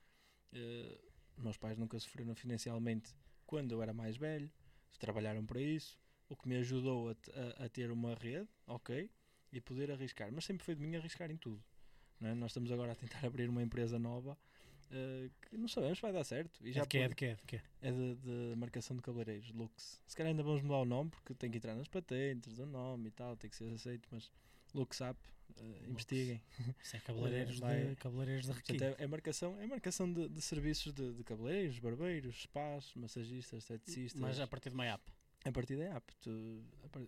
eh, meus pais nunca sofreram financialmente quando eu era mais velho, trabalharam para isso, o que me ajudou a, a- a ter uma rede, ok, e poder arriscar. Mas sempre foi de mim arriscar em tudo. É? Nós estamos agora a tentar abrir uma empresa nova eh, que não sabemos se vai dar certo. E É já de? É por- de quê? É de quê? é de, de marcação de cabeleireiros, Lux. Se calhar ainda vamos mudar o nome porque tem que entrar nas patentes do nome e tal, tem que ser aceito, mas Lux Up, eh, investiguem. Isso é cabeleireiros, de, cabeleireiros de Portanto, requinte. é, é marcação, é marcação de, de serviços de, de cabeleireiros, barbeiros, spas, massagistas, esteticistas. Mas a partir de uma app. A partir da app, tu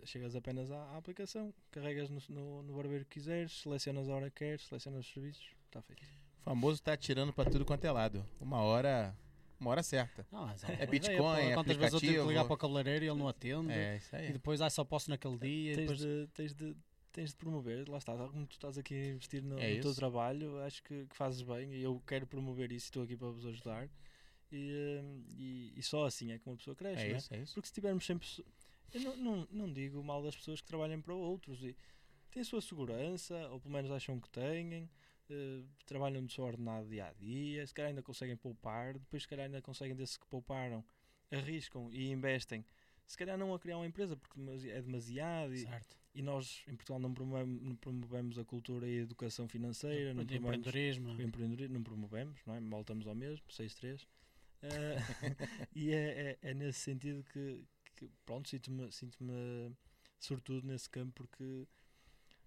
chegas apenas à, à aplicação, carregas no, no, no barbeiro que quiseres, selecionas a hora que queres, selecionas os serviços, está feito. O famoso tá atirando para tudo quanto é lado. Uma hora, uma hora certa. Não, É uma Bitcoin, pô, é Quantas vezes eu tive que ligar aplicativo. para o cabeleireiro e ele não atende. É, isso aí. E depois, ah, só posso naquele dia. e tens, depois... de, tens, de, tens de promover, lá está, como tu estás aqui a investir no, É no teu trabalho, acho que, que fazes bem e eu quero promover isso e estou aqui para vos ajudar. E, hum, e, e só assim é que uma pessoa cresce, É não é? isso, é isso. Porque se tivermos sempre. Eu não, não, não digo mal das pessoas que trabalham para outros e têm a sua segurança, ou pelo menos acham que têm, eh, trabalham do seu ordenado dia a dia, se calhar ainda conseguem poupar, depois se calhar ainda conseguem desses que pouparam, arriscam e investem. Se calhar não a criar uma empresa porque é demasiado e, e nós em Portugal não promovemos, não promovemos a cultura e a educação financeira, não promovemos empreendedorismo. o empreendedorismo não promovemos, não é? Voltamos ao mesmo, 6-3. Eh, e é, é, é nesse sentido que, que pronto, sinto-me sinto sortudo nesse campo porque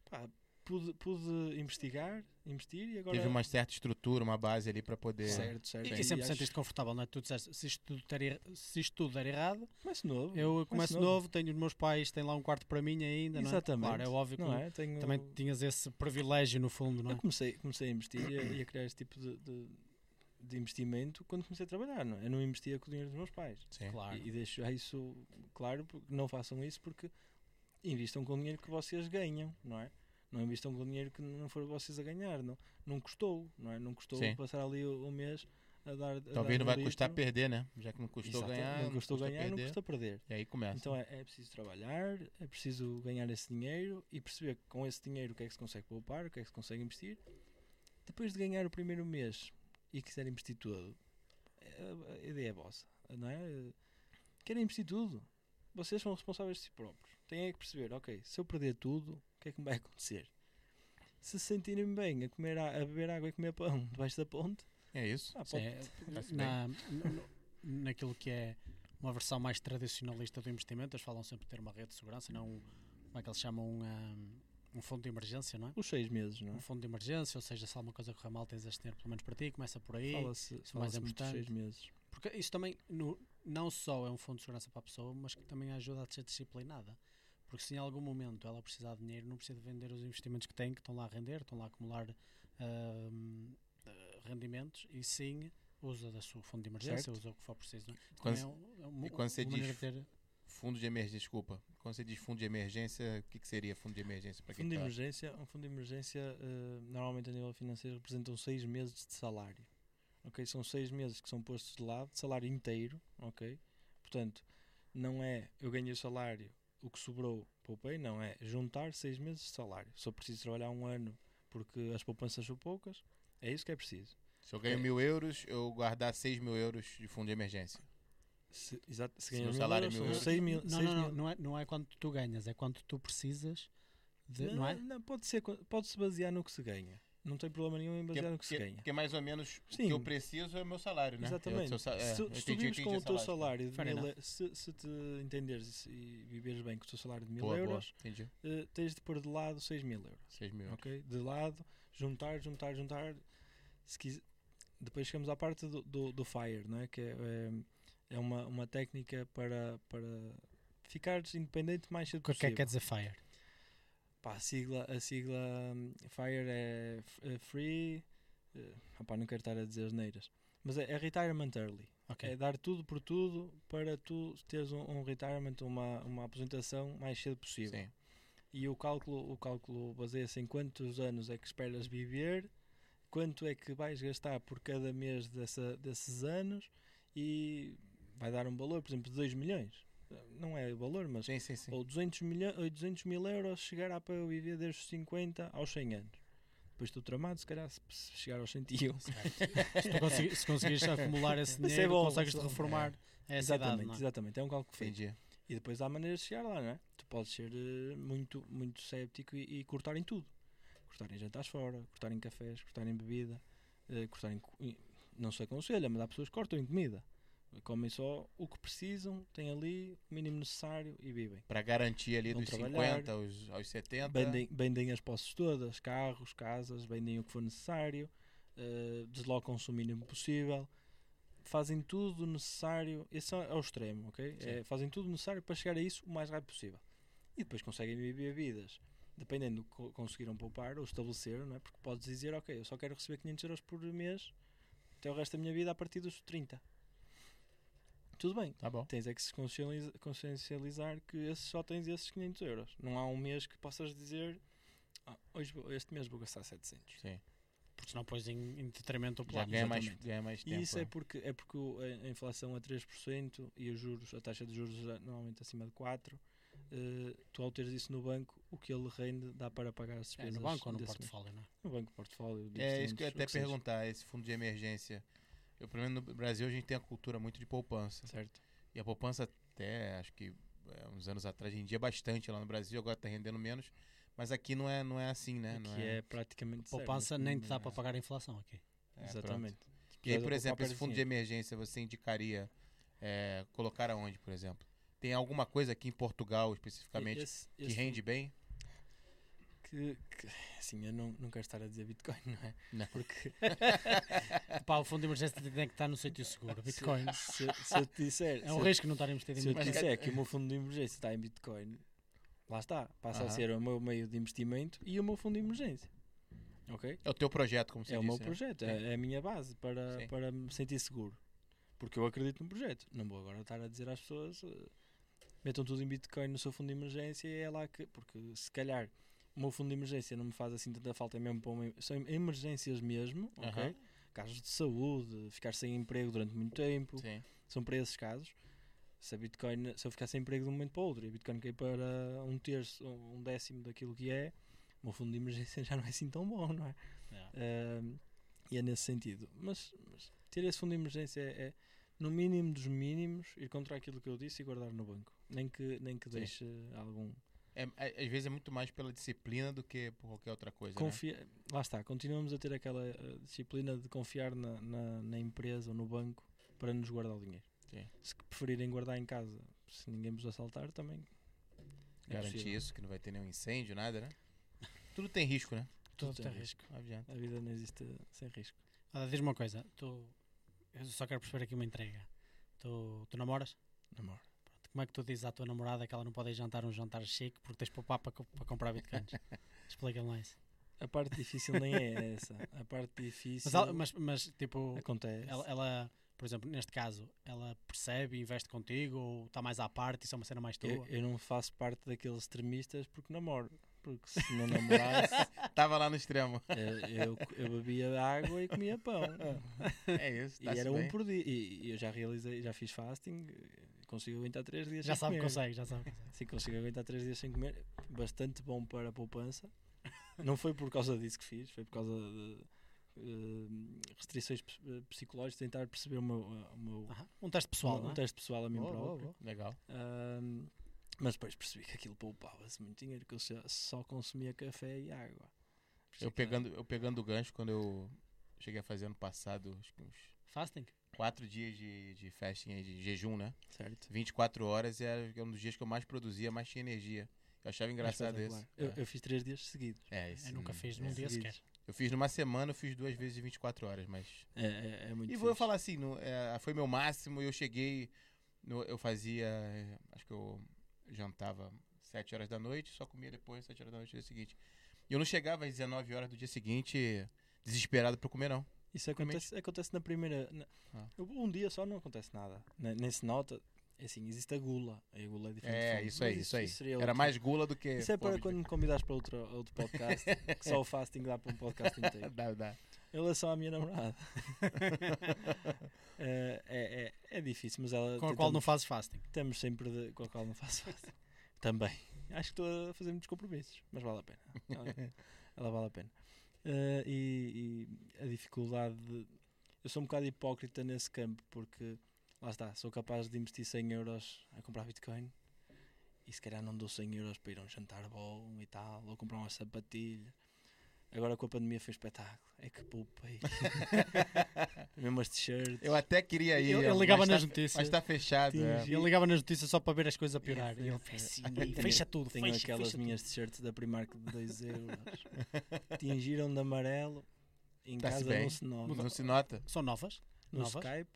pá, pude, pude investigar, investir e agora. Teve uma certa estrutura, uma base ali para poder. certo, certo. E, e sempre acho- sentiste confortável, não é? Tu disseste, se isto tudo der, se isto tudo der errado, Começo novo. eu começo novo. novo, tenho os meus pais, têm lá um quarto para mim ainda, não é? Exatamente. Claro, é óbvio que Não é? Tenho, também tinhas esse privilégio no fundo, não é? Eu comecei, comecei a investir e a, e a criar esse tipo de, de, de investimento quando comecei a trabalhar, não é? Eu não investia com o dinheiro dos meus pais. Sim. Claro. E, e deixo já isso claro, porque não façam isso porque invistam com o dinheiro que vocês ganham, não é? Não invistam com dinheiro que não for vocês a ganhar, não, não custou, não é? Não custou Sim. passar ali o, o mês a dar. a Talvez dar não um vai custar perder, né? Já que não custou Exato, ganhar. não custou ganhar, não perder. custa perder. E aí começa. Então é, é preciso trabalhar, é preciso ganhar esse dinheiro e perceber com esse dinheiro o que é que se consegue poupar, o que é que se consegue investir. Depois de ganhar o primeiro mês e quiser investir tudo, a- a ideia é vossa, não é? Querem investir tudo. Vocês são responsáveis de si próprios. Têm é que perceber, ok, se eu perder tudo, que é que me vai acontecer? Se se sentirem bem a, comer a, a beber água e comer pão debaixo da ponte, É isso. ah, Sim, pode, é, na, no- naquilo que é uma versão mais tradicionalista do investimento, eles falam sempre de ter uma rede de segurança, não um, como é que eles chamam um, um, um fundo de emergência, não é? os seis meses, não Um é? fundo de emergência, ou seja, se alguma coisa correr mal, tens este dinheiro pelo menos para ti, começa por aí. Fala-se é mais fala muito dos seis importante. meses. Porque isso também no- não só é um fundo de segurança para a pessoa, mas que também ajuda a ser disciplinada. Porque se em algum momento ela precisar de dinheiro, não precisa de vender os investimentos que tem, que estão lá a render, estão lá a acumular eh, rendimentos, e sim usa da sua fundo de emergência, Certo. usa o que for preciso. Não é? Quando é um- é uma- e quando você diz de ter- Fundo de emergência, desculpa. Quando você diz fundo de emergência, o que, que seria fundo de emergência para quem Fundo de tá... emergência, um fundo de emergência eh, normalmente a nível financeiro representam seis meses de salário. Ok, são seis meses que são postos de lado, salário inteiro, ok? Portanto, não é eu ganhei o salário, o que sobrou poupei, não é juntar seis meses de salário. Só preciso trabalhar um ano porque as poupanças são poucas, é isso que é preciso. Se eu ganho É. mil euros, eu guardar seis mil euros de fundo de emergência. Se, exato, se Se ganhas mil salário é euros, mil euros. seis mil, não, seis não, não, mil- não é, não é quanto tu ganhas, é quanto tu precisas de, não, é? pode ser, pode se basear no que se ganha. Não tem problema nenhum em basear no que se porque- ganha. porque mais ou menos o Sim. que eu preciso é o meu salário, né? É o Exatamente. é, se eu tu- se tu vives com o teu lógica. salário de mil, se, se te entenderes e viveres bem com o teu salário de mil Boa, boa, euros, entendi. eh, tens de pôr de lado 6 mil euros. 6 mil. euros. Ok? De lado, juntar, juntar, juntar. Se quis- Depois chegamos à parte do, do, do FIRE, não é? que é, é, é uma, uma técnica para, para ficares independente o mais cedo O que é que possível. quer dizer fire? Pá, a sigla, a sigla hum, FIRE é, é Free. eh, opá, não quero estar a dizer as neiras. Mas é, é Retirement Early. Ok. É dar tudo por tudo para tu teres um, um retirement, uma, uma aposentação mais cedo possível. Sim. E o cálculo, o cálculo baseia-se em quantos anos é que esperas viver, quanto é que vais gastar por cada mês dessa, desses anos e vai dar um valor, por exemplo, de 2 milhões. Não é o valor, mas Sim, sim, sim. ou 200, milho, ou 200 mil euros chegará para eu viver desde os 50 aos 100 anos. Depois estou tramado, se calhar se chegar aos 101. se, consegui- se conseguires acumular esse é dinheiro, bom, consegues isso te é- reformar a essa idade, exatamente, não é? exatamente. É um cálculo feito. Entendi. E depois há maneiras de chegar lá, não é? Tu podes ser eh, muito, muito séptico e, e cortar em tudo. Cortar em jantares fora, cortar em cafés, cortar em bebida, eh, cortar em, co- em- Não se aconselha, mas há pessoas que cortam em comida. Comem só o que precisam, têm ali o mínimo necessário e vivem. Para garantir ali Vão dos trabalhar. 50 aos, aos 70. Vendem, vendem as posses todas, carros, casas, vendem o que for necessário, eh, deslocam-se o mínimo possível, fazem tudo o necessário. Esse é o extremo, ok? É, fazem tudo o necessário para chegar a isso o mais rápido possível. E depois conseguem viver vidas, dependendo do que co- conseguiram poupar ou estabelecer, não é? Porque podes dizer, ok, eu só quero receber 500 euros por mês até o resto da minha vida a partir dos 30. Tudo bem, Tá bom. tens é que se consciencializa- consciencializar que esse, só tens esses 500 euros. Não há um mês que possas dizer "Ah, hoje, este mês vou gastar 700. Sim. Porque senão pões em, em detrimento o plano. ganha mais, ganha mais tempo. E isso é né? porque, é porque a a inflação a 3% e os juros, a taxa de juros é normalmente acima de 4%. eh, tu ao teres isso no banco, o que ele rende dá para pagar as É, despesas. no banco ou no mês. portfólio, não é? No banco, portfólio. É isso que eu até que seja. perguntar, esse fundo de emergência. Eu, pelo menos no Brasil, a gente tem a cultura muito de poupança. Certo. E a poupança até, acho que é, uns anos atrás, rendia bastante lá no Brasil, agora está rendendo menos. Mas aqui não é, não é assim, né? Não que é, praticamente Poupança mas nem dá é. para pagar a inflação aqui. É, Exatamente. pronto. E aí, por exemplo, esse fundo de emergência você indicaria é, colocar aonde, por exemplo? Tem alguma coisa aqui em Portugal, especificamente, Esse- que esse rende bem? Que, que- assim, eu não, não quero estar a dizer Bitcoin, não é? Não. Porque Pá, o fundo de emergência tem que estar no sítio seguro. Bitcoin. se, se eu te disser, É um se, risco não estar investido em se eu te disser que o meu fundo de emergência está em Bitcoin, lá está, passa a Aham. ser o meu meio de investimento e o meu fundo de emergência. Ok? É o teu projeto, como você é o disse. meu né? projeto, é, é a minha base para, Sim. para me sentir seguro. Porque eu acredito no projeto. Não vou agora estar a dizer às pessoas eh, metam tudo em Bitcoin no seu fundo de emergência e é lá que. Porque se calhar o meu fundo de emergência não me faz assim tanta falta, é mesmo para uma, são emergências mesmo, ok? Aham. Casos de saúde, ficar sem emprego durante muito tempo, Sim. são para esses casos. Se a Bitcoin, se eu ficar sem emprego de um momento para o outro e a Bitcoin cair para um terço, um décimo daquilo que é, o meu fundo de emergência já não é assim tão bom, não é? Ahm, e é nesse sentido. Mas, mas ter esse fundo de emergência é, é, no mínimo dos mínimos, ir contra aquilo que eu disse e guardar no banco. Nem que, nem que Sim. deixe algum. É, é- às vezes é muito mais pela disciplina do que por qualquer outra coisa. né? Confia... Lá está, continuamos a ter aquela eh, disciplina de confiar na, na, na empresa ou no banco para nos guardar o dinheiro. Sim. Se preferirem guardar em casa, se ninguém vos assaltar, também. é Garantir possível. isso, que não vai ter nenhum incêndio, nada, né? Tudo tem risco, né? Tudo Tudo tem tem risco. Adianta. A vida não existe sem risco. Ah, Diz-me uma coisa. Tu, eu só quero perceber aqui uma entrega. Tu, tu namoras? Namoro. Como é que tu dizes à tua namorada que ela não pode ir jantar um jantar chique porque tens poupar para, para comprar bitcoins? Explica-me lá isso. A parte difícil nem é essa. A parte difícil Mas, ela- mas, mas, tipo, acontece. ela, ela, por exemplo, neste caso, ela percebe e investe contigo ou está mais à parte? Isso é uma cena mais tua? Eu, eu não faço parte daqueles extremistas porque namoro. Porque se não namorasse, Tava lá no extremo. eu, eu bebia água e comia pão. É isso. E era um bem. por dia. E, e eu já realizei, já fiz fasting, consigo aguentar 3 dias já sem sabe que comer. consegue, já sabe que consegue. Sim, consigo aguentar 3 dias sem comer. Bastante bom para a poupança. Não foi por causa disso que fiz, foi por causa de eh, restrições eh, psicológicas, tentar perceber o meu, o meu Aham. Um teste pessoal, um, é? teste pessoal a mim boa, próprio. boa. Legal. Ahm, mas depois percebi que aquilo poupava-se muito dinheiro, que eu só, só consumia café e água. Eu pegando, eu pegando o gancho quando eu cheguei a fazer ano passado, acho que uns Fasting? Quatro dias de, de fasting, de jejum, né? Certo. 24 horas era um dos dias que eu mais produzia, mais tinha energia. Eu achava engraçado. Eu, É. eu fiz três dias seguidos. É, isso. Eu nunca hum, fiz é. num dia seguidos. sequer. Eu fiz numa semana, eu fiz duas vezes de 24 horas, mas. É, é, é muito E vou fixe. falar assim, no- é, foi meu máximo, eu cheguei, no- eu fazia, é, acho que eu jantava 7 horas da noite, só comia depois, 7 horas da noite do dia seguinte. E eu não chegava às 19 horas do dia seguinte desesperado pra comer, não. Isso acontece, acontece na primeira. na- Ah. Um dia só não acontece nada. Ne- Nem se nota. É assim, existe a gula. A gula é diferente. É, isso aí, isso aí. Era outro- mais gula do que. Isso é para quando me convidares para outro, outro podcast. que só o fasting dá para um podcast inteiro. Dá, dá. Em relação à minha namorada. é, é, é, difícil, mas ela. Com a qual não fazes fasting. Temos sempre de, com a qual não faço fasting. Também. Acho que estou a fazer muitos compromissos, mas vale a pena. Ela, ela vale a pena. Eh, e, e a dificuldade de. Eu sou um bocado hipócrita nesse campo porque, lá está, sou capaz de investir 100 euros a comprar Bitcoin e se calhar não dou 100 euros para ir a um jantar bom e tal, ou comprar uma sapatilha. Agora com a pandemia foi um espetáculo. É que poupei. Mesmo as t-shirts. Eu até queria ir. Ele, ele mas ligava tá- nas notícias. Mas está fechado. é. Ele ligava nas notícias só para ver as coisas a piorar. É, ele assim, Tenho- fecha tudo, Tenho fecha, aquelas fecha minhas t-shirts da Primark de 2 euros. Tingiram de amarelo. Em Tá-se casa bem. não se nota. Não se nota. São novas? No novas? Skype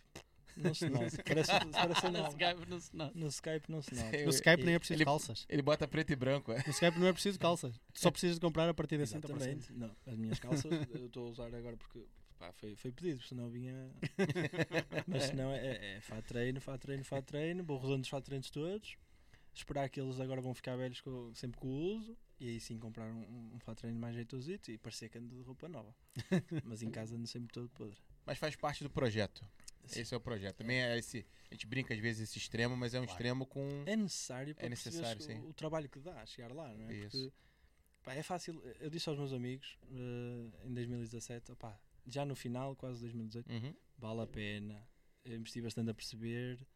não se nota. Parece, parece No. Skype não se nota. No Skype não se nota. Eu- No Skype nem é preciso ele- calças. Ele bota preto e branco, é. No Skype não é preciso calças. Só precisas de comprar a partir cima. Exatamente. Não, as minhas calças eu estou a usar agora porque pá, foi, foi pedido, senão vinha. Mas senão é, é, é fato treino, fato treino, fato treino, vou rodando os fato treinos todos. Esperar que eles agora vão ficar velhos com- sempre com o uso. E aí sim comprar um, um, um fato treino mais jeitosito e parecer que ando de roupa nova. Mas em casa ando sempre todo podre. Mas faz parte do projeto. Sim. Esse é o projeto. Também é esse. A gente brinca às vezes esse extremo, mas é um Claro. extremo com. É necessário para É necessário, sim. o, o trabalho que dá chegar lá, não é? Isso. Porque pá, é fácil. Eu disse aos meus amigos eh, em 2017, opá, já no final, quase 2018, Uhum. vale a pena. Eu investi bastante a perceber.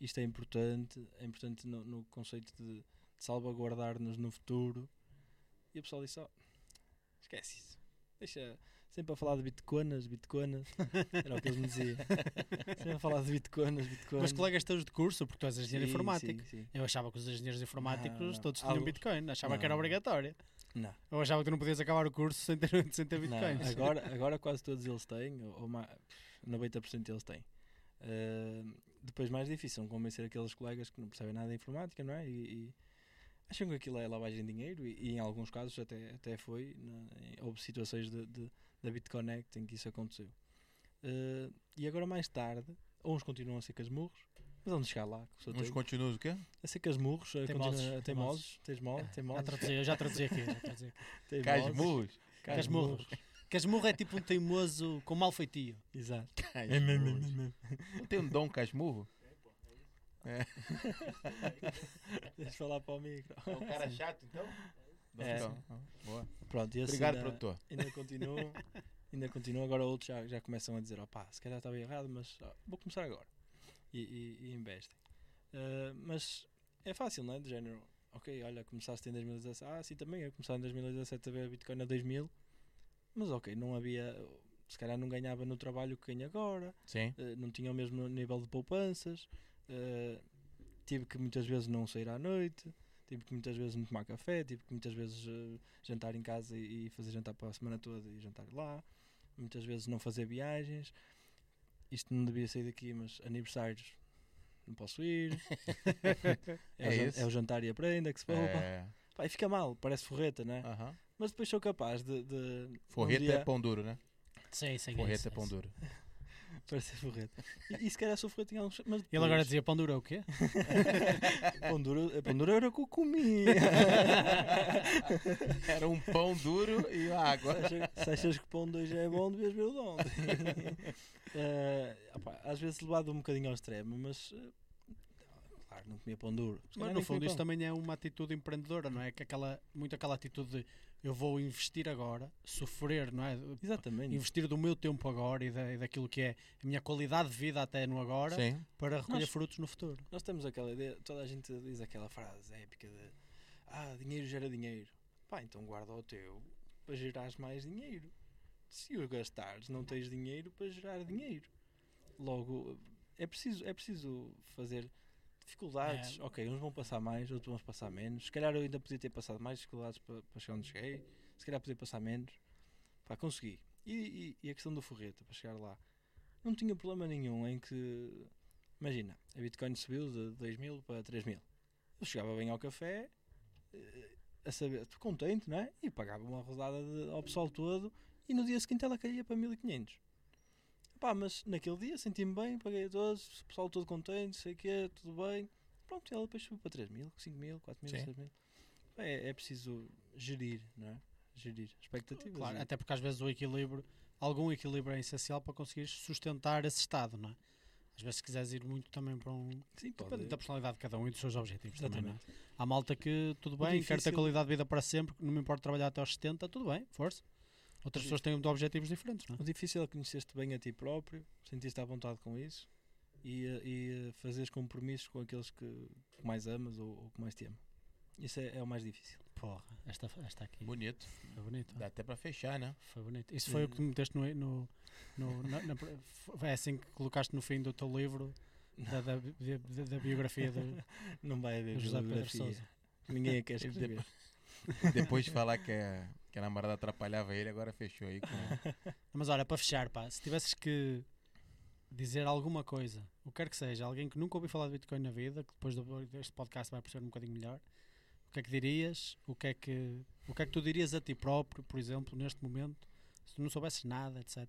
Isto é importante. É importante no, no conceito de, de salvaguardar-nos no futuro. E o pessoal disse: "Oh, esquece isso. Deixa sempre a falar de bitcoinas, bitcoinas. Era o que eles me diziam. sempre a falar de bitcoinas, bitcoinas. Mas colegas teus de curso, porque tu és engenheiro Sim, informático. sim, sim. Eu achava que os engenheiros informáticos Não, não. todos tinham Alguns- Bitcoin. Achava que era Não. obrigatório. Não. Eu achava que tu não podias acabar o curso sem ter, sem ter Não, Bitcoins. agora, agora quase todos eles têm, ou, ou ma- 90% deles têm. Uh, depois mais difícil convencer aqueles colegas que não percebem nada de informática, não é? E, e acham que aquilo é lavagem de dinheiro e, e em alguns casos até, até foi, em- houve situações de, de, da BitConnect em que isso aconteceu. Uh, e agora mais tarde, uns continuam a ser casmurros, mas onde chegar lá? Uns tempo? continuos o quê? A ser casmurros, Teimosos, teimosos, teimosos, Já traduzi, eu já traduzi aqui. Já traduzi aqui. teimosos, Casmurros. Casmurros. Casmurro é tipo um teimoso com mal feitio. Exato. Não tem um dom casmurro? Deixa eu falar para o micro. É um cara chato, então? É. Então, boa. Pronto, e Obrigado, ainda, produtor. ainda continua. ainda continua. Agora outros já, já começam a dizer: opá, se calhar estava errado, mas ó, vou começar agora. E, e, e investem. Ah, mas é fácil, não é? De género, ok, olha, começaste em 2017. Ah, sim, também. Eu comecei em 2017 a ver Bitcoin a 2000. Mas ok, não havia. Se calhar não ganhava no trabalho que ganho agora. Sim. Uh, não tinha o mesmo nível de poupanças, uh, tive que muitas vezes não sair à noite, tive que muitas vezes não tomar café, tive que muitas vezes uh, jantar em casa e, e fazer jantar para a semana toda e jantar lá, muitas vezes não fazer viagens. Isto não devia sair daqui, mas aniversários não posso ir. é, É o, é o jantar e aprenda que se poupa. É. Pá, e fica mal, parece forreta, né? Aham. Mas depois sou capaz de. de Forreta um dia, é pão duro, né? Sei, sei. Forreta isso, é pão isso. duro. Parece forreta. E, e se calhar sou forreta em alguns. Mas Ele agora depois- dizia pão duro é o quê? Pão duro, pão duro era o que eu comia. Era um pão duro e água. se, achas, se achas que pão de hoje é bom, devias ver o de ontem. Eh, às vezes levado um bocadinho ao extremo, mas eh, claro, não comia pão duro. Se Mas no fundo isso também é uma atitude empreendedora, não é? Que aquela, muito aquela atitude de eu vou investir agora, sofrer, não é? Exatamente. Investir do meu tempo agora e, da, e daquilo que é a minha qualidade de vida até no agora Sim. para recolher Nós- frutos no futuro. Nós temos aquela ideia, toda a gente diz aquela frase épica de Ah, dinheiro gera dinheiro. Pá, então guarda o teu para gerares mais dinheiro. Se o gastares, não tens dinheiro para gerar dinheiro. Logo, é preciso, é preciso fazer dificuldades. É. Ok, uns vão passar mais, outros vão passar menos. Se calhar eu ainda podia ter passado mais dificuldades para, para chegar onde cheguei. Se calhar podia passar menos. Pá, consegui. E, e- e a questão do forreta, para chegar lá. Não tinha problema nenhum em que. Imagina, a Bitcoin subiu de 2 mil para 3 mil. Eu chegava bem ao café, eh, a saber, contente, não é? E pagava uma rodada de- ao pessoal todo e no dia seguinte ela caía para 1500. Pá, mas naquele dia senti-me bem, paguei a todos, o pessoal todo contente, sei o quê, tudo bem. Pronto, e ela depois subiu para 3 mil, 5 mil, 4 mil, Sim. 6 mil. É, é preciso gerir, não é? Gerir expectativas. Claro, e- até porque às vezes o equilíbrio, algum equilíbrio é essencial para conseguir sustentar esse estado, não é? Às vezes se quiseres ir muito também para um. Sim. Depende da personalidade de cada um e dos seus objetivos também, não é? Exatamente. Há malta que tudo bem, quer ter qualidade de vida para sempre, não me importa trabalhar até aos 70, tudo bem, força. Outras pessoas têm objetivos diferentes, não é? O difícil é conhecer-te bem a ti próprio, sentir-te à vontade com isso e, eh, e eh, fazeres compromissos com aqueles que, que mais amas ou, ou que mais te amam. Isso é, é o mais difícil. Porra, esta, esta aqui Bonito. foi bonito. Dá até para fechar, né? Foi bonito. Isso foi o que tu meteste no. no, no na, na- foi assim que colocaste no fim do teu livro da, da, da- da biografia do, Não vai haver José Pedro bibliografia. Sousa. Ninguém a quer escrever. Depois de falar que a, que a namorada atrapalhava ele, agora fechou aí com. Mas olha, para fechar, pá, se tivesses que dizer alguma coisa, o que quer que seja, alguém que nunca ouviu falar de Bitcoin na vida, que depois deste podcast vai perceber um bocadinho melhor, o que é que dirias? O que é que, o que, é que tu dirias a ti próprio, por exemplo, neste momento, se tu não soubesses nada, etc.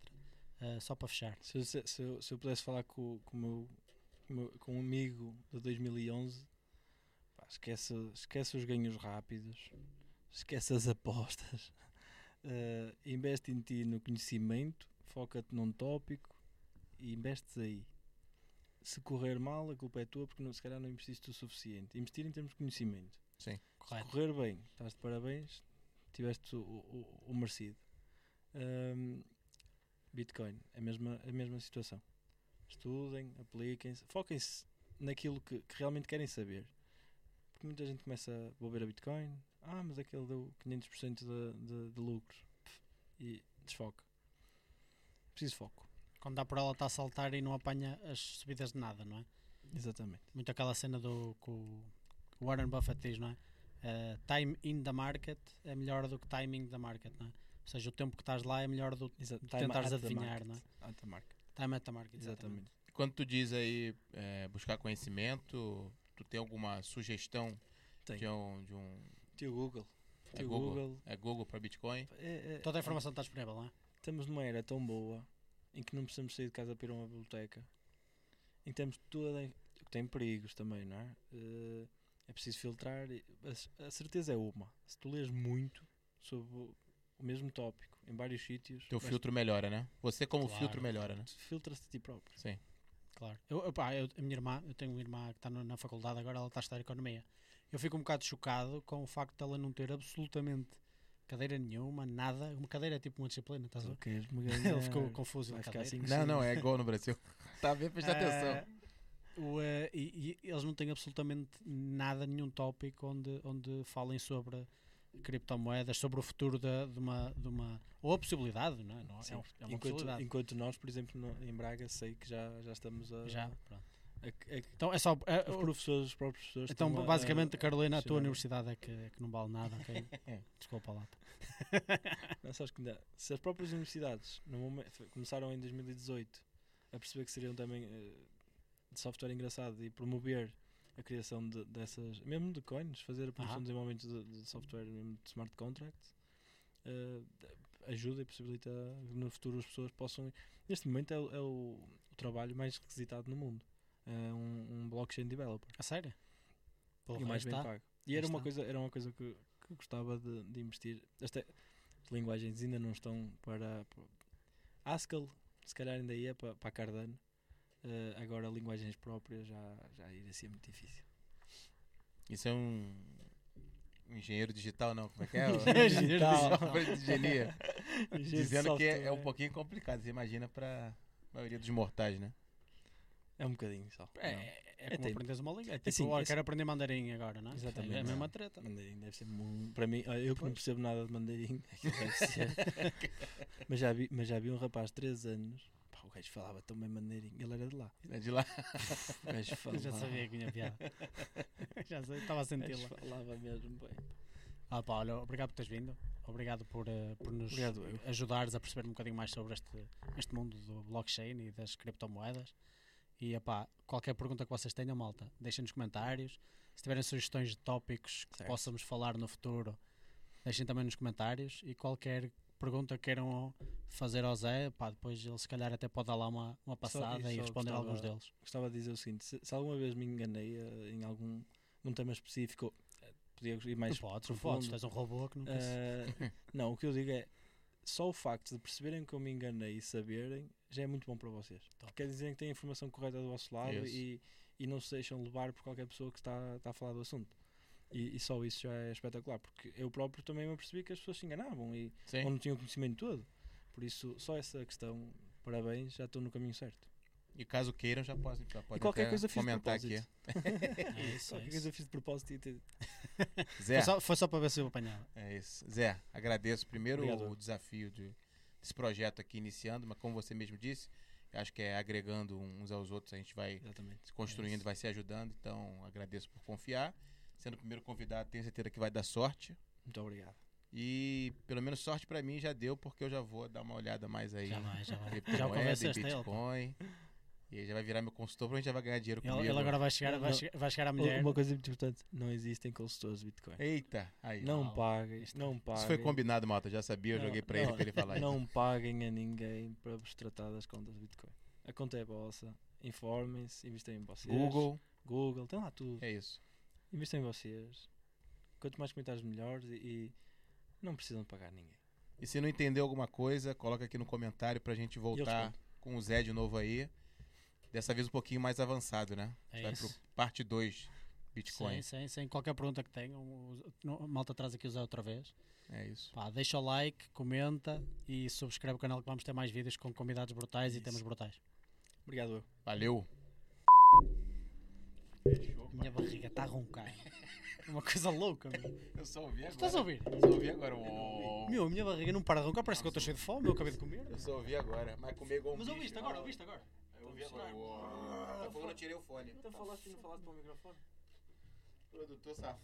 Uh, só para fechar. Se, eu- se, se eu, se eu pudesse falar com, com, o meu, com, o meu- com um amigo de 2011, pá, esquece, esquece os ganhos rápidos, esquece as apostas, eh, investe em ti no conhecimento, foca-te num tópico e investes aí. Se correr mal, a culpa é tua porque não, se calhar não investiste o suficiente. Investir em termos de conhecimento. Se Correto. correr bem, estás de parabéns, tiveste o, o, o merecido. Ahm, Bitcoin, a mesma, a mesma situação. Estudem, apliquem-se, foquem-se naquilo que, que realmente querem saber. Porque muita gente começa a vou ver a Bitcoin, ah, mas aquele deu 500% de, de, de lucros e desfoca. Preciso de foco. Quando dá por ela está a saltar e não apanha as subidas de nada, não é? Exatamente. Muito aquela cena do que o Warren Buffett diz, não é? Uh, time in the market é melhor do que timing da market, não é? Ou seja, o tempo que estás lá é melhor do time tentares the adivinhar, não é? At the market. Time at the market, exatamente. Exatamente. Quando tu diz aí é, buscar conhecimento, tu tem alguma sugestão Tem. de um, de um. Tio Google. É Tio Google. Google. É Google para Bitcoin? É- é- Toda a informação está disponível, não é? estamos numa era tão boa em que não precisamos sair de casa para ir a uma biblioteca. Em que temos toda. o que tem perigos também, não é? Eh, é preciso filtrar. A certeza é uma. Se tu lês muito sobre o- mesmo tópico em vários sítios, Teu filtro melhora, né? Você como Claro. filtro melhora, né? filtras-te a ti próprio. Sim. Claro. Eu, pá, eu- a minha irmã, eu tenho uma irmã que está na faculdade agora, ela está a estudar economia. Eu fico um bocado chocado com o facto de ela não ter absolutamente cadeira nenhuma, nada. Uma cadeira é tipo uma disciplina, estás a ver? Ele ficou confuso. Assim. Não, não, é igual no Brasil. Tá bem, presta atenção. Ah, o, eh, e, e eles não têm absolutamente nada, nenhum tópico onde, onde falem sobre criptomoedas, sobre o futuro da- de, uma, de uma. ou a possibilidade, não é? Não, é, é uma enquanto, possibilidade. enquanto nós, por exemplo, no- em Braga, sei que já, já estamos a. Já, pronto. A- a- Então é só. é- os professores, os próprios professores. então, estão a- basicamente, Carolina, a tua universidade é que, é que não vale nada, ok? Desculpa lá. Não, sabes que ainda- se as próprias universidades momento, começaram em 2018 a perceber que seriam também eh, de software engraçado e promover a criação de- dessas, mesmo de coins, fazer a promoção Aham. de desenvolvimento de, de software, mesmo de smart contracts, eh, ajuda e possibilita que no futuro as pessoas possam. Neste momento é, é o, o trabalho mais requisitado no mundo. É um, um blockchain developer A sério? Porra, e o mais aí bem está. pago. E era uma coisa, era uma coisa que, que eu gostava de, de investir. Esta linguagens ainda não estão para, para Haskell, se calhar ainda ia para, para a Cardano. Eh, agora linguagens próprias já, já iria ser muito difícil. Isso é um. um engenheiro digital, não? Como é que é? Engenheiro digital. Engenharia. Dizendo que é, é um pouquinho complicado. Você imagina para a maioria dos mortais, né? É um bocadinho só. não. É, é como tem- aprendes uma língua. É tipo, assim, esse- quero aprender mandarim agora, não é? Exatamente. É a mesma treta. Mandarim deve ser muito. Para mim, eu que não percebo nada de mandarim, ser. mas, já vi, mas já vi um rapaz de 3 anos, pá, o gajo falava tão bem mandarim, ele era de lá. É de lá. O gajo Eu falava, já sabia que vinha piada. já sei, estava a senti-la. falava mesmo bem. Ah, pá, olha, obrigado por teres vindo. Obrigado por, eh, por nos Obrigado eu. ajudares a perceber um bocadinho mais sobre este, este mundo do blockchain e das criptomoedas. E epá, qualquer pergunta que vocês tenham, malta, deixem nos comentários. Se tiverem sugestões de tópicos que Certo. possamos falar no futuro, deixem também nos comentários. E qualquer pergunta que queiram fazer ao Zé, pá, depois ele se calhar até pode dar lá uma, uma passada e e só responder gostava- alguns deles. Gostava de dizer o seguinte: se, se alguma vez me enganei eh, em algum num tema específico, eh, podia ir mais podes, não profundo. podes, tu és um robô que nunca. Eh, não, o que eu digo é só o facto de perceberem que eu me enganei e saberem já é muito bom para vocês. Top. Quer dizer que têm a informação correta do vosso lado e, e não se deixam levar por qualquer pessoa que está, está a falar do assunto. E, e só isso já é espetacular, porque eu próprio também me apercebi que as pessoas se enganavam e Sim. ou não tinham conhecimento todo. Por isso, só essa questão, parabéns, já estou no caminho certo. E caso queiram, já podem já pode qualquer coisa fiz de comentar aqui. É isso, é Qualquer isso. coisa eu fiz de propósito e Zé, Foi, só, foi só para ver se eu apanhava. é isso. Zé, agradeço primeiro Obrigado. o desafio de, desse projeto aqui iniciando, mas como você mesmo disse, acho que é agregando uns aos outros, a gente vai Exatamente. se construindo, isso. vai se ajudando. Então, agradeço por confiar. Sendo o primeiro convidado, tenho certeza que vai dar sorte. Muito obrigado. E pelo menos sorte pra mim já deu, porque eu já vou dar uma olhada mais aí. Já vai, já pá. Bitcoin. E aí já vai virar meu consultor, provavelmente já vai ganhar dinheiro Ele, comigo. ele agora vai chegar, Não, vai, não. chegar, vai chegar à mulher. Uma coisa muito importante: não existem consultores de Bitcoin. Eita, aí. Não Não, paguem, não paguem. Isso foi combinado, malta. Já sabia, eu Não, joguei pra ele não, pra ele falar isso. Não paguem a ninguém para vos tratar das contas de Bitcoin. A conta é vossa. Informem-se, investem em vocês. Google, Google, tem lá tudo. é isso. Investem em vocês. Quanto mais comentários, melhores. E, e não precisam de pagar ninguém. E se não entendeu alguma coisa, coloca aqui no comentário pra gente voltar com o Zé de novo aí. Dessa vez um pouquinho mais avançado, né? É vai isso. pro parte 2 Bitcoin. Sim, sim, sim. Qualquer pergunta que tenham, malta traz aqui o Zé outra vez. É isso. Pá, deixa o like, comenta e subscreve o canal que vamos ter mais vídeos com convidados brutais e temas brutais. Obrigado, eu. Valeu. Minha barriga está a roncar. É Uma coisa louca, meu. Eu só ouvi agora. Estás a ouvir? Eu só ouvi agora. Uou. Meu, a minha barriga não para de roncar, parece que eu estou cheio de fome, eu acabei de comer. Eu só ouvi agora. Mas comer igual um Mas ouviste agora, ouviste agora. Eu ouvi agora. Uou. Tá falando, eu tirei o fone. Então falaste e não falaste para o microfone? Produtor safado.